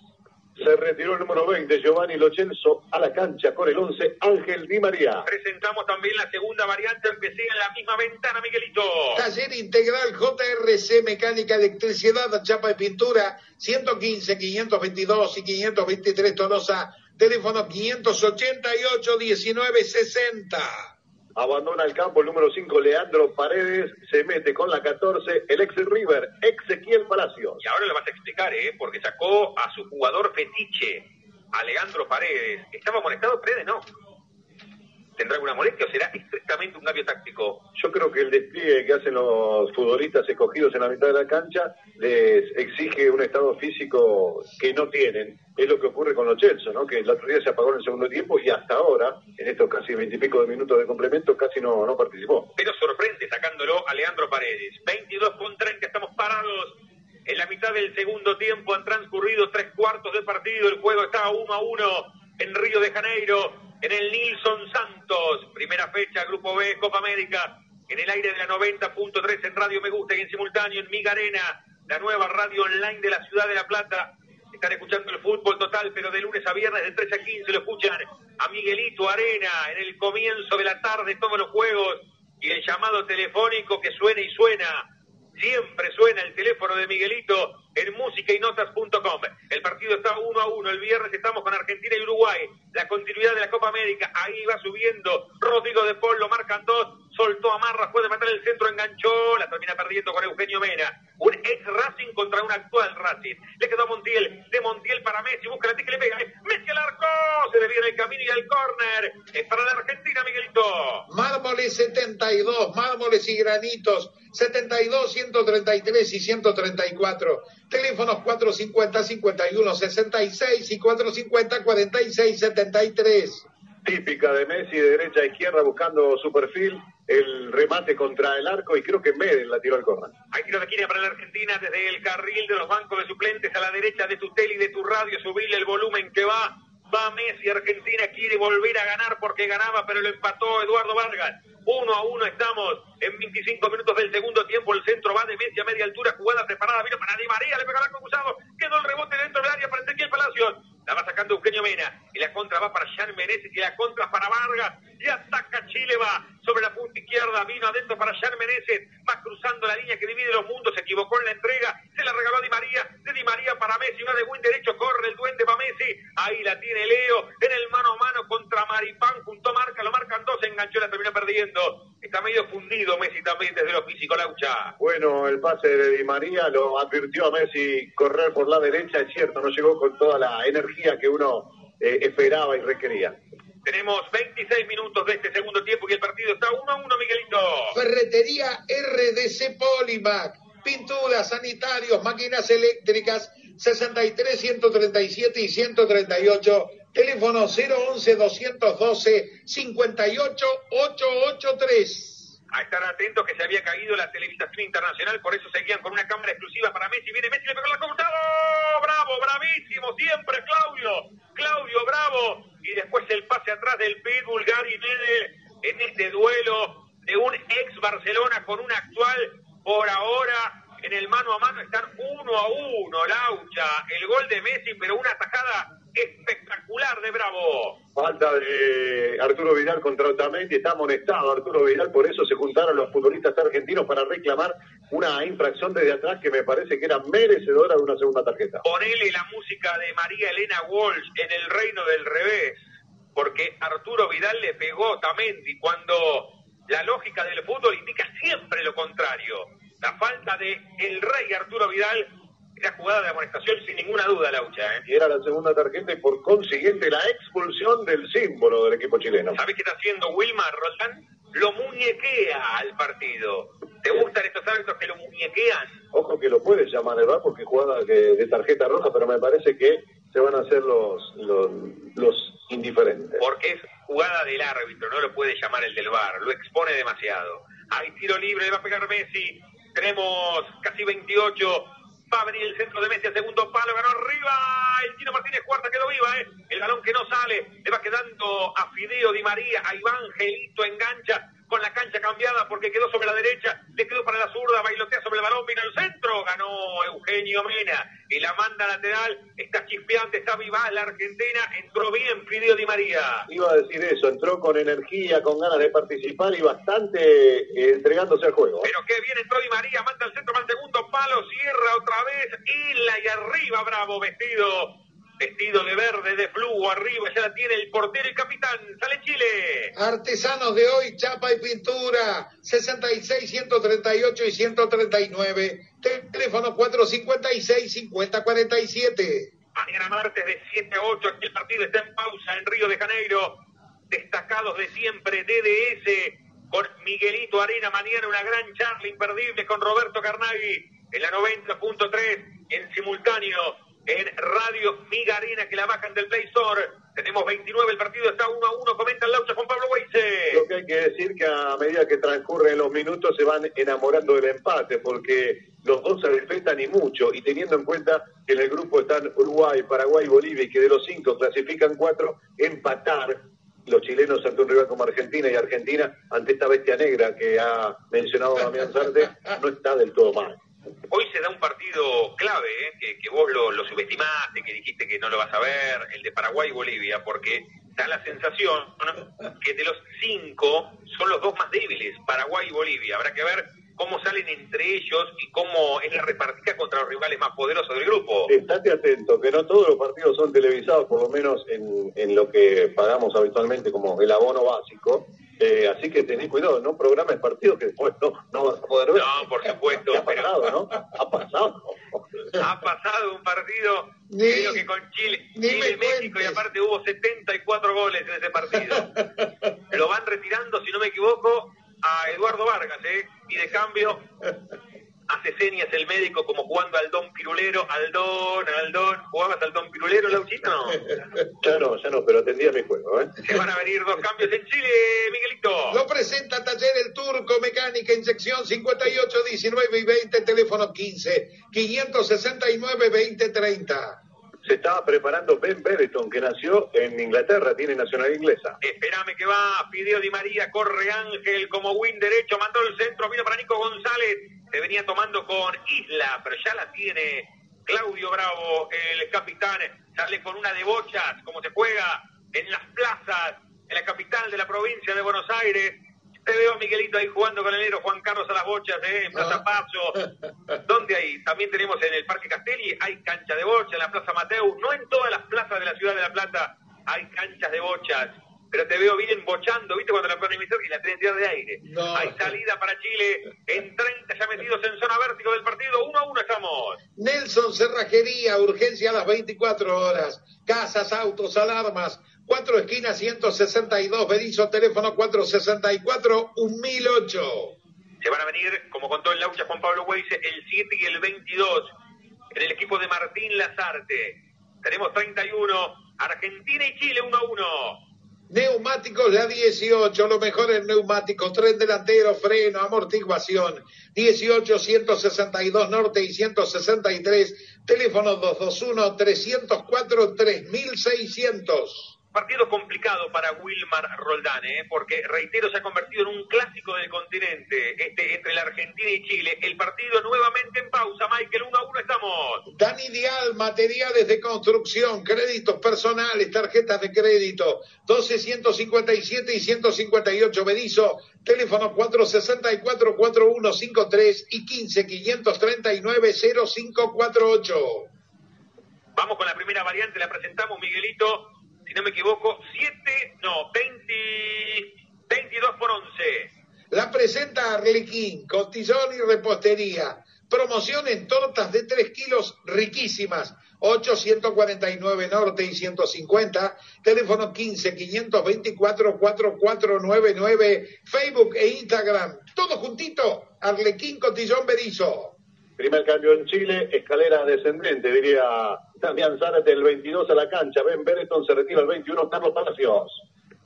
Se retiró el número 20, Giovanni Lochenzo, a la cancha con el 11, Ángel Di María. Presentamos también la segunda variante, empecé en la misma ventana, Miguelito. Taller Integral JRC, Mecánica, Electricidad, Chapa de Pintura, 115, 522 y 523 Tolosa, teléfono 588 1960. Abandona el campo el número 5, Leandro Paredes. Se mete con la 14, el ex River, Ezequiel Palacios. Y ahora le vas a explicar, ¿eh? Porque sacó a su jugador fetiche, a Leandro Paredes. ¿Estaba molestado? Paredes no. ¿Tendrá alguna molestia o será estrictamente un cambio táctico? Yo creo que el despliegue que hacen los futbolistas escogidos en la mitad de la cancha les exige un estado físico que no tienen. Es lo que ocurre con los Chelsea, ¿no? que el otro día se apagó en el segundo tiempo y hasta ahora, en estos casi veintipico de minutos de complemento, casi no, no participó. Pero sorprende sacándolo a Leandro Paredes. 22 con 30, estamos parados en la mitad del segundo tiempo. Han transcurrido tres cuartos de partido. El juego está 1 a 1 en Río de Janeiro en el Nilson Santos, primera fecha, Grupo B, Copa América, en el aire de la 90.3 en Radio Me Gusta y en simultáneo en Miga Arena, la nueva radio online de la ciudad de La Plata. Están escuchando el fútbol total, pero de lunes a viernes de 13 a 15 lo escuchan a Miguelito Arena en el comienzo de la tarde, todos los juegos y el llamado telefónico que suena y suena. Siempre suena el teléfono de Miguelito en músicainotas.com. El partido está uno a uno. El viernes estamos con Argentina y Uruguay. La continuidad de la Copa América. Ahí va subiendo. Rodrigo de Paul lo marcan dos. Soltó Amarra, puede matar el centro, enganchó. La termina perdiendo con Eugenio Mena. Un ex Racing contra un actual Racing. Le quedó a Montiel. De Montiel para Messi. Busca la que le pega. Messi al arco. Se le viene el camino y el córner. Es para la Argentina, Miguelito. Mármoles 72. Mármoles y granitos. 72, 133 y 134. Teléfonos 450-51-66 y 450-46-73. Típica de Messi, de derecha a izquierda, buscando su perfil, el remate contra el arco y creo que Medel la tiró al córner. Hay tiro de esquina para la Argentina desde el carril de los bancos de suplentes a la derecha de tu tele y de tu radio, subirle el volumen que va. Va Messi, Argentina quiere volver a ganar porque ganaba, pero lo empató Eduardo Vargas. Uno a uno estamos en 25 minutos del segundo tiempo. El centro va de Messi a media altura, jugada preparada, vino para Di María, le pegó al cruzado, quedó el rebote dentro del área para Ezequiel Palacios. La va sacando Eugenio Mena y la contra va para Jean Meneses y la contra para Vargas. Y ataca Chile, va sobre la punta izquierda, vino adentro para Jean Meneses, va cruzando la línea que divide los mundos, se equivocó en la entrega, se la regaló a Di María, de Di María para Messi, va de buen derecho, corre el duende para Messi, ahí la tiene Leo, en el mano a mano contra Maripán, junto a Marca, lo marcan dos, se enganchó, la terminó perdiendo. Está medio fundido Messi también desde lo físico, Laucha. Bueno, el pase de Di María lo advirtió a Messi correr por la derecha, es cierto, no llegó con toda la energía que uno eh, esperaba y requería. Tenemos 26 minutos de este segundo tiempo y el partido está 1 a 1, Miguelito. Ferretería RDC Polimac. Pinturas, sanitarios, máquinas eléctricas, 63, 137 y 138. Teléfono 011 212 58 883. A estar atentos que se había caído la televisación internacional, por eso seguían con una cámara exclusiva para Messi. Viene Messi, le pegó la cortada. Bravo, bravísimo, siempre Claudio. Claudio, bravo. Y después el pase atrás del Pitbull, Gary Medel, en este duelo de un ex Barcelona con un actual, por ahora en el mano a mano están uno a uno, Laucha. El gol de Messi, pero una atajada espectacular de Bravo. Falta de Arturo Vidal contra Otamendi, está amonestado Arturo Vidal, por eso se juntaron los futbolistas argentinos para reclamar una infracción desde atrás que me parece que era merecedora de una segunda tarjeta. Ponele la música de María Elena Walsh en el reino del revés, porque Arturo Vidal le pegó a Otamendi cuando la lógica del fútbol indica siempre lo contrario. La falta de el rey Arturo Vidal era jugada de amonestación sin ninguna duda, Laucha. ¿eh? Y era la segunda tarjeta y por consiguiente la expulsión del símbolo del equipo chileno. ¿Sabes qué está haciendo Wilmar Roldán? Lo muñequea al partido. ¿Te gustan estos árbitros que lo muñequean? Ojo que lo puedes llamar, ¿verdad? Porque jugada de tarjeta roja, pero me parece que se van a hacer los, los, los indiferentes. Porque es jugada del árbitro, no lo puede llamar el del bar, lo expone demasiado. Hay tiro libre, va a pegar Messi, tenemos casi 28 Va a venir el centro de Messi, segundo palo, ganó arriba. El Chino Martínez cuarta quedó viva, ¿eh? El balón que no sale, le va quedando a Fideo Di María, a Iván Gelito engancha con la cancha cambiada porque quedó sobre la derecha, le quedó para la zurda, bailotea sobre el balón, vino al centro, ganó Eugenio Mena y la manda lateral, está chispeante, está viva la Argentina, entró bien Fideo Di María. Iba a decir eso, entró con energía, con ganas de participar y bastante eh, entregándose al juego. Pero qué bien entró Di María, manda al centro, para el segundo palo, cierra otra vez, la y arriba, bravo, vestido vestido de verde, de flujo, arriba ya la tiene el portero y capitán, sale Chile. Artesanos de hoy, chapa y pintura, 66, 138 y 139, teléfono 456, 5047. Mañana martes de 7 a 8, aquí el partido está en pausa en Río de Janeiro, destacados de siempre, DDS, con Miguelito Arena, mañana una gran charla imperdible con Roberto Carnaghi en la 90.3 en simultáneo en Radio Migarina que la bajan del Play Store. Tenemos 29, el partido está 1 a 1, comenta el Laucha con Pablo Weise. Lo que hay que decir que a medida que transcurren los minutos se van enamorando del empate, porque los dos se respetan y mucho, y teniendo en cuenta que en el grupo están Uruguay, Paraguay Bolivia, y que de los cinco clasifican cuatro, empatar los chilenos ante un rival como Argentina y Argentina ante esta bestia negra que ha mencionado Damián Sarte, no está del todo mal. Hoy se da un partido clave, ¿eh? que, vos lo, lo, subestimaste, que dijiste que no lo vas a ver, el de Paraguay y Bolivia, porque da la sensación que de los cinco son los dos más débiles, Paraguay y Bolivia. Habrá que ver cómo salen entre ellos y cómo es la repartida contra los rivales más poderosos del grupo. Estate atento, que no todos los partidos son televisados, por lo menos en, en lo que pagamos habitualmente como el abono básico. Eh, así que tenés cuidado, no programes partidos que después no, no vas a poder ver. No, por supuesto. ha pasado, ¿no? Ha pasado. ha pasado un partido creo que con Chile, Chile México y aparte hubo 74 goles en ese partido. Lo van retirando, si no me equivoco, a Eduardo Vargas, ¿eh? Y de cambio hace señas el médico como jugando al don pirulero, al don, al don. ¿Jugabas al don pirulero, Lauchito? ya no, ya no, pero atendía mi juego, ¿eh? Se van a venir dos cambios en Chile, Miguelito. Lo presenta Taller El Turco, mecánica, inyección 58, 19 y 20, teléfono 15, 569, 20, 30 se estaba preparando Ben Bereton, que nació en Inglaterra, tiene nacionalidad inglesa. Espérame que va, pidió Di María, corre Ángel como win derecho, mandó el centro, vino para Nico González, se venía tomando con Isla, pero ya la tiene Claudio Bravo, el capitán, sale con una de bochas, como se juega en las plazas, en la capital de la provincia de Buenos Aires, te veo, Miguelito, ahí jugando con el negro Juan Carlos a las bochas, ¿eh? en Plaza ah. Paso. ¿Dónde hay? También tenemos en el Parque Castelli, hay cancha de bocha, en la Plaza Mateu. No en todas las plazas de la ciudad de La Plata hay canchas de bochas. Pero te veo bien bochando, ¿viste? Cuando la ponen y la tenés de aire. Hay salida para Chile en 30 ya metidos en zona vértigo del partido. Uno a uno estamos. Nelson Cerrajería, urgencia a las 24 horas. Casas, autos, alarmas Cuatro esquinas 162, Berizo, teléfono 464 1008. Se van a venir, como contó el Laucha Juan Pablo Weise, el 7 y el 22 en el equipo de Martín Lazarte. Tenemos 31, Argentina y Chile 1 a 1. Neumáticos la 18, lo mejor en neumáticos, tren delantero, freno, amortiguación, 18, 162 norte y 163, teléfono 221 304 3600. Partido complicado para Wilmar Roldán, ¿eh? porque reitero, se ha convertido en un clásico del continente este, entre la Argentina y Chile. El partido nuevamente en pausa, Michael, 1 a 1 estamos. Dani Dial, materiales de construcción, créditos personales, tarjetas de crédito, 12, 157 y 158 Bedizo, teléfono 464-4153 y 15 539 0548. Vamos con la primera variante, la presentamos, Miguelito si no me equivoco, 7, no, 20, 22 por 11. La presenta Arlequín, costillón y repostería. Promoción en tortas de 3 kilos riquísimas. 8, 149 Norte y 150. Teléfono 15 524 4499. Facebook e Instagram. Todo juntito. Arlequín Cotillón Berizo. Primer cambio en Chile, escalera descendente, diría Damián Zárate, el 22 a la cancha. Ben Bereton se retira el 21, Carlos Palacios.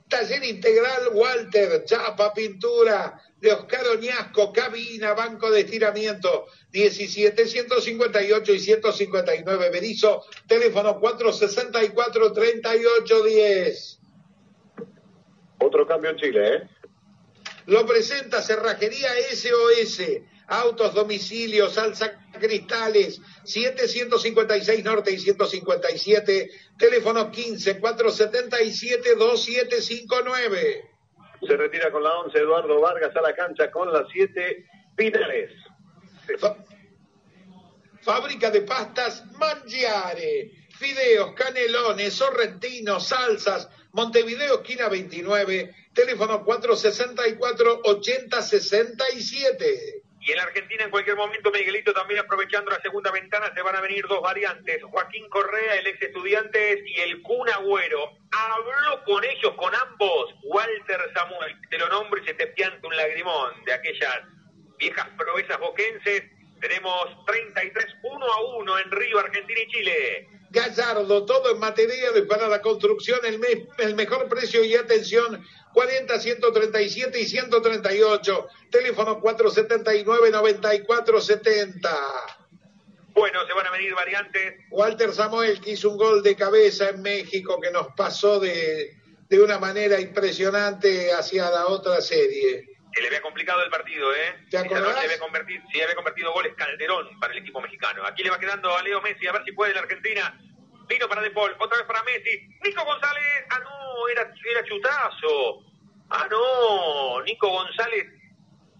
Taller Integral Walter, chapa, pintura, de Oscar Oñasco, cabina, banco de estiramiento, 17, 158 y 159 Berizo, teléfono 464 3810. Otro cambio en Chile, ¿eh? Lo presenta Cerrajería SOS autos, domicilios, salsa cristales, 756 Norte y 157, teléfono 15 477 2759. Se retira con la 11 Eduardo Vargas a la cancha con las 7 Pinares. Fábrica de pastas Mangiare. Fideos, canelones, sorrentinos, salsas. Montevideo, esquina 29. Teléfono 464-8067. Y en Argentina, en cualquier momento, Miguelito, también aprovechando la segunda ventana, se van a venir dos variantes. Joaquín Correa, el ex estudiante, y el Kun Agüero. Habló con ellos, con ambos, Walter Samuel. Te lo nombro y se te pianta un lagrimón de aquellas viejas proezas boquenses. Tenemos 33 1 a 1 en Río, Argentina y Chile. Gallardo, todo en materiales para la construcción, el, el mejor precio y atención 40 137 y 138. Teléfono 479 9470. Bueno, se van a venir variantes. Walter Samuel que hizo un gol de cabeza en México que nos pasó de, de una manera impresionante hacia la otra serie. Se le había complicado el partido, ¿eh? ¿Te acordás? Se había, convertido, sí, había convertido goles Calderón para el equipo mexicano. Aquí le va quedando a Leo Messi a ver si puede la Argentina. Vino para De otra vez para Messi. Nico González, ah no, era, era chutazo. Ah no, Nico González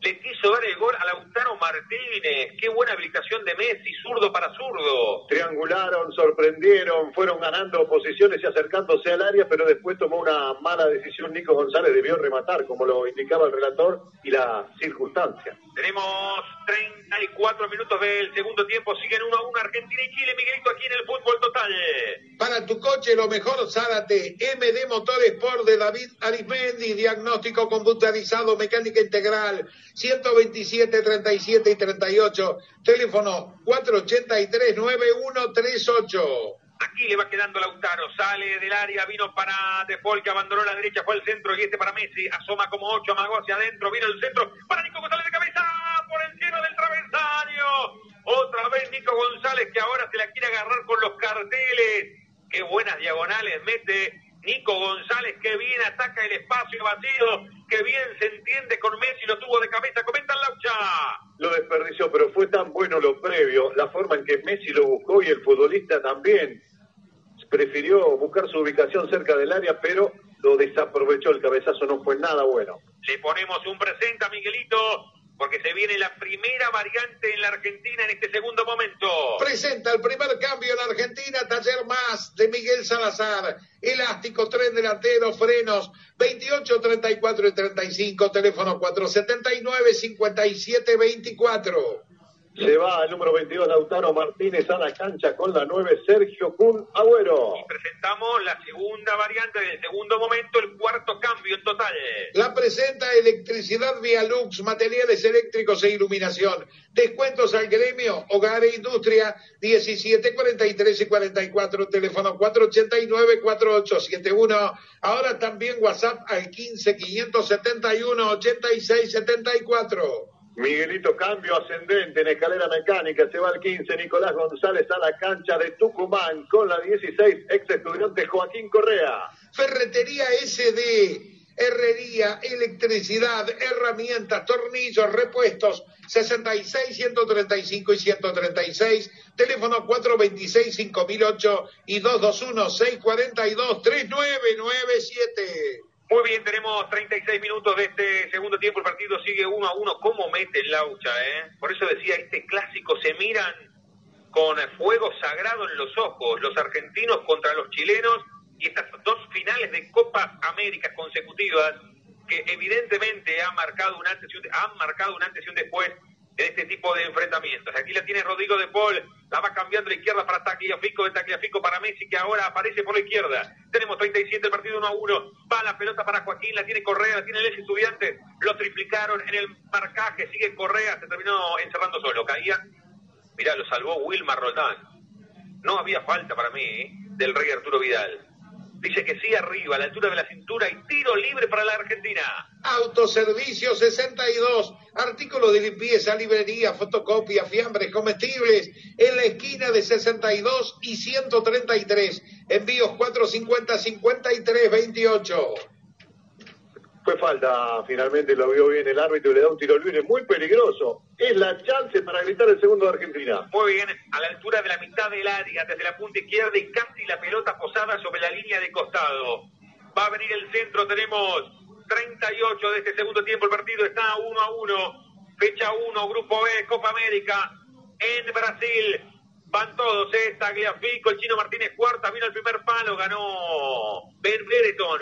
le quiso dar el gol a Lautaro Martínez. Qué buena habilitación de Messi, zurdo para zurdo. Triangularon, sorprendieron, fueron ganando posiciones y acercándose al área, pero después tomó una mala decisión. Nico González debió rematar, como lo indicaba el relator y la circunstancia. Tenemos 34 minutos del segundo tiempo. Siguen 1 a 1 Argentina y Chile. Miguelito aquí en el fútbol total. Para tu coche, lo mejor, Zárate. MD Motores por de David Arismendi. Diagnóstico computarizado, mecánica integral. 127, 37 y 38. Teléfono 483-9138. Aquí le va quedando Lautaro, sale del área, vino para De Paul que abandonó la derecha, fue al centro y este para Messi, asoma como ocho, amagó hacia adentro, vino el centro, para Nico González de cabeza, por encima del travesaño. Otra vez Nico González que ahora se la quiere agarrar con los carteles. Qué buenas diagonales mete Nico González, que bien ataca el espacio vacío, que bien se entiende con Messi, lo tuvo de cabeza, comenta Laucha. Lo desperdició, pero fue tan bueno lo previo, la forma en que Messi lo buscó y el futbolista también prefirió buscar su ubicación cerca del área, pero lo desaprovechó. El cabezazo no fue nada bueno. Le ponemos un presente a Miguelito, porque se viene la primera variante en la Argentina en este segundo momento. Presenta el primer cambio en la Argentina, taller más de Miguel Salazar. Elástico, tren delantero, frenos, 28, 34 y 35, teléfono 479 57 24. Se va el número 22, Lautaro Martínez, a la cancha con la 9, Sergio Kun Agüero. Y presentamos la segunda variante del segundo momento, el cuarto cambio en total. La presenta Electricidad Vialux, materiales eléctricos e iluminación. Descuentos al gremio, hogar e industria, 17, 43 y 44, teléfono 489 4871. Ahora también WhatsApp al 15 571 86 74. Miguelito, cambio ascendente en escalera mecánica. Se va el 15, Nicolás González a la cancha de Tucumán con la 16, ex estudiante Joaquín Correa. Ferretería SD. Herrería, electricidad, herramientas, tornillos, repuestos, 66, 135 y 136, teléfono 426 5008 y 221 642 3997. Muy bien, tenemos 36 minutos de este segundo tiempo. El partido sigue uno a uno. ¿Cómo mete el laucha, eh? Por eso decía, este clásico se miran con fuego sagrado en los ojos. Los argentinos contra los chilenos y estas dos finales de Copa América consecutivas que evidentemente han marcado un antes y un, han marcado un antes y un después en este tipo de enfrentamientos. Aquí la tiene Rodrigo de Paul, la va cambiando la izquierda para Tagliafico, de Tagliafico para Messi, que ahora aparece por la izquierda. Tenemos 37, el partido 1 a 1. Va la pelota para Joaquín, la tiene Correa, la tiene el Estudiantes. Lo triplicaron en el marcaje, sigue Correa, se terminó encerrando solo. Caía, mirá, lo salvó Wilmar Roldán. No había falta para mí ¿eh? del rey Arturo Vidal. Dice que sí arriba, a la altura de la cintura y tiro libre para la Argentina. Autoservicio 62, artículos de limpieza, librería, fotocopia, fiambres, comestibles, en la esquina de 62 y 133. Envíos 450 53 28. Fue falta, finalmente lo vio bien el árbitro y le da un tiro libre muy peligroso. Es la chance para gritar el segundo de Argentina. Muy bien, a la altura de la mitad del área, desde la punta izquierda y casi la pelota posada sobre la línea de costado. Va a venir el centro, tenemos 38 de este segundo tiempo, el partido está 1 a 1. Fecha 1, Grupo B, Copa América, en Brasil. Van todos, ¿eh? Tagliafico, el chino Martínez cuarta, vino el primer palo, ganó Ben Brereton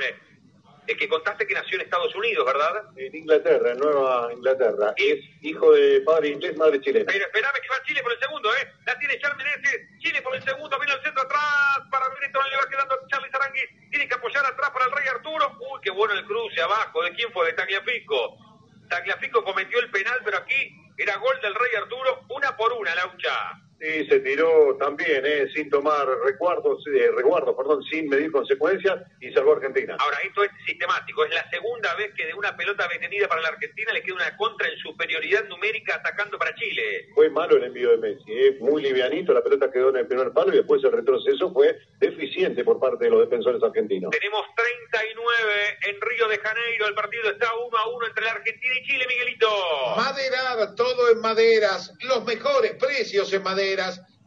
el que contaste que nació en Estados Unidos, ¿verdad? En Inglaterra, en Nueva Inglaterra. Es hijo de padre inglés, madre chilena. Pero esperame que va Chile por el segundo, ¿eh? La tiene Charles Chile por el segundo, viene al centro atrás, para Benetton le va quedando Charlie Sarangui, tiene que apoyar atrás para el Rey Arturo. Uy, qué bueno el cruce abajo, ¿de quién fue? De Tagliafico. Tagliafico cometió el penal, pero aquí era gol del Rey Arturo, una por una, Laucha. Sí, se tiró también, eh, sin tomar recuerdos, eh, recuerdos, perdón, sin medir consecuencias y salvó a Argentina. Ahora, esto es sistemático, es la segunda vez que de una pelota detenida para la Argentina le queda una contra en superioridad numérica atacando para Chile. Fue malo el envío de Messi, eh, muy livianito, la pelota quedó en el primer palo y después el retroceso fue deficiente por parte de los defensores argentinos. Tenemos 39 en Río de Janeiro, el partido está 1 a 1 entre la Argentina y Chile, Miguelito. Maderada, todo en maderas, los mejores precios en madera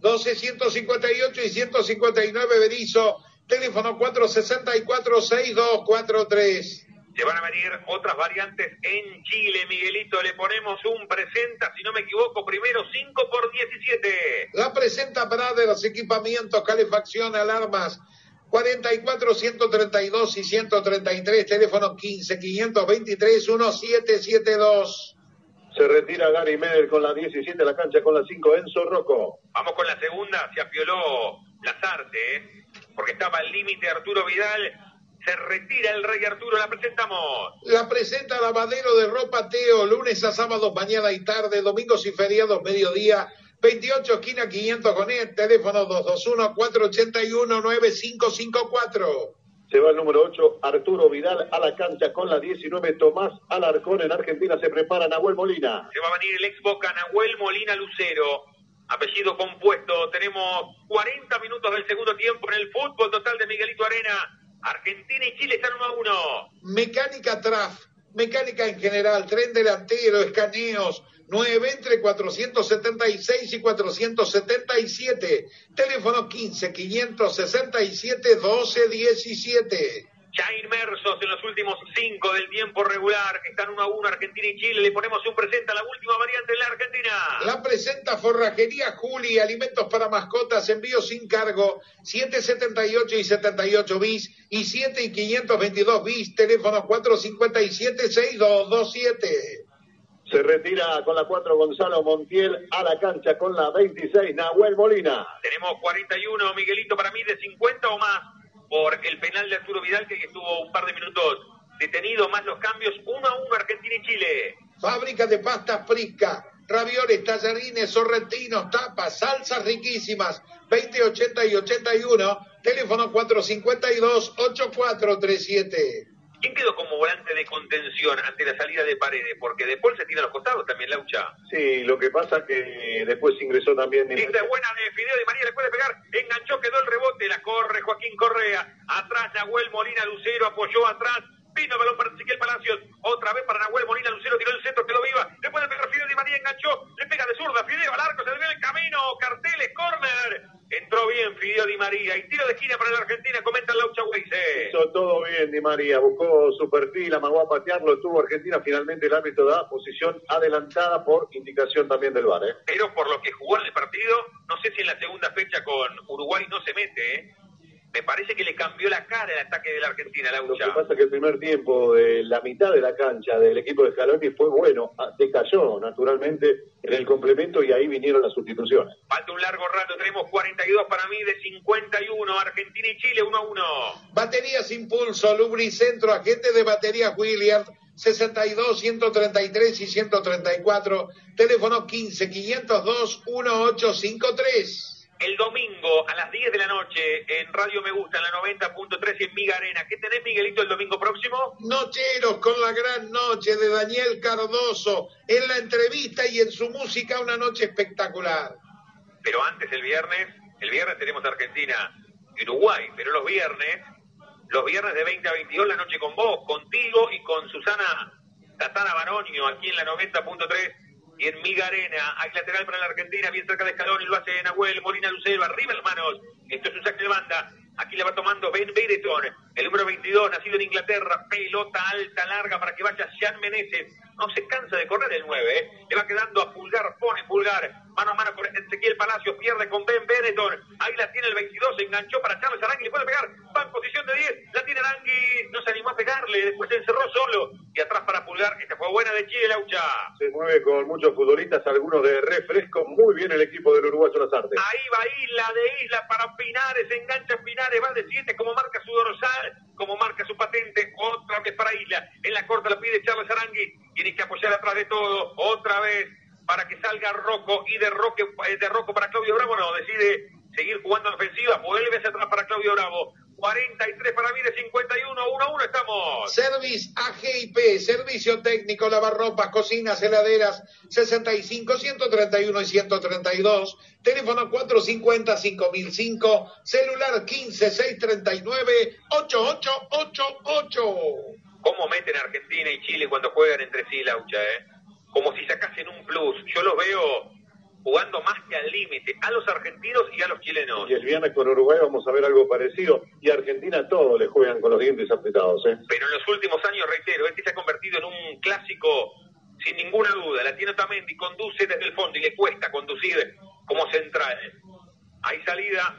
12, 158 y 159 Berizo, teléfono 464-6243. Se van a venir otras variantes en Chile, Miguelito. Le ponemos un presenta, si no me equivoco, primero 5 por 17. La presenta Brothers, equipamientos, calefacción, alarmas. 44 132 y 133, teléfono 15 523 1772. Se retira Gary Medel con la 17 la cancha, con la 5 Enzo Rocco. Vamos con la segunda, se apioló Lazarte, ¿eh? porque estaba al límite Arturo Vidal. Se retira el Rey Arturo, la presentamos. La presenta Lavadero de Ropa Teo, lunes a sábado, mañana y tarde, domingos y feriados, mediodía. 28 esquina 500 con el teléfono 221 481 9554. Se va el número 8, Arturo Vidal a la cancha con la 19, Tomás Alarcón. En Argentina se prepara Nahuel Molina. Se va a venir el ex Boca Nahuel Molina Lucero. Apellido compuesto. Tenemos 40 minutos del segundo tiempo en el fútbol total de Miguelito Arena. Argentina y Chile están uno a uno. Mecánica Traf, mecánica en general, tren delantero, escaneos, 9 entre 476 y 477. Teléfono 15 567 1217. Ya inmersos en los últimos cinco del tiempo regular, están uno a uno Argentina y Chile, le ponemos un presenta a la última variante en la Argentina. La presenta Forrajería Juli, alimentos para mascotas, envío sin cargo, 778 y 78 bis y 7 y 522 bis, teléfono 457 6227. Se retira con la 4 Gonzalo Montiel a la cancha con la 26 Nahuel Molina. Tenemos 41, Miguelito, para mí de 50 o más por el penal de Arturo Vidal que estuvo un par de minutos detenido, más los cambios 1 a 1 Argentina y Chile. Fábrica de pastas frisca, ravioles, tallarines, sorrentinos, tapas, salsas riquísimas, 20, 80 y 81, teléfono 452 8437. ¿Quién quedó como volante de contención ante la salida de Paredes? Porque De Paul se tira a los costados también, Laucha. Sí, lo que pasa que después ingresó también... Esta es buena de Fideo de María, le puede pegar, enganchó, quedó el rebote, la corre Joaquín Correa, atrás Nahuel Molina Lucero, apoyó atrás, vino balón para Ezequiel Palacios, otra vez para Nahuel Molina Lucero, tiró el centro que lo viva, le puede pegar Fideo de María, enganchó, le pega de zurda, Fideo al arco, se le ve el camino, carteles, corner, entró bien Fideo Di María, y tiro de esquina para la Argentina, comenta Laucha Weise. Hizo todo bien Di María, buscó su perfil, amagó a patearlo, tuvo Argentina, finalmente el árbitro da posición adelantada por indicación también del VAR. ¿eh? Pero por lo que jugó en el partido, no sé si en la segunda fecha con Uruguay no se mete, ¿eh? Me parece que le cambió la cara el ataque de la Argentina, Lo Laucha. que pasa es que el primer tiempo de la mitad de la cancha del equipo de Scaloni fue bueno, Ah, decayó naturalmente en el complemento y ahí vinieron las sustituciones. Falta un largo rato, tenemos 42 para mí de 51, Argentina y Chile 1 a 1. Baterías Impulso, Lubricentro, agente de baterías Williams, 62, 133 y 134, teléfono 15 502 1853. El domingo a las 10 de la noche en Radio Me Gusta, en la 90.3 y en Miga Arena. ¿Qué tenés, Miguelito, el domingo próximo? Nocheros con la gran noche de Daniel Cardoso, en la entrevista y en su música una noche espectacular. Pero antes el viernes, el viernes tenemos Argentina y Uruguay, pero los viernes, los viernes de 20 a 22 la noche con vos, contigo y con Susana Tatana Baronio aquí en la 90.3 y en Miga Arena. Hay lateral para la Argentina, bien cerca de Escalón y lo hace Nahuel Molina Lucero, arriba las manos. Esto es un saque de banda. Aquí la va tomando Ben Bereton, el número 22, nacido en Inglaterra, pelota alta, larga para que vaya Sean Meneses. No se cansa de correr el 9, ¿eh? le va quedando a Pulgar, pone Pulgar, mano a mano con Ezequiel Palacios, pierde con Ben Bereton. Ahí la tiene el 22, se enganchó para Charles Arangui, le puede pegar, va en posición de 10, la tiene Arangui, no se animó a pegarle, después se encerró solo. Y atrás para Pulgar, esta fue buena de Chile, Laucha. Se mueve con muchos futbolistas, algunos de refresco, muy bien el equipo del Uruguayo Lazarte. Ahí va Isla de Isla para Pinares, engancha Pinares, va de 7 como marca su dorsal, como marca su patente, otra vez para Isla. En la corta la pide Charles Arangui, tiene que apoyar atrás de todo, otra vez para que salga Rocco y de, Roque, eh, de Rocco para Claudio Bravo, no, decide seguir jugando en ofensiva, vuelve hacia atrás para Claudio Bravo. 43 para mí de 51, 1 a 1 estamos. Service AGIP, servicio técnico, lavarropas, cocinas, heladeras, 65, 131 y 132, teléfono 450 5005, celular 15 639 8888. ¿Cómo meten Argentina y Chile cuando juegan entre sí, Laucha, eh? Como si sacasen un plus. Yo los veo jugando más que al límite, a los argentinos y a los chilenos. Y el viernes con Uruguay vamos a ver algo parecido. Y a Argentina todos le juegan con los dientes apretados. ¿eh? Pero en los últimos años, reitero, este se ha convertido en un clásico sin ninguna duda. La tiene Otamendi, conduce desde el fondo y le cuesta conducir como central. Hay salida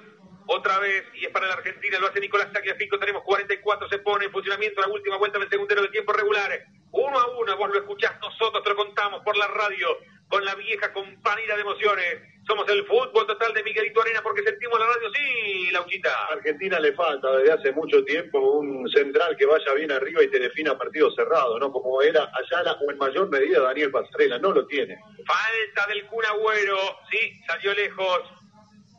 otra vez y es para la Argentina, lo hace Nicolás Tagliafico, tenemos 44, se pone en funcionamiento la última vuelta del segundero de tiempo regular. Uno a uno, vos lo escuchás, nosotros te lo contamos por la radio, con la vieja compañía de emociones. Somos el fútbol total de Miguelito Arena porque sentimos la radio, sí, Lauchita. A Argentina le falta desde hace mucho tiempo un central que vaya bien arriba y te defina partido cerrado, ¿no? Como era Ayala o en mayor medida Daniel Pasarela, no lo tiene. Falta del Kun Agüero, sí, salió lejos.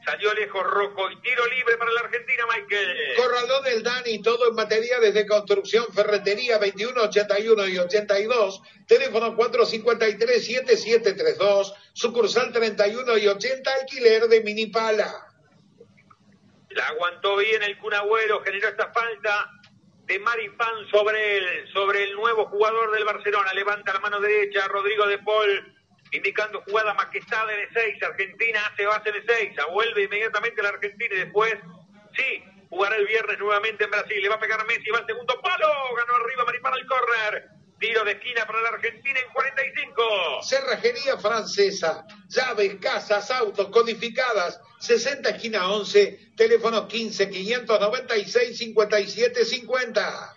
Salió lejos Rocco y tiro libre para la Argentina, Michael. Corralón del Dani, todo en materiales de construcción, ferretería 21, 81 y 82, teléfono 453-7732, sucursal 31 y 80, alquiler de minipala. La aguantó bien el Kun Agüero, generó esta falta de Maripán sobre él, sobre el nuevo jugador del Barcelona. Levanta la mano derecha, Rodrigo de Paul, indicando jugada maquetada de seis. Argentina hace base de seis. Vuelve inmediatamente la Argentina y después, sí, jugará el viernes nuevamente en Brasil. Le va a pegar Messi, va al segundo palo. Ganó arriba Maripán al córner. Tiro de esquina para la Argentina en 45. Cerrajería francesa, llaves, casas, autos, codificadas, 60 esquina 11, teléfono 15 596 57 50.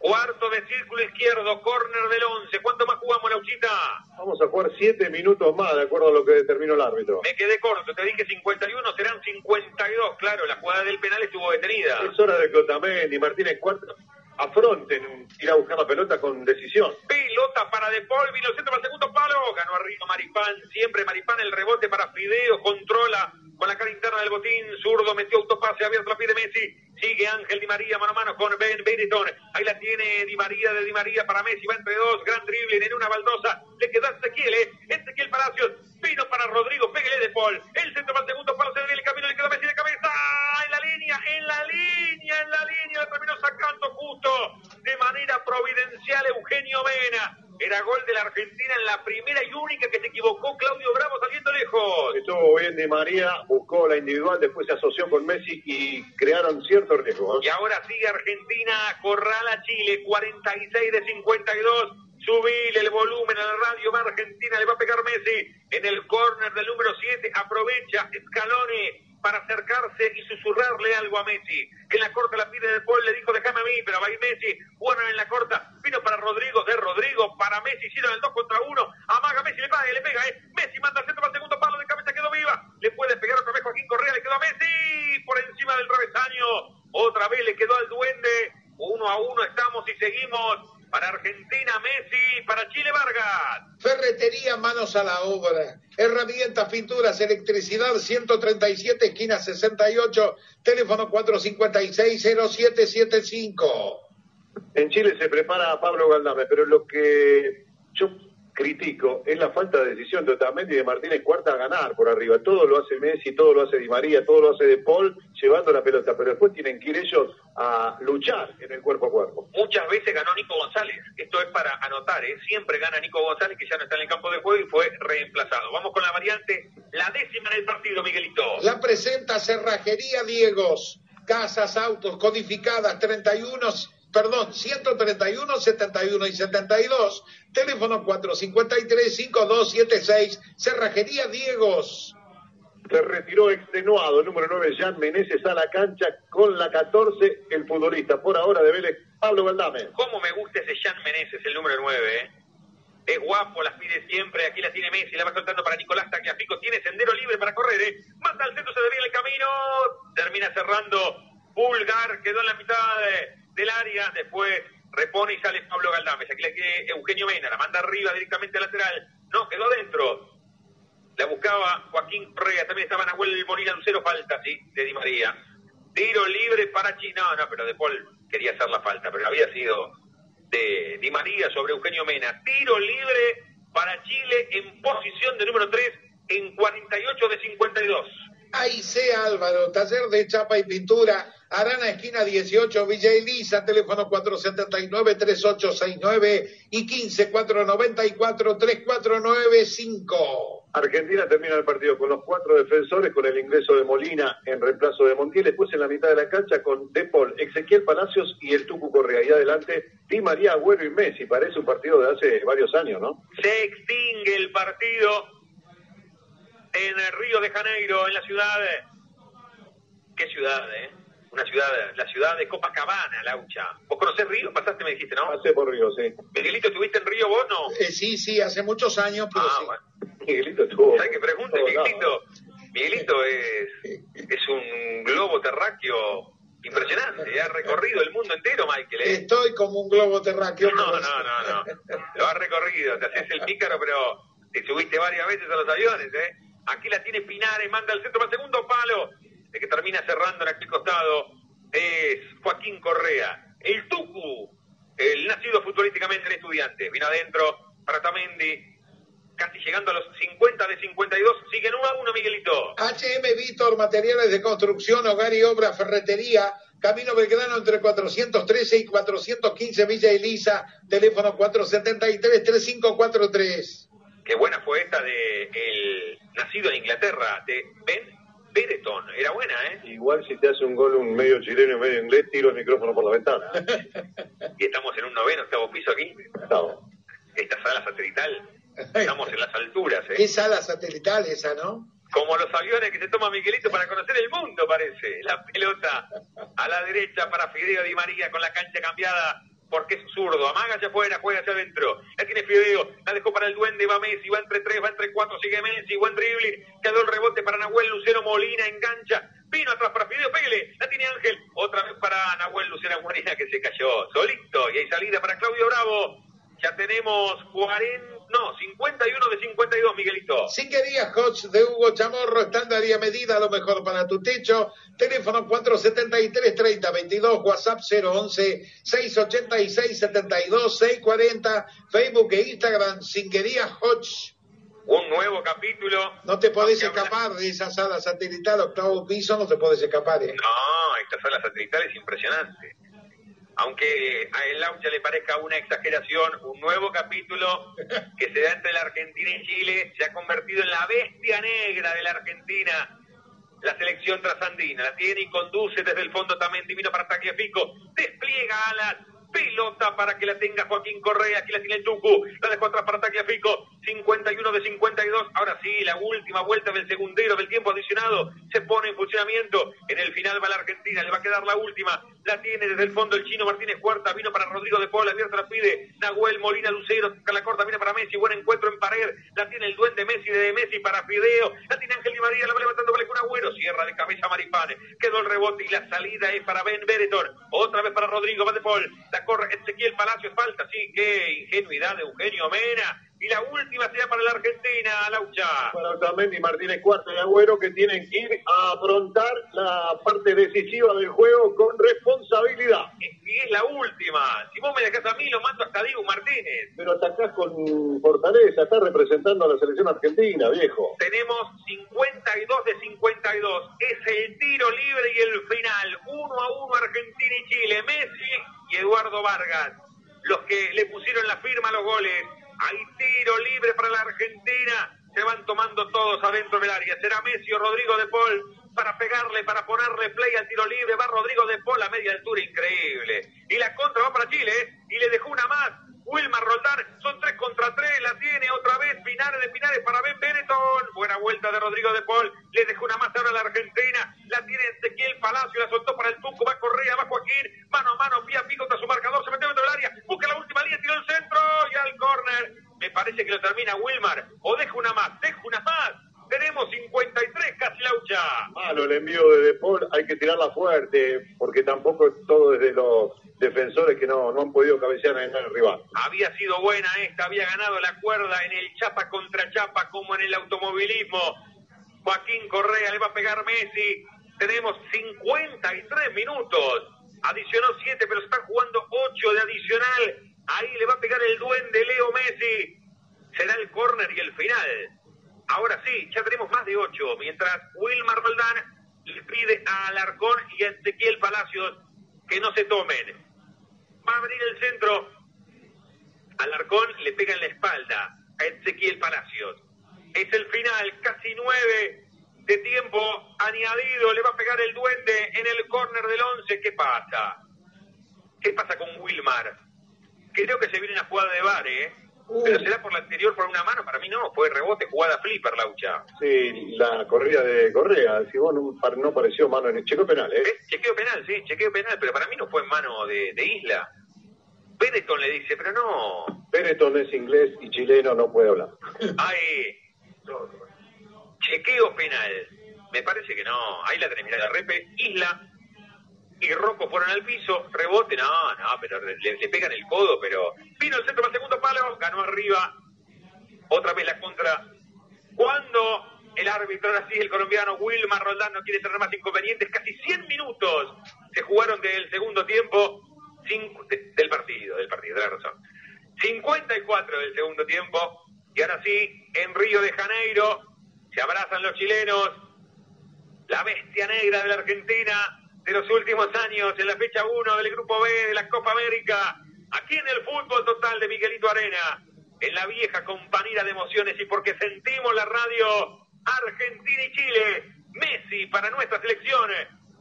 Cuarto de círculo izquierdo, córner del 11. ¿Cuánto más jugamos, Lauchita? Vamos a jugar siete minutos más, de acuerdo a lo que determinó el árbitro. Me quedé corto, te dije 51, serán 52. Claro, la jugada del penal estuvo detenida. Es hora de que Otamendi Martínez Cuarto afronten ir a buscar la pelota con decisión. Pelota para De Paul, vino centro para el segundo palo. Ganó arriba Maripán, siempre Maripán el rebote para Fideo, controla con la cara interna del botín, zurdo, metió autopase, abierto la pie de Messi, sigue Ángel Di María mano a mano con Ben Benetton, ahí la tiene Di María de Di María para Messi, va entre dos, gran dribbling en una baldosa, le quedó a Ezequiel, ¿eh? Ezequiel Palacios, vino para Rodrigo, pégale de Paul, el centro para el segundo palo, se ve el camino, le quedó Messi de cabeza, en la línea, en la línea, en la línea, la terminó sacando justo, de manera providencial Eugenio Mena, era gol de la Argentina en la primera y única que se equivocó Claudio Bravo saliendo lejos. Estuvo bien Di María, buscó la individual, después se asoció con Messi y crearon cierto riesgo. Y ahora sigue Argentina, corrala Chile, 46 de 52. Subile el volumen a la radio, va Argentina, le va a pegar Messi en el córner del número 7, aprovecha Scaloni para acercarse y susurrarle algo a Messi. En la corta la pide de Paul, le dijo déjame a mí, pero va a ir Messi. Bueno, en la corta, vino para Rodrigo, de Rodrigo, para Messi, hicieron el 2 contra 1. Amaga Messi, le paga, le pega, ¿eh? Messi manda al centro para el segundo palo, de cabeza quedó viva. Le puede pegar otra vez Joaquín Correa, le quedó a Messi por encima del travesaño. Otra vez le quedó al duende. Uno a uno estamos y seguimos. Para Argentina, Messi. Para Chile, Vargas. Ferretería, manos a la obra. Herramientas, pinturas, electricidad, 137, esquina 68, teléfono 456-0775. En Chile se prepara Pablo Galdame, pero lo que yo critico es la falta de decisión de Otamendi y de Martínez Cuarta a ganar por arriba. Todo lo hace Messi, todo lo hace Di María, todo lo hace De Paul llevando la pelota, pero después tienen que ir ellos a luchar en el cuerpo a cuerpo. Muchas veces ganó Nico González. Esto es para anotar, ¿eh? siempre gana Nico González, que ya no está en el campo de juego y fue reemplazado. Vamos con la variante, la décima en el partido, Miguelito. La presenta Cerrajería Diegos. Casas, autos, codificadas, 31 perdón, 131, 71 y 72, teléfono 453-5276, Cerrajería Diegos. Se retiró extenuado el número 9, Jan Meneses, a la cancha con la 14, el futbolista por ahora de Vélez, Pablo Valdame. ¿Cómo me gusta ese Jan Meneses, el número 9, eh? Es guapo, las pide siempre. Aquí la tiene Messi, la va soltando para Nicolás Tagliafico. Tiene sendero libre para correr, ¿eh? Manda al centro, se desvía el camino. Termina cerrando. Pulgar quedó en la mitad de, del área, después repone y sale Pablo Galdames. Aquí le queda Eugenio Mena, la manda arriba directamente al lateral. No, quedó dentro. La buscaba Joaquín Correa, también estaba Nahuel Molina Lucero, falta, sí, de Di María. Tiro libre para Chile. No, no, pero De Paul quería hacer la falta, pero había sido de Di María sobre Eugenio Mena. Tiro libre para Chile en posición de número 3 en 48 de 52. Ahí sea Álvaro, taller de chapa y pintura, Arana esquina 18, Villa Elisa, teléfono 479-3869 y 15-494-3495. Argentina termina el partido con los cuatro defensores, con el ingreso de Molina en reemplazo de Montiel, después en la mitad de la cancha con De Paul, Ezequiel Palacios y el Tucu Correa. Y adelante, Di María, Agüero y Messi. Parece un partido de hace varios años, ¿no? Se extingue el partido en el Río de Janeiro, en la ciudad. ¿Qué ciudad, eh? Una ciudad, la ciudad de Copacabana, Laucha. ¿Vos conocés Río? Pasaste, me dijiste, ¿no? Pasé por Río, sí. Miguelito, ¿estuviste en Río vos, no? Eh, sí, sí, hace muchos años, pero Ah, sí. bueno. Miguelito estuvo. ¿Sabes qué pregunta, Todo Miguelito? Miguelito es, es un globo terráqueo impresionante. Ha recorrido el mundo entero, Michael. ¿eh? Estoy como un globo terráqueo. No, no, no, no. Lo has recorrido. Te haces el pícaro, pero te subiste varias veces a los aviones, ¿eh? Aquí la tiene Pinares, manda al centro para el segundo palo. El que termina cerrando en aquel costado es Joaquín Correa. El Tucu, el nacido futbolísticamente en estudiante. Vino adentro para Tamendi. Casi llegando a los 50 de 52. Siguen 1 a 1, Miguelito. HM Víctor, materiales de construcción, hogar y obra, ferretería, Camino Belgrano entre 413 y 415 Villa Elisa, teléfono 473-3543. Qué buena fue esta de el nacido en Inglaterra, de Ben Bereton. Era buena, ¿eh? Igual si te hace un gol un medio chileno y medio inglés, tiro el micrófono por la ventana. Y estamos en un noveno, octavo piso aquí. Estamos. Esta sala satelital, estamos en las alturas, Qué ¿eh? sala satelital esa, ¿no? Como los aviones que se toma Miguelito para conocer el mundo, parece. La pelota a la derecha para Fideo Di María con la cancha cambiada porque es zurdo. Amaga hacia afuera, juega hacia adentro. La tiene Fideo, la dejó para el duende, va Messi, va entre tres, va entre cuatro, sigue Messi, buen dribbling. Quedó el rebote para Nahuel Lucero Molina, engancha. Vino atrás para Fideo, pégale, la tiene Ángel. Otra vez para Nahuel Lucero Molina que se cayó solito. Y hay salida para Claudio Bravo. Ya tenemos 40 no, 51 de 52, Miguelito. Singuería Hodge de Hugo Chamorro, estándar y a medida, lo mejor para tu techo. Teléfono 473-3022, WhatsApp 011-686-72-640, Facebook e Instagram, Singuería Hodge. Un nuevo capítulo. No te podés escapar de esa sala satelital, octavo piso, no te podés escapar. ¿eh? No, esta sala satelital es impresionante aunque a el Laucha le parezca una exageración, un nuevo capítulo que se da entre la Argentina y Chile se ha convertido en la bestia negra de la Argentina. La selección trasandina la tiene y conduce desde el fondo también divino para Tagliafico. Despliega alas, pelota para que la tenga Joaquín Correa, aquí la tiene el Tucu, la dejó atrás para Tagliafico, 51 de 52, ahora sí, la última vuelta del segundero del tiempo adicionado. Se pone en funcionamiento, en el final va la Argentina, le va a quedar la última, la tiene desde el fondo el chino Martínez Cuarta, vino para Rodrigo de Paul, abierta la pide, Nahuel Molina Lucero, la corta, viene para Messi, buen encuentro en pared, la tiene el duende Messi de Messi para Fideo, la tiene Ángel Di María, la va levantando para un agüero, cierra de cabeza Maripane, quedó el rebote y la salida es para Ben Bereton, otra vez para Rodrigo de Paul, la corre Ezequiel Palacio, falta, sí, qué ingenuidad de Eugenio Mena, y la última será para la Argentina, Laucha. Para Otamendi, Martínez Cuarta y Agüero que tienen que ir a afrontar la parte decisiva del juego con responsabilidad. Y es la última. Si vos me dejás a mí, lo mando hasta Diego Martínez. Pero atacás con fortaleza, estás representando a la selección argentina, viejo. Tenemos 52 de 52. Es el tiro libre y el final. Uno a uno Argentina y Chile. Messi y Eduardo Vargas. Los que le pusieron la firma a los goles hay tiro libre para la Argentina. Se van tomando todos adentro del área. Será Messi o Rodrigo de Paul para pegarle, para ponerle play al tiro libre. Va Rodrigo de Paul a media altura, increíble. Y la contra va para Chile, ¿eh? y le dejó una más. Wilmar Roldán, son tres contra tres, la tiene otra vez, finales de finales para Ben Benetton. Buena vuelta de Rodrigo de Paul, le dejó una más ahora a la Argentina, la tiene Ezequiel Palacio, la soltó para el Tuco, va Correa, va Joaquín, mano a mano, pie a pico contra su marcador, se metió dentro del área, busca la última línea, tiró el centro y al córner. Me parece que lo termina Wilmar, o deja una más, deja una más. Tenemos 53 casi laucha. Malo el envío de De Paul, hay que tirarla fuerte, porque tampoco es todo desde los defensores que no, no han podido cabecear en el rival. Había sido buena esta, había ganado la cuerda en el chapa contra chapa como en el automovilismo. Joaquín Correa le va a pegar Messi. Tenemos 53 minutos. Adicionó 7, pero están jugando 8 de adicional. Ahí le va a pegar el duende Leo Messi. Será el córner y el final. Ahora sí, ya tenemos más de 8. Mientras Wilmar Roldán le pide a Alarcón y a Ezequiel Palacios que no se tomen va a abrir el centro. Alarcón le pega en la espalda a Ezequiel Palacios. Es el final, casi nueve de tiempo añadido. Le va a pegar el duende en el córner del once. ¿Qué pasa? ¿Qué pasa con Wilmar? Creo que se viene una jugada de bar, ¿eh? Pero será por la anterior por una mano, para mí no, fue rebote, jugada flipper, Laucha. Sí, la corrida de Correa, si vos no, no pareció mano en el chequeo penal, ¿eh? Chequeo penal, sí, chequeo penal, pero para mí no fue en mano de, de Isla. Benetton le dice, pero no. Benetton es inglés y chileno, no puede hablar. Ay, chequeo penal. Me parece que no. Ahí la termina la repe. Isla y Rocco fueron al piso, rebote, no, no, pero le, le, pegan el codo, pero vino el centro para el segundo palo, ganó arriba, otra vez la contra. Cuando el árbitro, ahora sí, el colombiano Wilmar Roldán no quiere tener más inconvenientes, casi 100 minutos se jugaron del segundo tiempo, cinco, de, del partido, del partido, de la razón. 54 del segundo tiempo, y ahora sí, en Río de Janeiro, se abrazan los chilenos, la bestia negra de la Argentina, de los últimos años en la fecha 1 del Grupo B de la Copa América, aquí en el fútbol total de Miguelito Arena, en la vieja compañía de emociones y porque sentimos la radio Argentina y Chile, Messi para nuestra selección,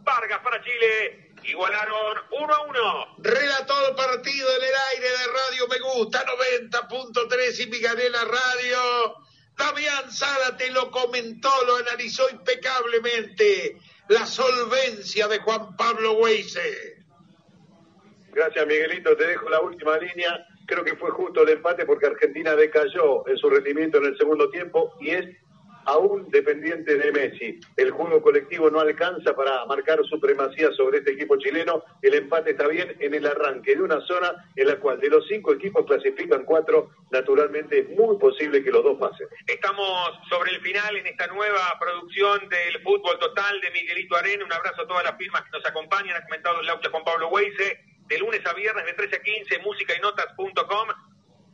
Vargas para Chile, igualaron 1 a 1. Relató el partido en el aire de Radio Me Gusta 90.3 y Migarela Radio. Damián Sala te lo comentó, lo analizó impecablemente la solvencia de Juan Pablo Weise. Gracias, Miguelito. Te dejo la última línea. Creo que fue justo el empate porque Argentina decayó en su rendimiento en el segundo tiempo y es aún dependiente de Messi. El juego colectivo no alcanza para marcar supremacía sobre este equipo chileno. El empate está bien en el arranque de una zona en la cual de los cinco equipos clasifican cuatro. Naturalmente es muy posible que los dos pasen. Estamos sobre el final en esta nueva producción del fútbol total de Miguelito Arena. Un abrazo a todas las firmas que nos acompañan. Ha comentado el laucha Juan Pablo Weise. De lunes a viernes de 13 a 15, músicainotas.com.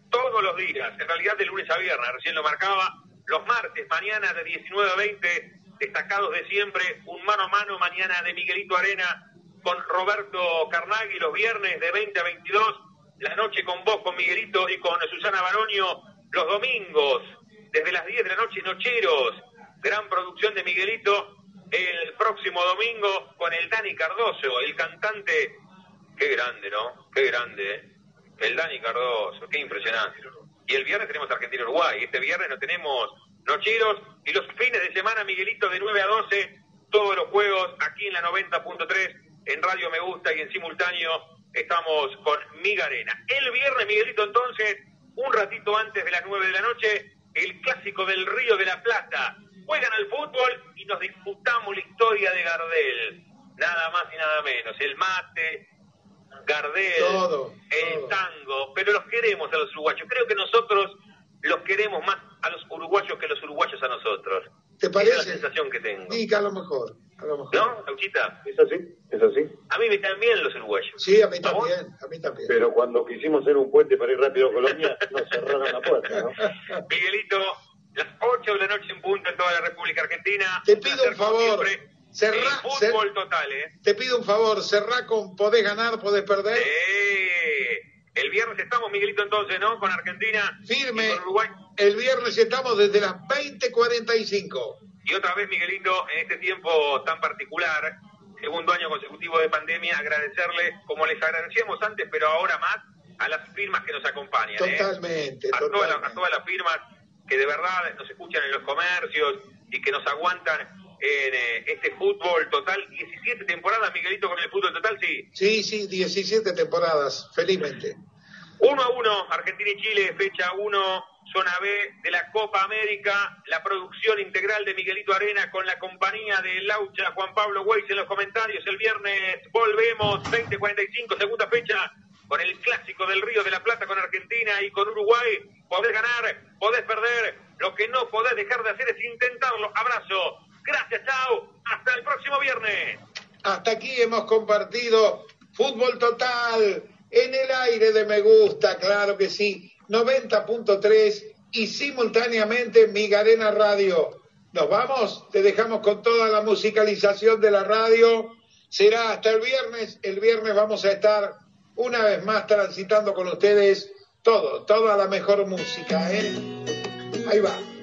Todos los días, en realidad de lunes a viernes, recién lo marcaba los martes, mañana de 19 a 20, destacados de siempre, un mano a mano mañana de Miguelito Arena con Roberto Carnaghi, los viernes de 20 a 22, la noche con vos, con Miguelito y con Susana Baronio, los domingos, desde las 10 de la noche, Nocheros, gran producción de Miguelito, el próximo domingo con el Dani Cardoso, el cantante, qué grande, ¿no? Qué grande, ¿eh? El Dani Cardoso, qué impresionante. Y el viernes tenemos Argentina-Uruguay. Este viernes no tenemos Nocheros. Y los fines de semana, Miguelito, de 9 a 12, todos los juegos aquí en la 90.3, en Radio Me Gusta y en simultáneo estamos con Migarena. El viernes, Miguelito, entonces, un ratito antes de las 9 de la noche, el clásico del Río de la Plata. Juegan al fútbol y nos disputamos la historia de Gardel. Nada más y nada menos. El mate, Gardel, el tango, pero los queremos a los uruguayos. Creo que nosotros los queremos más a los uruguayos que los uruguayos a nosotros. ¿Te parece? Esa es la sensación que tengo. Sí, que a lo mejor. A lo mejor. ¿No, Auchita? ¿Es así? ¿Es así? A mí me caen bien los uruguayos. Sí, a mí también. A mí también. Pero cuando quisimos hacer un puente para ir rápido a Colombia, nos cerraron la puerta, ¿no? Miguelito, las 8 de la noche en punto en toda la República Argentina. Te pido un favor. Siempre, Cerrá, fútbol total, ¿eh? Te pido un favor, cerrá con podés ganar, podés perder. Eh, el viernes estamos, Miguelito, entonces, ¿no? Con Argentina Firme. y con Uruguay. El viernes estamos desde las 20.45. Y otra vez, Miguelito, en este tiempo tan particular, segundo año consecutivo de pandemia, agradecerle, como les agradecíamos antes, pero ahora más, a las firmas que nos acompañan. ¿eh? Totalmente, a, todas las, totalmente. a todas las firmas que de verdad nos escuchan en los comercios y que nos aguantan en eh, este fútbol total. 17 temporadas, Miguelito, con el fútbol total, sí. Sí, sí, 17 temporadas, felizmente. 1 a 1, Argentina y Chile, fecha 1, zona B de la Copa América, la producción integral de Miguelito Arena con la compañía de Laucha, Juan Pablo Weiss en los comentarios. El viernes volvemos, 20.45, segunda fecha, con el clásico del Río de la Plata con Argentina y con Uruguay. Podés ganar, podés perder, lo que no podés dejar de hacer es intentarlo. Abrazo, gracias, chao, hasta el próximo viernes. Hasta aquí hemos compartido Fútbol Total en el aire de Me Gusta, claro que sí, 90.3 y simultáneamente Migarena Radio. Nos vamos, te dejamos con toda la musicalización de la radio. Será hasta el viernes. El viernes vamos a estar una vez más transitando con ustedes todo, toda la mejor música. ¿eh? Ahí va.